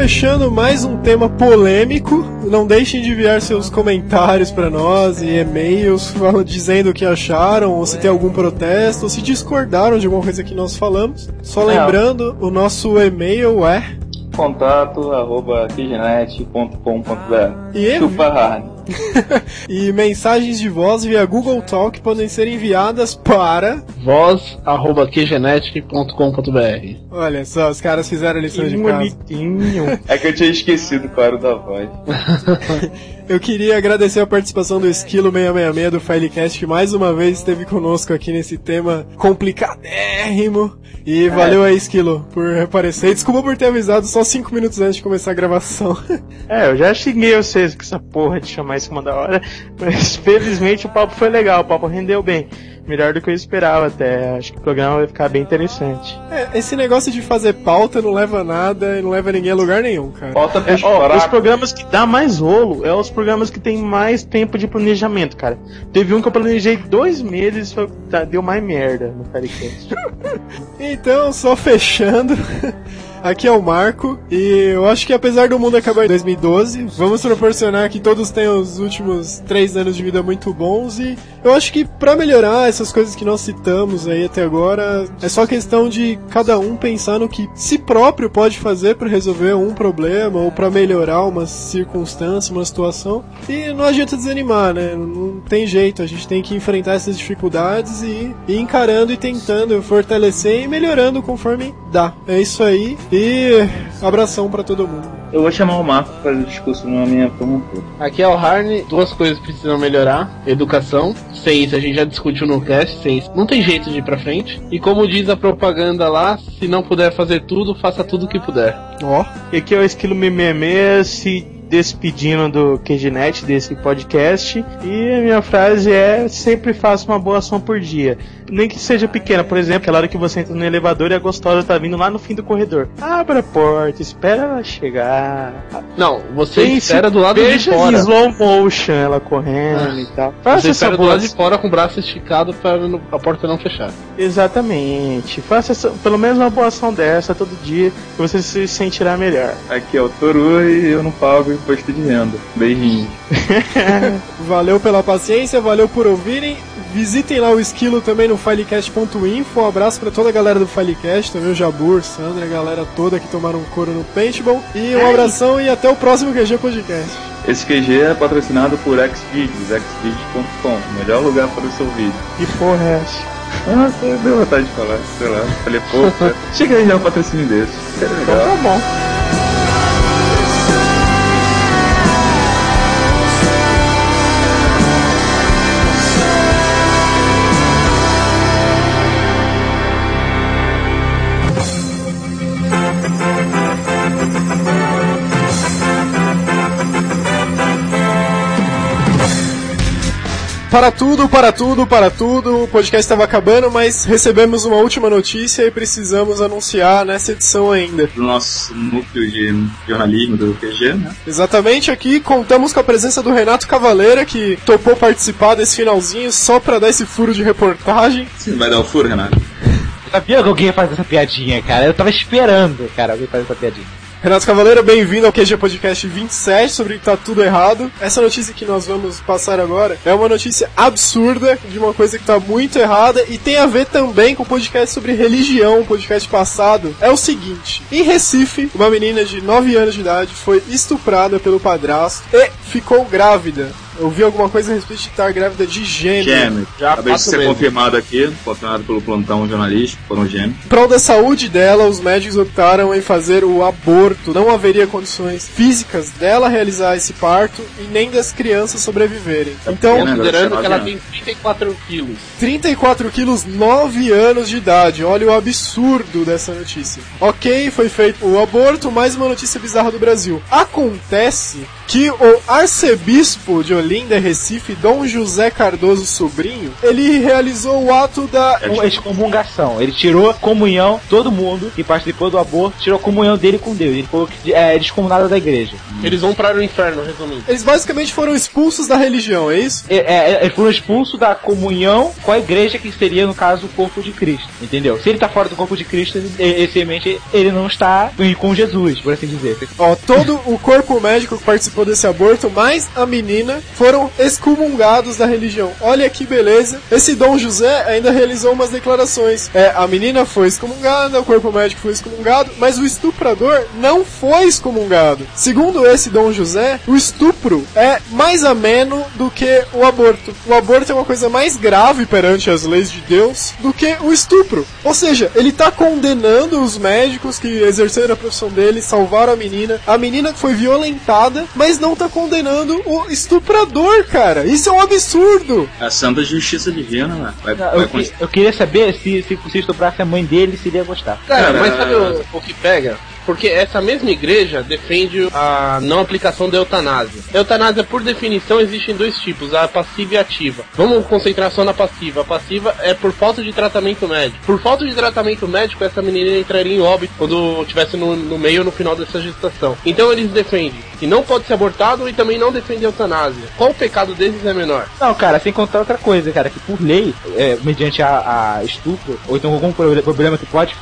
C: Fechando mais um tema polêmico, não deixem de enviar seus comentários pra nós e e-mails dizendo o que acharam, ou se tem algum protesto, ou se discordaram de alguma coisa que nós falamos. Só
G: É.
C: lembrando, o nosso e-mail é
G: Contato arroba
C: e,
G: Chupa hard. [LAUGHS]
C: e mensagens de voz via Google Talk podem ser enviadas para.
D: voz.kgenetic.com.br
C: Olha só, os caras fizeram a lição
E: Que
C: de casa.
E: bonitinho.
G: É que eu tinha esquecido qual era o da voz. [LAUGHS]
C: Eu queria agradecer a participação do Esquilo 666 do Filecast, que mais uma vez esteve conosco aqui nesse tema complicadérrimo. E valeu aí, Esquilo, por aparecer. Desculpa por ter avisado só 5 minutos antes de começar a gravação.
E: É, eu já xinguei vocês com essa porra de chamar em cima da hora, mas [LAUGHS] felizmente o papo foi legal, o papo rendeu bem. Melhor do que eu esperava até. Acho que o programa vai ficar bem interessante.
C: É, esse negócio de fazer pauta não leva a nada e não leva ninguém a lugar nenhum, cara.
G: Falta
E: É, ó, os programas que dá mais rolo é os programas que tem mais tempo de planejamento, cara. Teve um que eu planejei dois meses e tá, deu mais merda no. [LAUGHS]
C: Então, só fechando. Aqui é o Marco, e eu acho que apesar do mundo acabar em 2012, vamos proporcionar que todos tenham os últimos três anos de vida muito bons, e eu acho que pra melhorar essas coisas que nós citamos aí até agora, é só questão de cada um pensar no que si próprio pode fazer pra resolver um problema, ou pra melhorar uma circunstância, uma situação, e não adianta desanimar, né? Não tem jeito, a gente tem que enfrentar essas dificuldades e ir encarando e tentando fortalecer e melhorando conforme dá. É isso aí. E abração pra todo mundo.
G: Eu vou chamar o Marco para fazer o discurso na minha turma toda.
D: Aqui é o Harney, duas coisas precisam melhorar: educação. Sem isso a gente já discutiu no cast, sem isso não tem jeito de ir pra frente. E como diz a propaganda lá, se não puder fazer tudo, faça tudo o que puder.
C: Ó,
E: E aqui é o Esquilo 666 se despedindo do QGNet, desse podcast. E a minha frase é: sempre faça uma boa ação por dia. Nem que seja pequena, por exemplo, aquela hora que você entra no elevador e a gostosa tá vindo lá no fim do corredor. Abra a porta, espera ela chegar.
D: Não, você
E: Pense-
D: espera do lado de
E: veja em
D: fora.
E: slow motion ela correndo e tal. Faça
D: Você
E: essa
D: espera do lado de fora com o braço esticado para a porta não fechar.
E: Exatamente. Faça essa- pelo menos uma boa ação dessa todo dia que você se sentirá melhor.
G: Aqui é o Toru e eu não pago imposto de renda. Beijinho. [LAUGHS]
C: valeu pela paciência, valeu por ouvirem. Visitem lá o Esquilo também no filecast.info. Um abraço pra toda a galera do Filecast, também o Jabur, Sandra, a galera toda que tomaram couro no Paintball. E um abração e até o próximo QG Podcast.
G: Esse QG é patrocinado por Xvideos, xvideos.com, melhor lugar para o seu vídeo.
E: Que porra é essa?
G: Ah, você deu vontade de falar, sei lá. Falei, pô, [LAUGHS] chega aí já um patrocínio desse.
E: Então tá bom.
C: Para tudo, para tudo, para tudo. O podcast estava acabando, mas recebemos uma última notícia e precisamos anunciar nessa edição ainda.
G: Do nosso núcleo de jornalismo do QG, né?
C: Exatamente aqui contamos com a presença do Renato Cavaleira, que topou participar desse finalzinho só para dar esse furo de reportagem.
G: Você vai dar o furo, Renato?
J: Eu sabia que alguém ia fazer essa piadinha, cara. Eu tava esperando, cara, alguém fazer essa piadinha.
C: Renato Cavaleira, bem-vindo ao QG Podcast 27 sobre que tá tudo errado. Essa notícia que nós vamos passar agora é uma notícia absurda de uma coisa que tá muito errada e tem a ver também com o podcast sobre religião, o podcast passado. É o seguinte: em Recife, uma menina de 9 anos de idade foi estuprada pelo padrasto e ficou grávida. Eu vi alguma coisa a respeito de estar grávida de gêmeo.
G: Gêmeo.
D: Já
G: Acabei de ser
D: vezes.
G: confirmado aqui, confirmado pelo plantão jornalístico, foram gêmeos.
C: Em prol da saúde dela, os médicos optaram em fazer o aborto. Não haveria condições físicas dela realizar esse parto e nem das crianças sobreviverem. Então,
G: pequena,
D: Considerando que ela tem 34 quilos.
C: 34 quilos, 9 anos de idade. Olha o absurdo dessa notícia. Ok, foi feito o aborto, mais uma notícia bizarra do Brasil. Acontece que o arcebispo de Olinda, Recife, Dom José Cardoso Sobrinho, ele realizou o ato da
J: Com excomungação. Ele tirou comunhão, todo mundo que participou do aborto, tirou a comunhão dele com Deus. Ele falou que é descomunado da igreja.
D: Eles vão para o inferno, resumindo.
C: Eles basicamente foram expulsos da religião, é isso?
J: É, é, eles foram expulsos da comunhão com a igreja, que seria, no caso, o corpo de Cristo. Entendeu? Se ele tá fora do corpo de Cristo, ele, ele não está com Jesus, por assim dizer.
C: Ó, todo o corpo médico que participou desse aborto, mais a menina, foram excomungados da religião. Olha que beleza. Esse Dom José ainda realizou umas declarações. É, a menina foi excomungada, o corpo médico foi excomungado, mas o estuprador não foi excomungado. Segundo esse Dom José, o estupro é mais ameno do que o aborto. O aborto é uma coisa mais grave perante as leis de Deus do que o estupro. Ou seja, ele tá condenando os médicos que exerceram a profissão deles, salvaram a menina. A menina foi violentada, mas não tá condenando o estuprador, cara. Isso é um absurdo.
G: A santa justiça divina, né? Vai,
J: Não,
G: vai
J: eu, que- eu queria saber se, se, se estuprasse a mãe dele, se ele ia gostar.
D: Cara,
G: Cara,
D: mas sabe o, o que pega? Porque essa mesma igreja defende a não aplicação da eutanásia. Eutanásia, por definição, existe em dois tipos, a passiva e a ativa. Vamos concentrar só na passiva. A passiva é por falta de tratamento médico. Por falta de tratamento médico, essa menina entraria em óbito quando estivesse no, no meio ou no final dessa gestação. Então eles defendem que não pode ser abortado e também não defendem a eutanásia. Qual o pecado deles é menor?
J: Não, cara, sem contar outra coisa, cara, que por lei, é, mediante a, a estupro, ou então algum pro- problema que pode,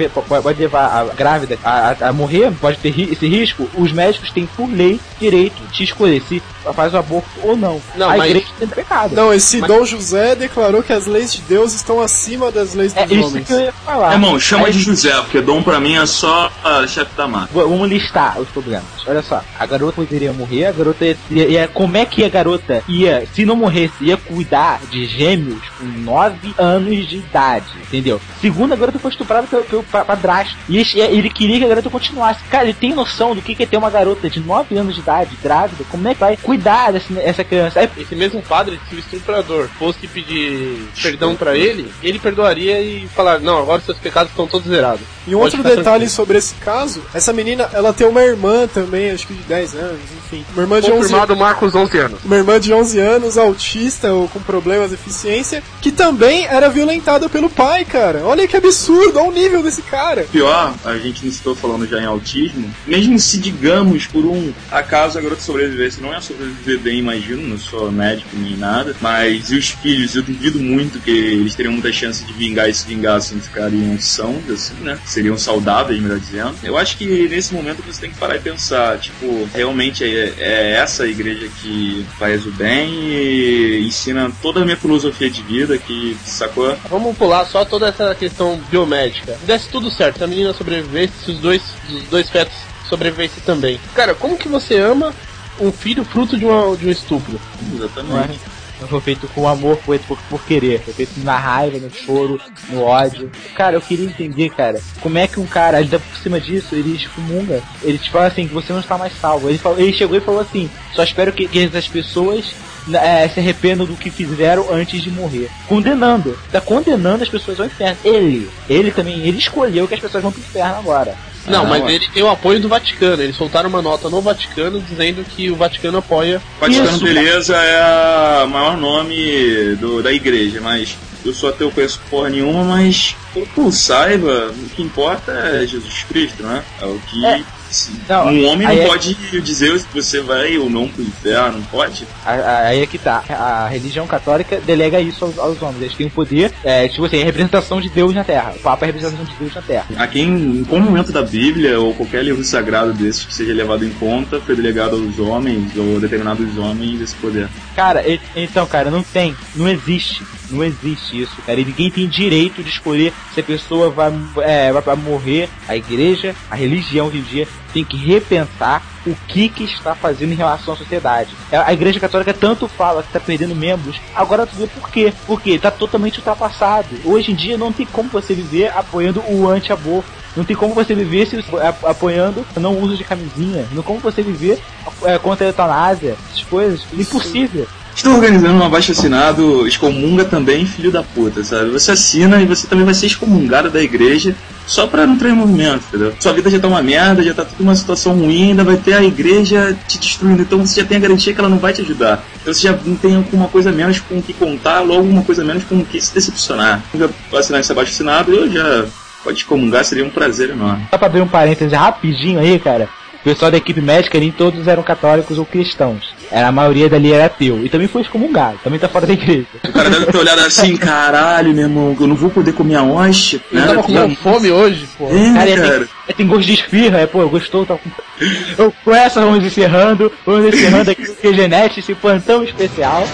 J: pode, levar a grávida a, a- a morrer, pode ter ri- esse risco, os médicos têm por lei direito de escolher se faz o aborto ou não.
D: Não,
J: a
D: mas-
J: igreja tem pecado.
C: Não, esse
D: Mas-
C: Dom José declarou que as leis de Deus estão acima das leis
J: é
C: dos
J: isso
C: homens.
J: que eu ia falar.
G: Irmão, chama
J: Aí-
G: de José, porque dom pra mim é só a chefe da mata.
J: Vamos listar os problemas. Olha só, a garota poderia morrer, a garota ia, ia- Como é que a garota ia, se não morresse, ia cuidar de gêmeos com 9 anos de idade, entendeu? Segundo, a garota foi estuprada pelo, pelo pa- padrasto. E ele queria que a garota continuasse. Cara, ele tem noção do que que é ter uma garota de 9 anos de idade, grávida, como é que vai cuidar dessa essa criança? Aí,
D: Esse mesmo padre, se o estuprador fosse pedir perdão pra ele, ele perdoaria e falar: Não, agora seus pecados estão todos zerados.
C: E um
D: Pode
C: outro detalhe
D: tranquilo.
C: sobre esse caso, essa menina, ela tem uma irmã também, acho que de 10 anos, enfim. Uma irmã de 11
D: Confirmado Marcos 11 anos.
C: uma irmã de 11 anos, autista ou com problemas de deficiência, que também era violentada pelo pai, cara. Olha que absurdo, olha o nível desse cara.
G: Pior, a gente não estou falando já em autismo, mesmo se digamos por um acaso a garota sobrevivesse, não é sobreviver bem, imagino, não sou médico nem nada, mas e os filhos, eu duvido muito que eles teriam muita chance de vingar e se vingassem ficariam sãos, assim, né? Seriam saudáveis, melhor dizendo. Eu acho que nesse momento você tem que parar e pensar, tipo, realmente é, é essa igreja que faz o bem e ensina toda a minha filosofia de vida que, sacou?
D: Vamos pular só toda essa questão biomédica. Se desse tudo certo, se a menina sobrevivesse, se os dois, os dois fetos sobrevivessem também. Cara, como que você ama um filho fruto de, uma, de um estupro?
G: Exatamente.
J: Não foi feito com amor, foi por, por querer. Foi feito na raiva, no choro, no ódio. Cara, eu queria entender, cara, como é que um cara, ainda por cima disso, ele excomunga. Ele te fala assim, que você não está mais salvo. Ele, falou, ele chegou e falou assim, só espero que, que essas pessoas é, se arrependam do que fizeram antes de morrer. Condenando. Tá condenando as pessoas ao inferno. Ele, ele também, ele escolheu que as pessoas vão pro inferno agora.
D: Não,
G: Ah,
D: mas
G: ué.
D: ele tem o apoio do Vaticano. Eles soltaram uma nota no Vaticano dizendo que o Vaticano apoia.
G: Vaticano
J: Isso.
G: Beleza é o maior nome do, da igreja, mas eu sou ateu, conheço porra nenhuma, mas eu saiba, o que importa é Jesus Cristo, né? É o que.
J: É. Não,
G: um homem não
J: é-
G: pode dizer se você vai ou não pro inferno, não pode?
J: Aí é que tá. A religião católica delega isso aos, aos homens. Eles têm o poder, é, tipo assim, a representação de Deus na Terra. O Papa é a representação de Deus na Terra.
G: A quem, em qual momento da Bíblia ou qualquer livro sagrado desses que seja levado em conta, foi delegado aos homens ou determinados homens esse poder?
J: Cara, então, cara, não tem. Não existe. Não existe isso, cara. E ninguém tem direito de escolher se a pessoa vai, é, vai, morrer. A igreja, a religião hoje em dia, tem que repensar o que que está fazendo em relação à sociedade. A a igreja católica tanto fala que está perdendo membros, agora tu vê por quê? Porque está totalmente ultrapassado. Hoje em dia não tem como você viver apoiando o anti-aborto. Não tem como você viver se, apoiando não uso de camisinha. Não como você viver é, contra a eutanásia, essas coisas. Impossível.
G: Estou organizando um abaixo assinado, excomunga também, filho da puta, sabe? Você assina e você também vai ser excomungado da igreja só pra não em movimento, entendeu? Sua vida já tá uma merda, já tá tudo uma situação ruim, ainda vai ter a igreja te destruindo, então você já tem a garantia que ela não vai te ajudar. Então você já não tem alguma coisa menos com o que contar, logo uma coisa menos com o que se decepcionar. Eu já assinar esse abaixo assinado eu já pode excomungar, seria um prazer enorme.
J: Só pra abrir um parêntese rapidinho aí, cara. O pessoal da equipe médica nem todos eram católicos ou cristãos. Era, a maioria dali era ateu. E também foi excomungado, também tá fora da igreja.
G: O cara deve ter olhado assim, caralho, meu irmão, eu não vou poder comer a hóstia.
D: Eu tava com fome hoje, pô.
G: É,
J: Cara,
G: cara.
J: Tem, tem gosto de esfirra, é, pô, gostou, tá com... Eu, com essa vamos encerrando, vamos encerrando aqui o QGNet, esse plantão especial.